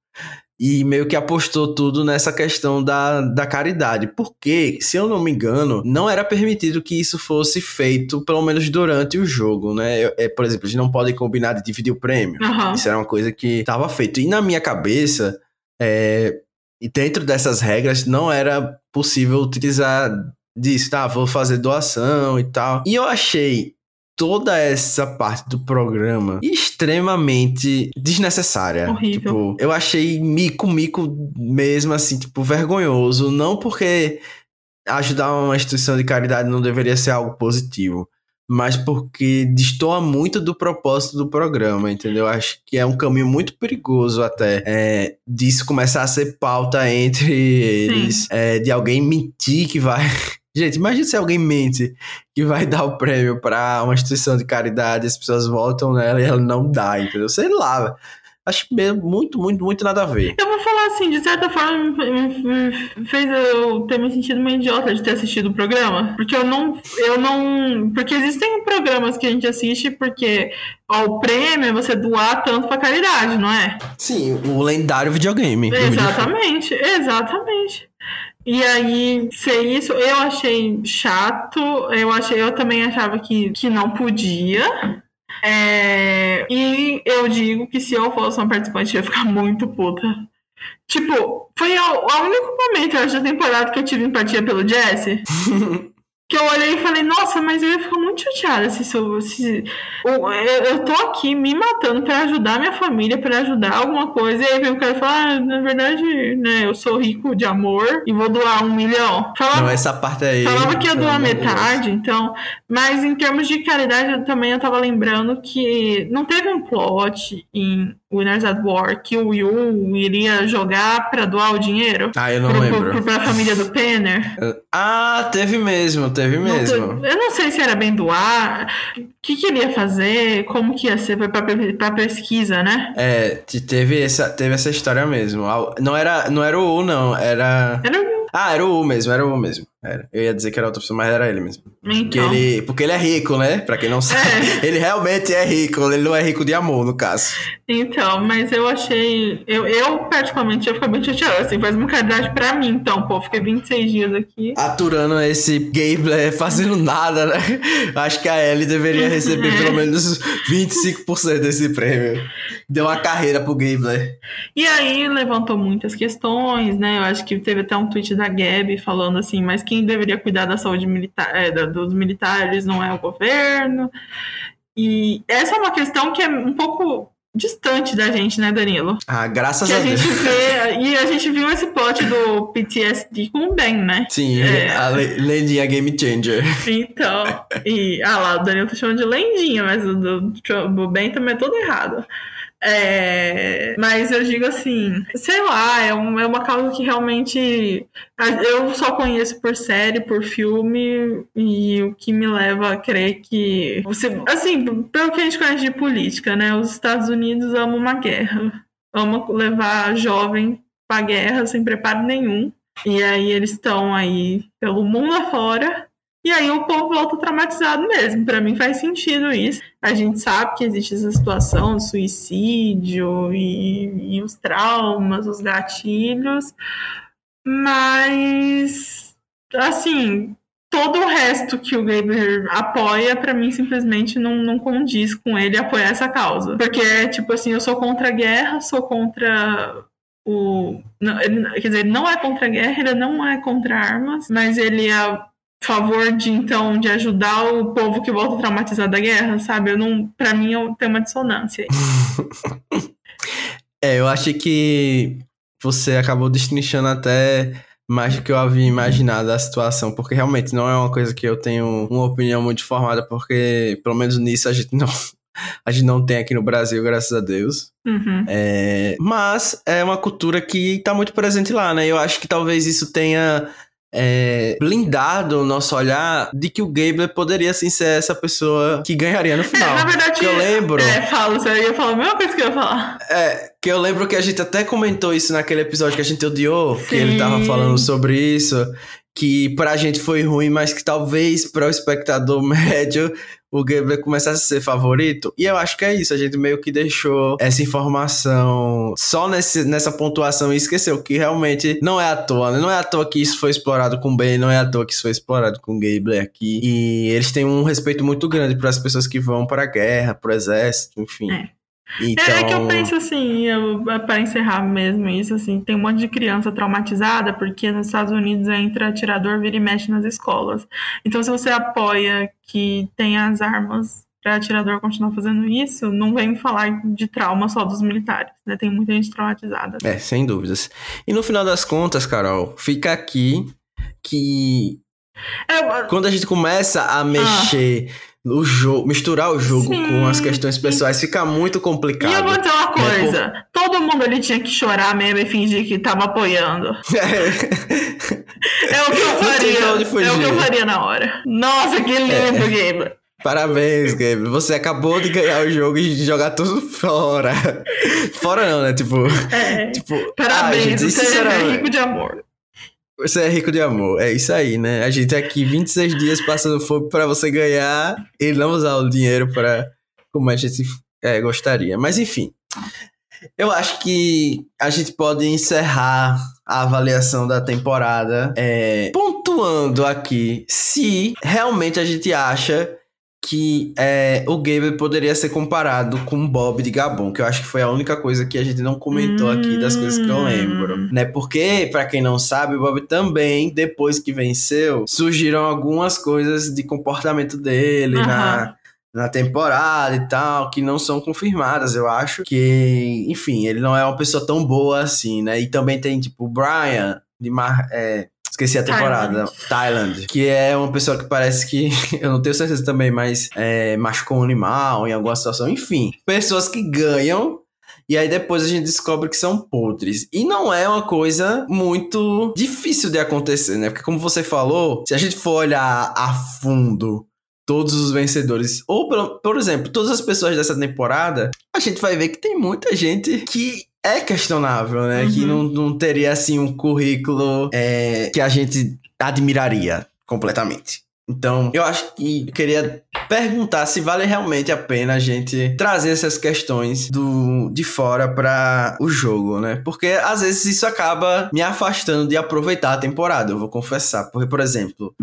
e meio que apostou tudo nessa questão da, da caridade. Porque, se eu não me engano, não era permitido que isso fosse feito, pelo menos durante o jogo, né? Eu- é, por exemplo, eles não podem combinar de dividir o prêmio. Aham. Isso era uma coisa que estava feito. E na minha cabeça, é, e dentro dessas regras, não era possível utilizar disso, tá? Vou fazer doação e tal. E eu achei toda essa parte do programa extremamente desnecessária. Horrível. Tipo, eu achei mico, mico mesmo, assim, tipo, vergonhoso. Não porque ajudar uma instituição de caridade não deveria ser algo positivo, mas porque destoa muito do propósito do programa, entendeu? Acho que é um caminho muito perigoso até é, disso começar a ser pauta entre eles, é, de alguém mentir que vai. Gente, imagina se alguém mente que vai dar o prêmio para uma instituição de caridade, as pessoas votam nela e ela não dá, entendeu? Sei lá. Acho mesmo muito, muito, muito nada a ver. Eu vou falar assim, de certa forma me, fez eu ter me sentido uma idiota de ter assistido o programa. Porque eu não. Eu não. Porque existem programas que a gente assiste porque ó, o prêmio é você doar tanto pra caridade, não é? Sim, o lendário videogame. Exatamente, exatamente. E aí, ser isso, eu achei chato. Eu achei, eu também achava que, que não podia. É, e eu digo que se eu fosse uma participante, eu ia ficar muito puta. Tipo, foi o, o único momento, eu acho, da temporada que eu tive empatia pelo Jesse. que eu olhei e falei, nossa, mas eu ia ficar muito chateada se, se eu, eu tô aqui me matando para ajudar minha família, para ajudar alguma coisa, e aí vem o cara e fala, ah, na verdade, né, eu sou rico de amor e vou doar um milhão. Falava, Não, essa parte aí. Falava que ia doar metade, então. Mas em termos de caridade, eu também eu tava lembrando que não teve um plot em Winners at War que o Yu iria jogar pra doar o dinheiro. Ah, eu não pro, lembro. Pro, pra família do Penner. Ah, teve mesmo, teve mesmo. Não, eu não sei se era bem doar, o que, que ele ia fazer, como que ia ser pra, pra pesquisa, né? É, teve essa, teve essa história mesmo. Não era, não era o U, não, era... Era o ah, era o U mesmo, era o U mesmo. Era. Eu ia dizer que era outra pessoa, mas era ele mesmo. Então. Porque, ele, porque ele é rico, né? Pra quem não sabe. É. Ele realmente é rico, ele não é rico de amor, no caso. Então, mas eu achei. Eu, eu particularmente, eu fiquei bem chateada. Assim, faz uma caridade pra mim, então, pô. Fiquei 26 dias aqui. Aturando esse gameplay, fazendo nada, né? Acho que a Ellie deveria receber é. pelo menos 25% desse prêmio. Deu uma carreira pro gameplay. E aí levantou muitas questões, né? Eu acho que teve até um tweet da Gabi falando assim, mas quem deveria cuidar da saúde militar, é, dos militares não é o governo. E essa é uma questão que é um pouco distante da gente, né, Danilo? Ah, graças que a, a Deus. Gente vê, e a gente viu esse plot do PTSD com o Ben, né? Sim, é. a Lendinha Game Changer. Então, e ah lá, o Danilo tá chamando de Lendinha, mas o do, do Ben também é todo errado. É, mas eu digo assim, sei lá, é, um, é uma causa que realmente eu só conheço por série, por filme, e o que me leva a crer que você, assim, pelo que a gente conhece de política, né? Os Estados Unidos amam uma guerra, amam levar jovem pra guerra sem preparo nenhum. E aí eles estão aí pelo mundo afora e aí o povo volta traumatizado mesmo. Para mim faz sentido isso. A gente sabe que existe essa situação, suicídio e, e os traumas, os gatilhos, mas assim, todo o resto que o Gaber apoia, para mim, simplesmente não, não condiz com ele apoiar essa causa. Porque é tipo assim, eu sou contra a guerra, sou contra o. Não, ele, quer dizer, ele não é contra a guerra, ele não é contra armas, mas ele é favor de então de ajudar o povo que volta traumatizado da guerra, sabe? Eu não, para mim eu tenho uma dissonância. é, eu acho que você acabou destrinchando até mais do que eu havia imaginado a situação, porque realmente não é uma coisa que eu tenho uma opinião muito formada, porque pelo menos nisso a gente não a gente não tem aqui no Brasil, graças a Deus. Uhum. É, mas é uma cultura que está muito presente lá, né? Eu acho que talvez isso tenha é, blindado o nosso olhar de que o Gabler poderia sim ser essa pessoa que ganharia no final. É, na verdade, que eu lembro. É, falo, você ia falar a mesma coisa que eu ia falar. É, que eu lembro que a gente até comentou isso naquele episódio que a gente odiou, sim. que ele tava falando sobre isso que pra gente foi ruim, mas que talvez para o espectador médio o Gabriel começasse a ser favorito. E eu acho que é isso, a gente meio que deixou essa informação só nesse, nessa pontuação e esqueceu que realmente não é à toa, né? Não é à toa que isso foi explorado com o Ben, não é à toa que isso foi explorado com o Gabriel aqui. E eles têm um respeito muito grande para as pessoas que vão para a guerra, para o exército, enfim. É. Então... É, que eu então penso assim, para encerrar mesmo isso, assim, tem um monte de criança traumatizada porque nos Estados Unidos entra atirador, vira e mexe nas escolas. Então, se você apoia que tem as armas para atirador continuar fazendo isso, não vem falar de trauma só dos militares, né? Tem muita gente traumatizada. É, sem dúvidas. E no final das contas, Carol, fica aqui que é, quando a gente começa a mexer ah o jogo, misturar o jogo sim, com as questões pessoais sim. fica muito complicado. E eu vou dizer uma né, coisa: todo mundo ali tinha que chorar mesmo e fingir que tava apoiando. É, é o que eu faria. É o que eu faria na hora. Nossa, que lindo, é. Parabéns, Gabe. Você acabou de ganhar o jogo e jogar tudo fora. fora não, né? Tipo. É. tipo Parabéns, ah, gente, você é rico de amor. Você é rico de amor. É isso aí, né? A gente tá aqui 26 dias passando fogo para você ganhar e não usar o dinheiro para como a gente é, gostaria. Mas enfim. Eu acho que a gente pode encerrar a avaliação da temporada é, pontuando aqui se realmente a gente acha que é, o Gabriel poderia ser comparado com o Bob de Gabon, que eu acho que foi a única coisa que a gente não comentou hum. aqui das coisas que eu lembro, hum. né? Porque, para quem não sabe, o Bob também, depois que venceu, surgiram algumas coisas de comportamento dele uhum. na na temporada e tal, que não são confirmadas. Eu acho que, enfim, ele não é uma pessoa tão boa assim, né? E também tem, tipo, o Brian, de Mar, é, Esqueci a temporada. Thailand. Que é uma pessoa que parece que. Eu não tenho certeza também, mas é, machucou um animal em alguma situação. Enfim. Pessoas que ganham. E aí depois a gente descobre que são podres. E não é uma coisa muito difícil de acontecer, né? Porque como você falou, se a gente for olhar a fundo todos os vencedores, ou por exemplo, todas as pessoas dessa temporada, a gente vai ver que tem muita gente que é questionável, né? Uhum. Que não, não teria, assim, um currículo é, que a gente admiraria completamente. Então, eu acho que eu queria perguntar se vale realmente a pena a gente trazer essas questões do de fora para o jogo, né? Porque às vezes isso acaba me afastando de aproveitar a temporada, eu vou confessar. Porque, por exemplo,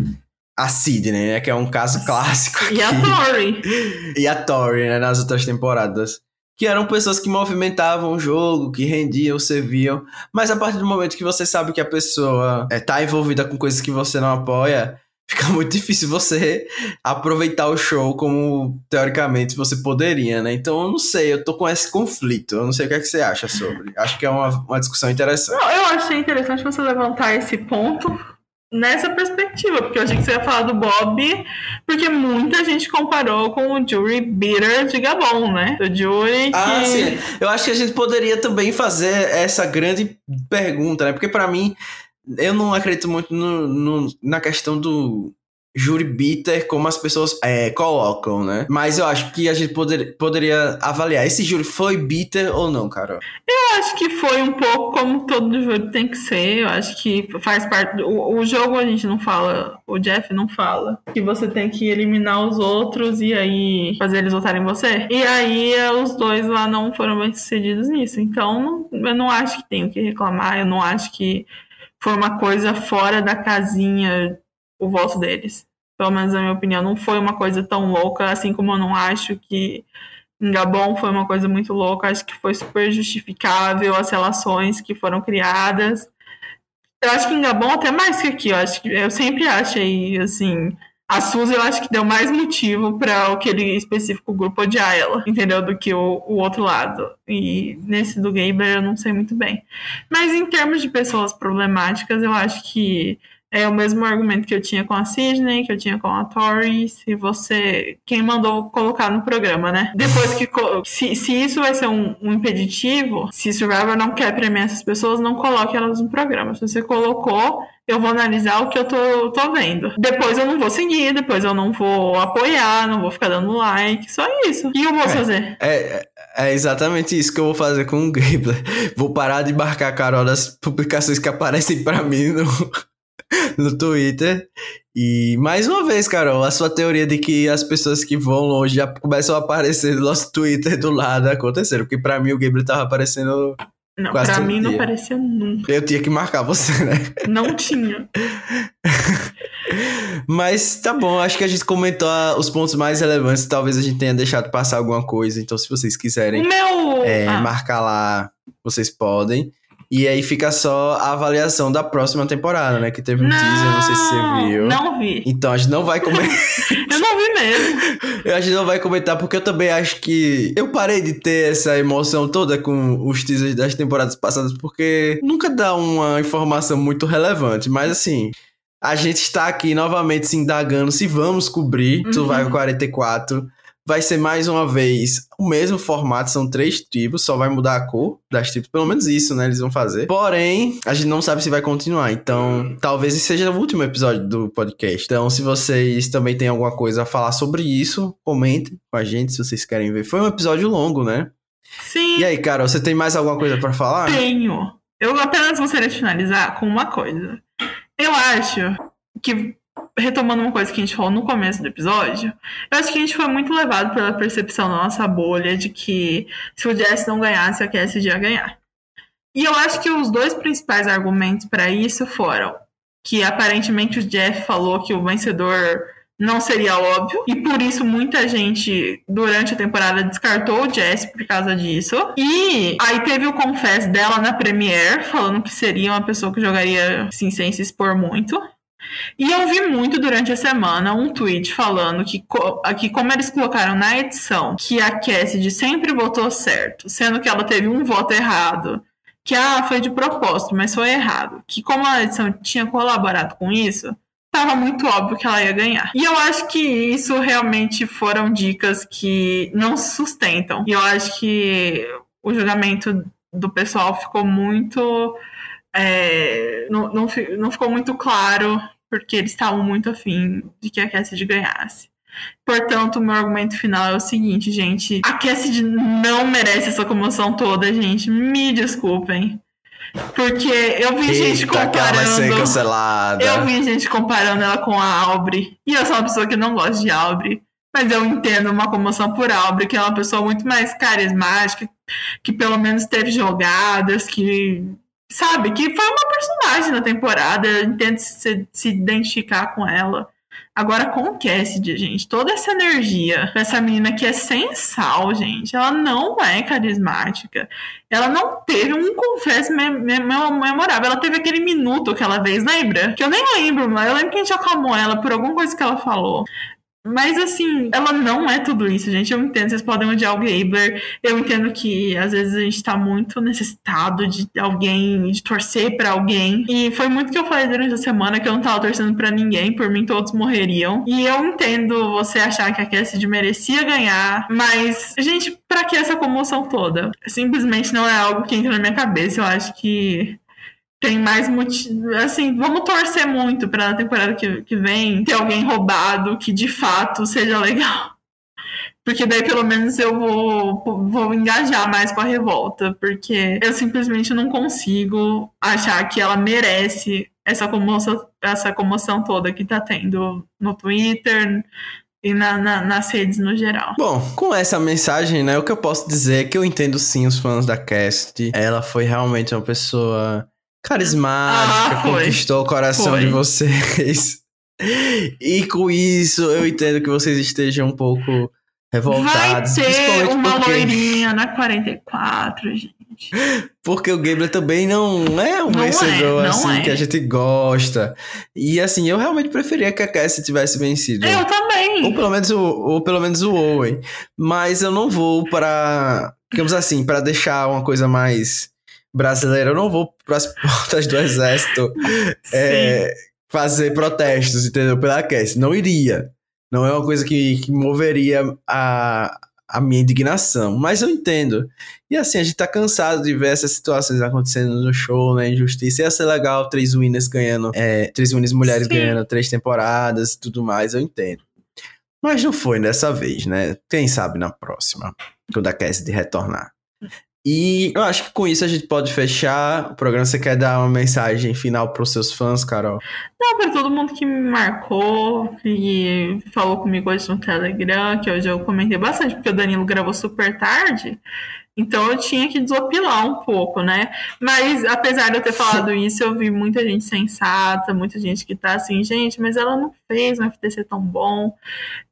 a Sidney, né? Que é um caso clássico. E a Tori. e a Tori, né? Nas outras temporadas que eram pessoas que movimentavam o jogo, que rendiam, serviam. Mas a partir do momento que você sabe que a pessoa está é, envolvida com coisas que você não apoia, fica muito difícil você aproveitar o show como teoricamente você poderia, né? Então eu não sei, eu tô com esse conflito. Eu não sei o que, é que você acha sobre. Acho que é uma, uma discussão interessante. Não, eu achei interessante você levantar esse ponto, nessa perspectiva, porque eu achei que você ia falar do Bob, porque muita gente comparou com o Jury Bitter de Gabon, né? O Jury que... Ah, sim. Eu acho que a gente poderia também fazer essa grande pergunta, né? Porque para mim, eu não acredito muito no, no, na questão do júri bitter como as pessoas é, colocam, né? Mas eu acho que a gente poder, poderia avaliar. Esse júri foi bitter ou não, Carol? Eu acho que foi um pouco como todo júri tem que ser. Eu acho que faz parte. Do, o, jogo a gente não fala, o Jeff não fala, que você tem que eliminar os outros e aí fazer eles votarem em você. E aí os dois lá não foram bem sucedidos nisso. Então eu não acho que tenho que reclamar. Eu não acho que foi uma coisa fora da casinha o voto deles. Pelo menos na minha opinião, não foi uma coisa tão louca, assim como eu não acho que em Gabon foi uma coisa muito louca. Acho que foi super justificável as relações que foram criadas. Eu acho que em Gabon até mais que aqui. Eu, acho que, eu sempre achei, assim, a Suzy eu acho que deu mais motivo para aquele específico grupo odiar ela, entendeu? Do que o, o outro lado. E nesse do Gaber eu não sei muito bem. Mas em termos de pessoas problemáticas, eu acho que é o mesmo argumento que eu tinha com a Sidney, que eu tinha com a Tori, se você. Quem mandou colocar no programa, né? Depois que. Se, se isso vai ser um, um impeditivo, se Survivor não quer premiar essas pessoas, não coloque elas no programa. Se você colocou, eu vou analisar o que eu tô, tô vendo. Depois eu não vou seguir, depois eu não vou apoiar, não vou ficar dando like, só isso. E eu vou é, fazer? É, é exatamente isso que eu vou fazer com o Gabler. Vou parar de marcar a Carol das publicações que aparecem para mim no, no Twitter. E mais uma vez, Carol, a sua teoria de que as pessoas que vão longe já começam a aparecer no nosso Twitter do lado aconteceram. Porque pra mim o Gabriel tava aparecendo. Não, quase pra mim dia. não aparecia nunca. Eu tinha que marcar você, né? Não tinha. Mas tá bom, acho que a gente comentou os pontos mais relevantes. Talvez a gente tenha deixado passar alguma coisa. Então, se vocês quiserem meu... é, ah. marcar lá, vocês podem. E aí fica só a avaliação da próxima temporada, né? Que teve um não, teaser, não sei se você viu. Não vi. Então a gente não vai comentar. eu não vi mesmo. a gente não vai comentar porque eu também acho que eu parei de ter essa emoção toda com os teasers das temporadas passadas porque nunca dá uma informação muito relevante. Mas assim, a gente está aqui novamente se indagando se vamos cobrir uhum. Survival 44 vai ser mais uma vez o mesmo formato, são três tribos, só vai mudar a cor das tribos, pelo menos isso, né? Eles vão fazer. Porém, a gente não sabe se vai continuar, então talvez esse seja o último episódio do podcast. Então, se vocês também têm alguma coisa a falar sobre isso, comentem com a gente se vocês querem ver. Foi um episódio longo, né? Sim. E aí, Carol, você tem mais alguma coisa para falar? Tenho. Eu apenas gostaria de finalizar com uma coisa. Eu acho que retomando uma coisa que a gente falou no começo do episódio, eu acho que a gente foi muito levado pela percepção da nossa bolha de que se o Jess não ganhasse, a Cassidy ia ganhar. E eu acho que os dois principais argumentos para isso foram que aparentemente o Jeff falou que o vencedor não seria óbvio, e por isso muita gente durante a temporada descartou o Jess por causa disso. E aí teve o confess dela na Premiere, falando que seria uma pessoa que jogaria assim, sem se expor muito. E eu vi muito durante a semana um tweet falando que, que como eles colocaram na edição que a Cassidy sempre votou certo, sendo que ela teve um voto errado, que ah, foi de propósito, mas foi errado, que como a edição tinha colaborado com isso, estava muito óbvio que ela ia ganhar. E eu acho que isso realmente foram dicas que não se sustentam. E eu acho que o julgamento do pessoal ficou muito é, não, não, não, ficou muito claro porque eles estavam muito afim de que a Cassidy ganhasse. Portanto, o meu argumento final é o seguinte, gente. A Cassidy não merece essa comoção toda, gente. Me desculpem. Porque eu vi Eita, gente comparando. Eu vi gente comparando ela com a Aubrey. E eu sou uma pessoa que não gosta de Aubrey. Mas eu entendo uma comoção por Aubrey, que é uma pessoa muito mais carismática, que pelo menos teve jogadas, que sabe, que foi uma personagem na temporada, entendo se, se identificar com ela. Agora com o Cassidy, gente, toda essa energia dessa menina que é sem sal, gente, ela não é carismática. Ela não teve um confesso me me memorável. Ela teve aquele minuto que ela fez, lembra? Que eu nem lembro, mas eu lembro que a gente acalmou ela por alguma coisa que ela falou. Mas assim, ela não é tudo isso, gente. Eu entendo, vocês podem odiar o Gabler. Eu entendo que às vezes a gente tá muito necessitado de alguém, de torcer para alguém. E foi muito que eu falei durante a semana que eu não tava torcendo para ninguém, por mim todos morreriam. E eu entendo você achar que a Cassidy merecia ganhar, mas, gente, para que essa comoção toda? Simplesmente não é algo que entra na minha cabeça. Eu acho que tem mais motivo. Assim, vamos torcer muito para a temporada que, que vem ter alguém roubado que de fato seja legal. Porque daí pelo menos eu vou, vou engajar mais com a revolta. Porque eu simplesmente não consigo achar que ela merece essa comoção, essa comoção toda que tá tendo no Twitter, e na, na, nas redes no geral. Bom, com essa mensagem, né, o que eu posso dizer é que eu entendo sim os fãs da cast. Ela foi realmente uma pessoa carismática, ah, conquistou o coração foi. de vocês. E com isso, eu entendo que vocês estejam um pouco revoltados. Vai ter uma porque... loirinha na 44, gente. Porque o Gabler também não é um não vencedor é, assim é. que a gente gosta. E assim, eu realmente preferia que a Cassie tivesse vencido. Eu também. Ou pelo menos o, ou pelo menos o Owen. Mas eu não vou para, digamos assim, para deixar uma coisa mais brasileiro, eu não vou para as portas do exército é, fazer protestos, entendeu? Pela Cass. Não iria. Não é uma coisa que, que moveria a, a minha indignação. Mas eu entendo. E assim, a gente tá cansado de ver essas situações acontecendo no show, né? Injustiça. Ia ser legal três winners ganhando, é, três winners mulheres Sim. ganhando três temporadas e tudo mais, eu entendo. Mas não foi dessa vez, né? Quem sabe na próxima, quando a Cassidy retornar. E eu acho que com isso a gente pode fechar o programa. Você quer dar uma mensagem final para os seus fãs, Carol? Não, para todo mundo que me marcou, que falou comigo hoje no Telegram, que hoje eu comentei bastante, porque o Danilo gravou super tarde. Então eu tinha que desopilar um pouco, né? Mas apesar de eu ter falado isso, eu vi muita gente sensata, muita gente que tá assim, gente, mas ela não fez um FTC tão bom.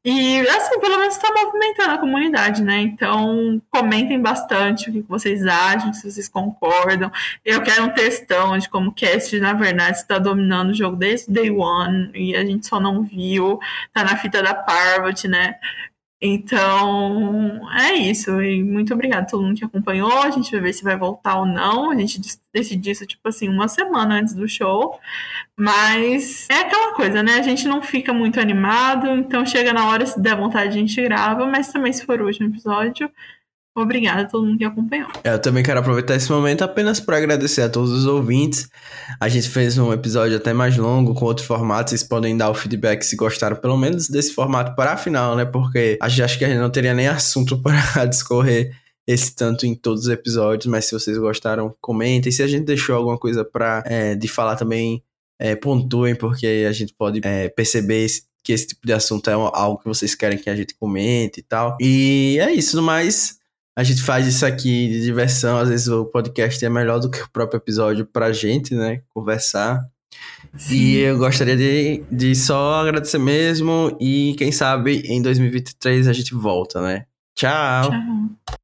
E assim, pelo menos está movimentando a comunidade, né? Então comentem bastante o que vocês acham, se vocês concordam. Eu quero um textão de como o cast, na verdade, está dominando o jogo desde day one e a gente só não viu. Tá na fita da Parvati, né? Então, é isso. E muito obrigada a todo mundo que acompanhou. A gente vai ver se vai voltar ou não. A gente decidiu isso, tipo assim, uma semana antes do show. Mas é aquela coisa, né? A gente não fica muito animado. Então, chega na hora, se der vontade, a gente grava. Mas também, se for o último episódio, Obrigada a todo mundo que acompanhou. É, eu também quero aproveitar esse momento apenas para agradecer a todos os ouvintes. A gente fez um episódio até mais longo, com outro formato. Vocês podem dar o feedback se gostaram, pelo menos desse formato para a final, né? Porque acho que a gente não teria nem assunto para discorrer esse tanto em todos os episódios. Mas se vocês gostaram, comentem. Se a gente deixou alguma coisa para é, de falar também, é, pontuem, porque a gente pode é, perceber esse, que esse tipo de assunto é algo que vocês querem que a gente comente e tal. E é isso, mas a gente faz isso aqui de diversão. Às vezes o podcast é melhor do que o próprio episódio pra gente, né? Conversar. Sim. E eu gostaria de, de só agradecer mesmo. E quem sabe em 2023 a gente volta, né? Tchau. Tchau.